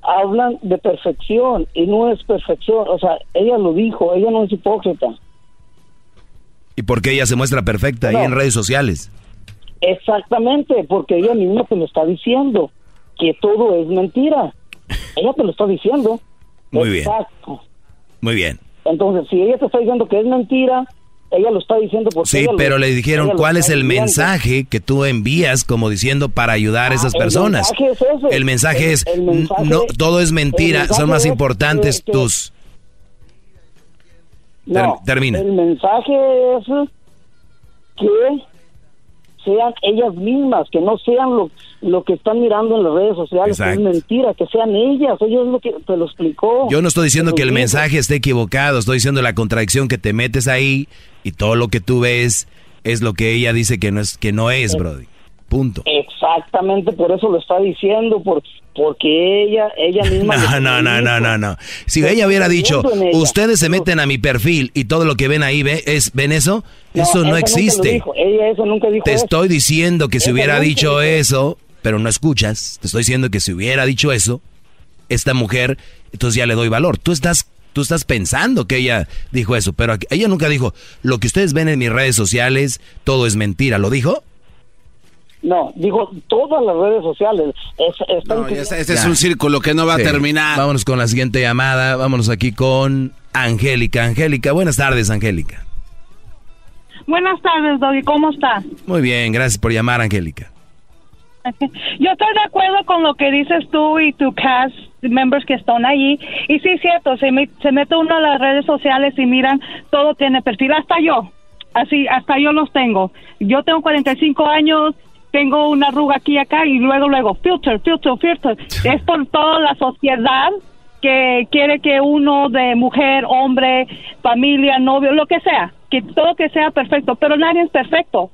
hablan de perfección y no es perfección. O sea, ella lo dijo, ella no es hipócrita. ¿Y por qué ella se muestra perfecta ahí en redes sociales? Exactamente, porque ella misma te lo está diciendo, que todo es mentira. ella te lo está diciendo. Muy Exacto. bien. Muy bien. Entonces, si ella te está diciendo que es mentira, ella lo está diciendo porque sí pero le dijeron cuál es el mensaje que tú envías como diciendo para ayudar a esas personas el mensaje es, no todo es mentira son más importantes tus. Termina. el mensaje es que sean ellas mismas, que no sean lo, lo que están mirando en las redes sociales, que es mentira, que sean ellas, ellos lo que te lo explicó. Yo no estoy diciendo que el mensaje esté equivocado, estoy diciendo la contradicción que te metes ahí y todo lo que tú ves es lo que ella dice que no es, que no es, Brody. Punto. Exactamente, por eso lo está diciendo, por, porque ella, ella misma. No, no, no, no, no, no. Si ella hubiera dicho, ustedes se meten a mi perfil y todo lo que ven ahí, ¿ve? es, ¿ven eso? eso no existe. Ella eso nunca dijo Te estoy diciendo que si hubiera dicho eso, pero no escuchas, te estoy diciendo que si hubiera dicho eso, esta mujer, entonces ya le doy valor. Tú estás tú estás pensando que ella dijo eso, pero ella nunca dijo, lo que ustedes ven en mis redes sociales, todo es mentira. ¿Lo dijo? No, dijo todas las redes sociales. ese, es un círculo que no va a terminar. Vámonos con la siguiente llamada. Vámonos aquí con Angélica. Angélica, buenas tardes, Angélica. Buenas tardes, Doggy. ¿Cómo está? Muy bien, gracias por llamar, Angélica. Yo estoy de acuerdo con lo que dices tú y tu cast members que están allí. Y sí, es cierto, se, se mete uno a las redes sociales y miran, todo tiene perfil, hasta yo. Así, hasta yo los tengo. Yo tengo 45 años, tengo una arruga aquí y acá y luego, luego, filter, filter, filter. es por toda la sociedad que quiere que uno de mujer, hombre, familia, novio, lo que sea, que todo que sea perfecto, pero nadie es perfecto.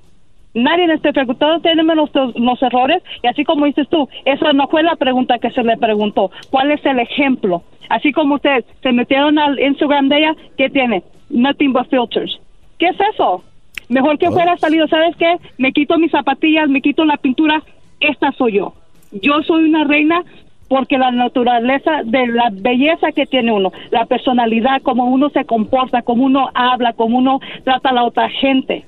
Nadie es perfecto, todos tenemos los, errores y así como dices tú, esa no fue la pregunta que se le preguntó. ¿Cuál es el ejemplo? Así como ustedes se metieron al Instagram de ella, ¿qué tiene? Nothing but filters. ¿Qué es eso? Mejor que fuera salido, ¿sabes qué? Me quito mis zapatillas, me quito la pintura, esta soy yo. Yo soy una reina porque la naturaleza de la belleza que tiene uno, la personalidad, cómo uno se comporta, cómo uno habla, cómo uno trata a la otra gente.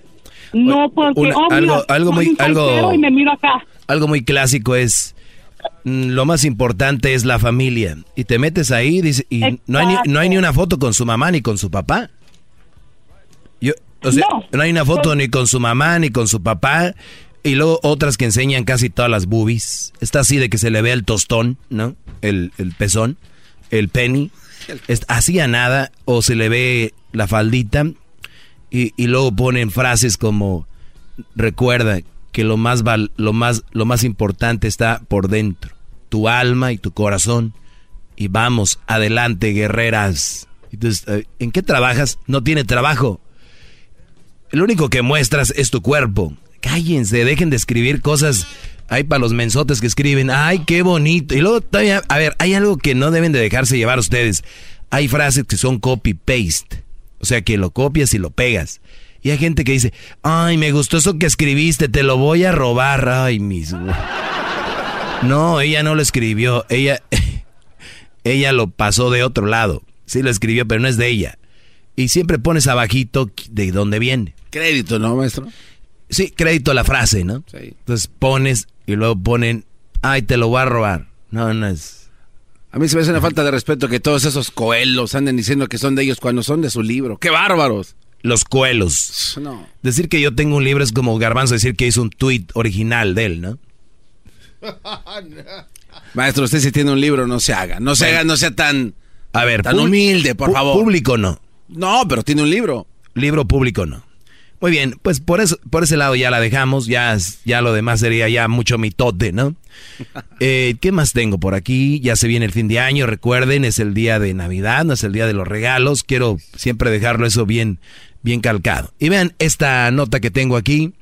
No porque oh, algo, algo muy algo y me miro acá. Algo muy clásico es mm, lo más importante es la familia y te metes ahí y no hay, ni, no hay ni una foto con su mamá ni con su papá. Yo, o sea, no, hay una foto ni con su mamá ni con su papá. Y luego otras que enseñan casi todas las boobies. Está así de que se le ve el tostón, ¿no? El, el pezón, el penny. Así a nada. O se le ve la faldita. Y, y luego ponen frases como, recuerda que lo más, lo, más, lo más importante está por dentro. Tu alma y tu corazón. Y vamos, adelante, guerreras. Entonces, eh, ¿en qué trabajas? No tiene trabajo. Lo único que muestras es tu cuerpo. Cállense, dejen de escribir cosas. Hay para los mensotes que escriben, ay, qué bonito. Y luego todavía, a ver, hay algo que no deben de dejarse llevar ustedes. Hay frases que son copy-paste. O sea, que lo copias y lo pegas. Y hay gente que dice, ay, me gustó eso que escribiste, te lo voy a robar. Ay, mis... No, ella no lo escribió. Ella, ella lo pasó de otro lado. Sí lo escribió, pero no es de ella. Y siempre pones abajito de dónde viene. Crédito, ¿no, maestro? Sí, crédito a la frase, ¿no? Sí. Entonces pones y luego ponen, ay, te lo voy a robar. No, no es. A mí se me hace una falta de respeto que todos esos coelos anden diciendo que son de ellos cuando son de su libro. ¡Qué bárbaros! Los coelos. No. Decir que yo tengo un libro es como Garbanzo decir que hizo un tweet original de él, ¿no? Maestro, usted si tiene un libro, no se haga. No se haga, no sea tan. A ver, tan humilde, por favor. Público no. No, pero tiene un libro. Libro público no. Muy bien, pues por eso, por ese lado ya la dejamos, ya, ya lo demás sería ya mucho mitote, ¿no? Eh, ¿Qué más tengo por aquí? Ya se viene el fin de año, recuerden, es el día de Navidad, no es el día de los regalos, quiero siempre dejarlo eso bien, bien calcado. Y vean esta nota que tengo aquí,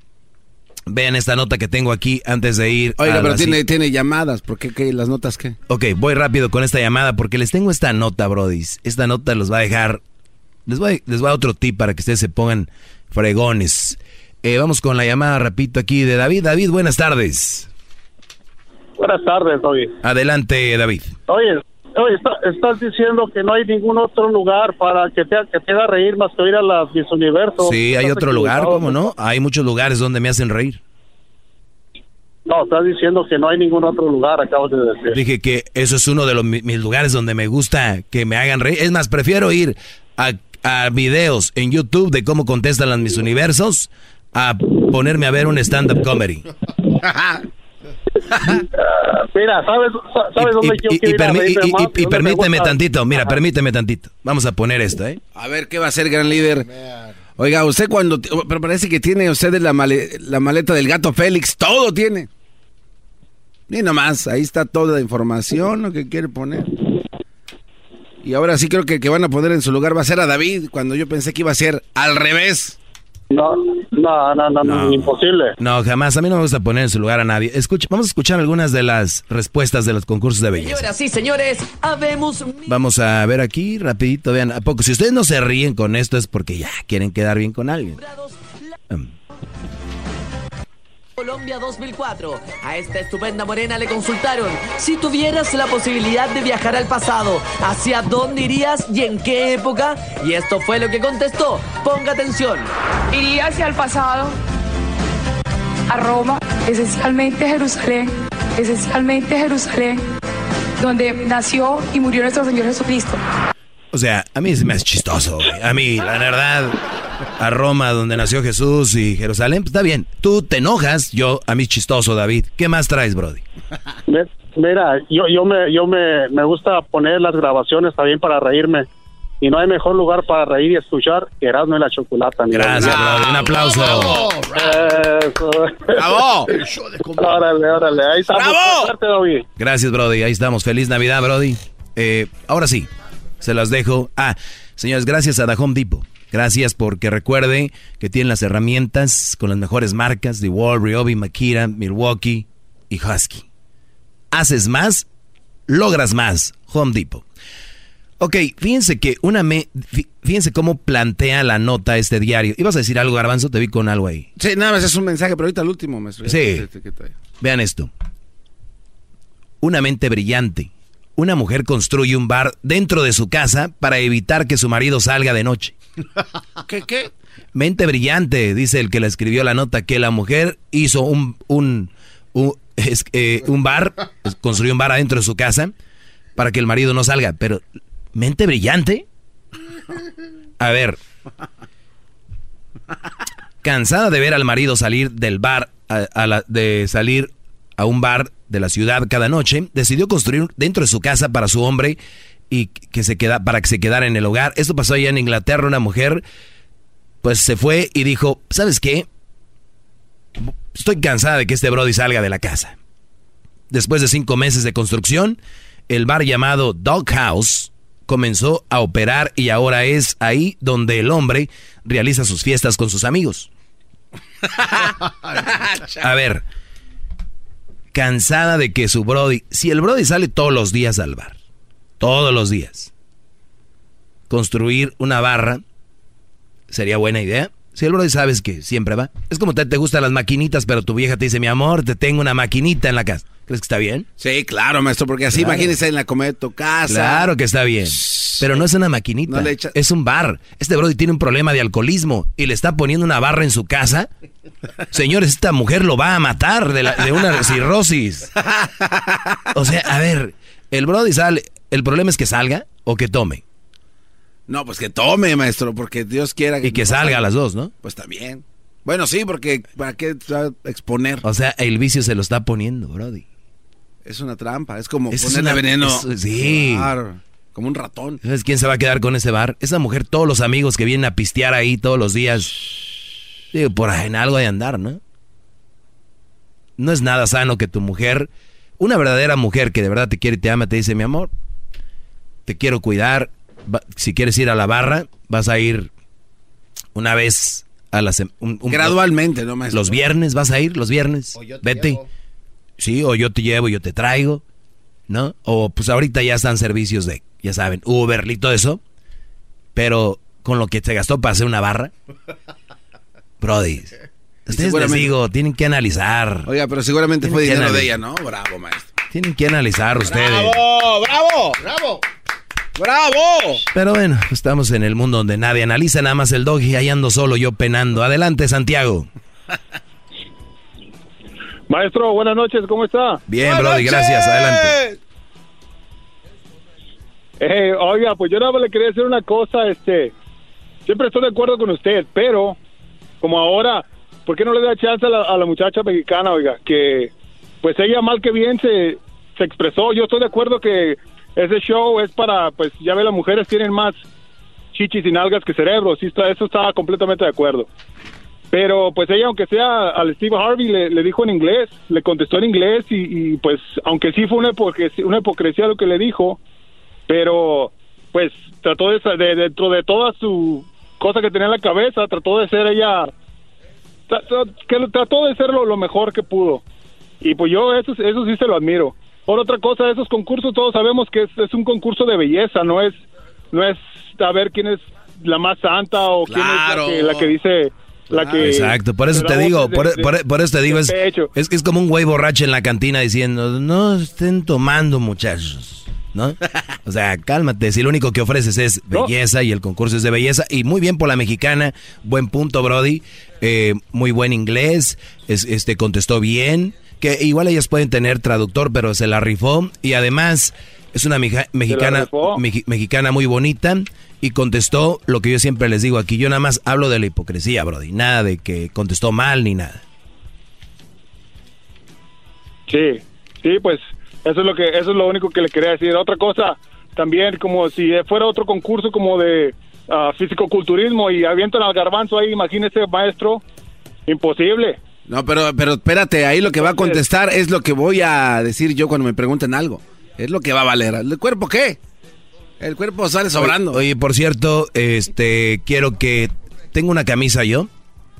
vean esta nota que tengo aquí antes de ir. Oiga, pero tiene, tiene llamadas, ¿por qué, qué, las notas qué? Ok, voy rápido con esta llamada porque les tengo esta nota, brodis. Esta nota los va a dejar les voy, les voy a otro tip para que ustedes se pongan fregones. Eh, vamos con la llamada, repito, aquí de David. David, buenas tardes. Buenas tardes, oye. Adelante, David. Oye, oye estás diciendo que no hay ningún otro lugar para que te, que te haga reír más que ir a las Miss Universo. Sí, hay otro lugar, ¿cómo no? Hay muchos lugares donde me hacen reír. No, estás diciendo que no hay ningún otro lugar, acabo de decir. Dije que eso es uno de los, mis lugares donde me gusta que me hagan reír. Es más, prefiero ir a a videos en YouTube de cómo contestan las mis universos a ponerme a ver un stand-up comedy. mira, ¿sabes, sabes dónde y, quiero y, permíteme tantito, mira, permíteme tantito. Vamos a poner esto, ¿eh? A ver, ¿qué va a hacer, gran líder? Oiga, usted cuando... Pero parece que tiene usted la, la maleta del gato Félix, todo tiene. Ni nomás, ahí está toda la información, lo que quiere poner. Y ahora sí creo que el que van a poner en su lugar va a ser a David, cuando yo pensé que iba a ser al revés. No, no, no, no, imposible. No, jamás. A mí no me gusta poner en su lugar a nadie. Escucha, vamos a escuchar algunas de las respuestas de los concursos de belleza. Señoras y señores, habemos... Vamos a ver aquí, rapidito, vean, a poco. Si ustedes no se ríen con esto es porque ya quieren quedar bien con alguien. Colombia 2004. A esta estupenda morena le consultaron, si tuvieras la posibilidad de viajar al pasado, ¿hacia dónde irías y en qué época? Y esto fue lo que contestó. Ponga atención. Iría hacia el pasado, a Roma, esencialmente Jerusalén, esencialmente Jerusalén, donde nació y murió nuestro Señor Jesucristo. O sea, a mí me hace chistoso, güey. A mí, la verdad, a Roma, donde nació Jesús y Jerusalén, pues está bien. Tú te enojas, yo, a mí chistoso, David. ¿Qué más traes, Brody? Mira, yo, yo, me, yo me, me gusta poner las grabaciones también para reírme. Y no hay mejor lugar para reír y escuchar que Erasmo y la Chocolata. mira. Gracias, Brody. Un aplauso. Eso. ¡Bravo! órale, órale. Ahí estamos. David. Gracias, Brody. Ahí estamos. Feliz Navidad, Brody. Eh, ahora sí, se las dejo. Ah, señores, gracias a The Home Depot. Gracias porque recuerde que tienen las herramientas con las mejores marcas de Wall, Ryobi, Makita, Milwaukee y Husky. Haces más, logras más. Home Depot. Ok, fíjense que una me, fíjense cómo plantea la nota este diario. ¿Ibas a decir algo, Garbanzo? Te vi con algo ahí. Sí, nada más es un mensaje, pero ahorita el último, maestro. Sí. Vean esto. Una mente brillante. Una mujer construye un bar dentro de su casa para evitar que su marido salga de noche. ¿Qué, qué? Mente brillante, dice el que le escribió la nota, que la mujer hizo un, un, un, es- eh, un bar, construyó un bar adentro de su casa para que el marido no salga. Pero, ¿mente brillante? A ver. Cansada de ver al marido salir del bar, a, a la- de salir a un bar de la ciudad cada noche, decidió construir dentro de su casa para su hombre y que se queda, para que se quedara en el hogar. Esto pasó allá en Inglaterra, una mujer pues se fue y dijo, ¿sabes qué? Estoy cansada de que este Brody salga de la casa. Después de cinco meses de construcción, el bar llamado Doghouse comenzó a operar y ahora es ahí donde el hombre realiza sus fiestas con sus amigos. A ver, cansada de que su Brody, si el Brody sale todos los días al bar, todos los días, construir una barra sería buena idea. Si el Brody sabes que siempre va. Es como te, te gustan las maquinitas, pero tu vieja te dice, mi amor, te tengo una maquinita en la casa. ¿Crees que está bien? Sí, claro, maestro, porque así Claro. imagínese en la comida de tu casa. Claro que está bien. Pero no es una maquinita. No le echa- Es un bar. Este Brody tiene un problema de alcoholismo y le está poniendo una barra en su casa. Señores, esta mujer lo va a matar de, la- de una cirrosis. O sea, a ver, el Brody sale. El problema es que salga o que tome. No, pues que tome, maestro, porque Dios quiera Y que salga a las dos, ¿no? Pues también. Bueno, sí, porque ¿para qué se va a exponer? O sea, el vicio se lo está poniendo, Brody. Es una trampa, es como Es ponerle una- veneno. es- sí. Claro, como un ratón. ¿Sabes quién se va a quedar con ese bar? Esa mujer, todos los amigos que vienen a pistear ahí todos los días. Digo, por ahí en algo de andar, ¿no? No es nada sano que tu mujer, una verdadera mujer que de verdad te quiere y te ama, te dice, mi amor, te quiero cuidar. Va- si quieres ir a la barra, vas a ir una vez a la semana. Gradualmente, ¿no, maestro? Los viernes vas a ir, los viernes. Vete. Sí, o yo te llevo, yo te traigo, ¿no? O pues ahorita ya están servicios de, ya saben, Uber y todo eso. Pero con lo que te gastó para hacer una barra, Brody, ustedes les digo, tienen que analizar. Oiga, pero seguramente fue dinero de ella, ¿no? Bravo, maestro. Tienen que analizar ustedes. ¡Bravo! ¡Bravo! ¡Bravo! ¡Bravo! Pero bueno, estamos en el mundo donde nadie analiza nada más el dog y ahí ando solo yo penando. Adelante, Santiago. Maestro, buenas noches, ¿cómo está? Bien, Brody, gracias. Adelante. Eh, oiga, pues yo nada más le quería decir una cosa, este, siempre estoy de acuerdo con usted, pero como ahora, ¿por qué no le da chance a la, a la muchacha mexicana, oiga? Que pues ella mal que bien se, se expresó, yo estoy de acuerdo que ese show es para, pues ya ve, las mujeres tienen más chichis y nalgas que cerebro, sí, está, eso estaba completamente de acuerdo. Pero pues ella, aunque sea al Steve Harvey, le, dijo en inglés, le contestó en inglés y, pues aunque sí fue una hipocresía, una hipocresía lo que le dijo, pero pues trató de, dentro de toda su cosa que tenía en la cabeza, trató de ser ella, trató, que trató de ser lo, lo mejor que pudo. Y pues yo eso, eso sí se lo admiro. Por otra cosa, esos concursos todos sabemos que es, es un concurso de belleza, no es no es a ver quién es la más santa o quién es la que, la que dice la que Exacto, por eso te digo, de- por, de- por- por eso te digo, es que es como un güey borracho en la cantina diciendo, no estén tomando muchachos, ¿no? O sea, cálmate, si lo único que ofreces es belleza y el concurso es de belleza, y muy bien por la mexicana, buen punto, Brody, eh, muy buen inglés, es, este contestó bien, Que igual ellas pueden tener traductor, pero se la rifó. Y además es una mexicana, mexicana muy bonita. Y contestó lo que yo siempre les digo aquí. Yo nada más hablo de la hipocresía, Brody. Nada de que contestó mal ni nada. Sí, sí, pues eso es lo que eso es lo único que le quería decir. Otra cosa, también como si fuera otro concurso como de uh, físico-culturismo y avientan al garbanzo ahí, imagínese, maestro, imposible. No, pero, pero espérate, ahí lo que va a contestar es lo que voy a decir yo cuando me pregunten algo. Es lo que va a valer. ¿El cuerpo qué? El cuerpo sale sobrando. Oye, por cierto, este, quiero que tengo una camisa yo.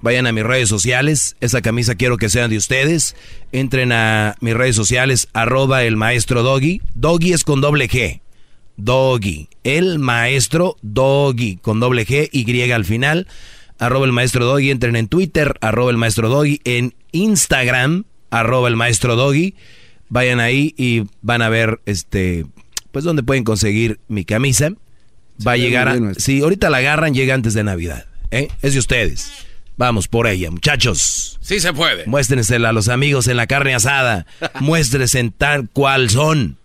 Vayan a mis redes sociales. Esa camisa quiero que sean de ustedes. Entren a mis redes sociales, arroba el maestro Doggy. Doggy es con doble G. Doggy. El maestro Doggy con doble G, Y al final. Arroba el maestro Doggy. Entren en Twitter, arroba el maestro Doggy. En Instagram, arroba el maestro Doggy. Vayan ahí y van a ver este pues dónde pueden conseguir mi camisa. Va a llegar a, si ahorita la agarran, llega antes de Navidad. ¿eh? Es de ustedes. Vamos por ella, muchachos. Sí se puede. Muéstrensela a los amigos en la carne asada. Muéstrense tal cual son.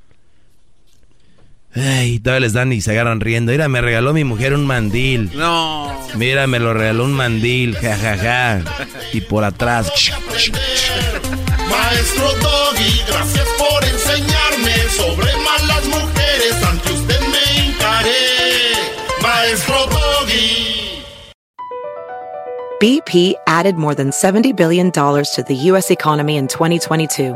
Ay, todavía les dan y se agarran riendo. Mira, me regaló mi mujer un mandil. No. Mira, me lo regaló un mandil. Ja, ja, ja. Y por atrás. Maestro Doggy, gracias por enseñarme sobre malas mujeres. Ante usted me hincaré. Maestro Doggy. BP added more than $70 billion to the U.S. economy in 2022.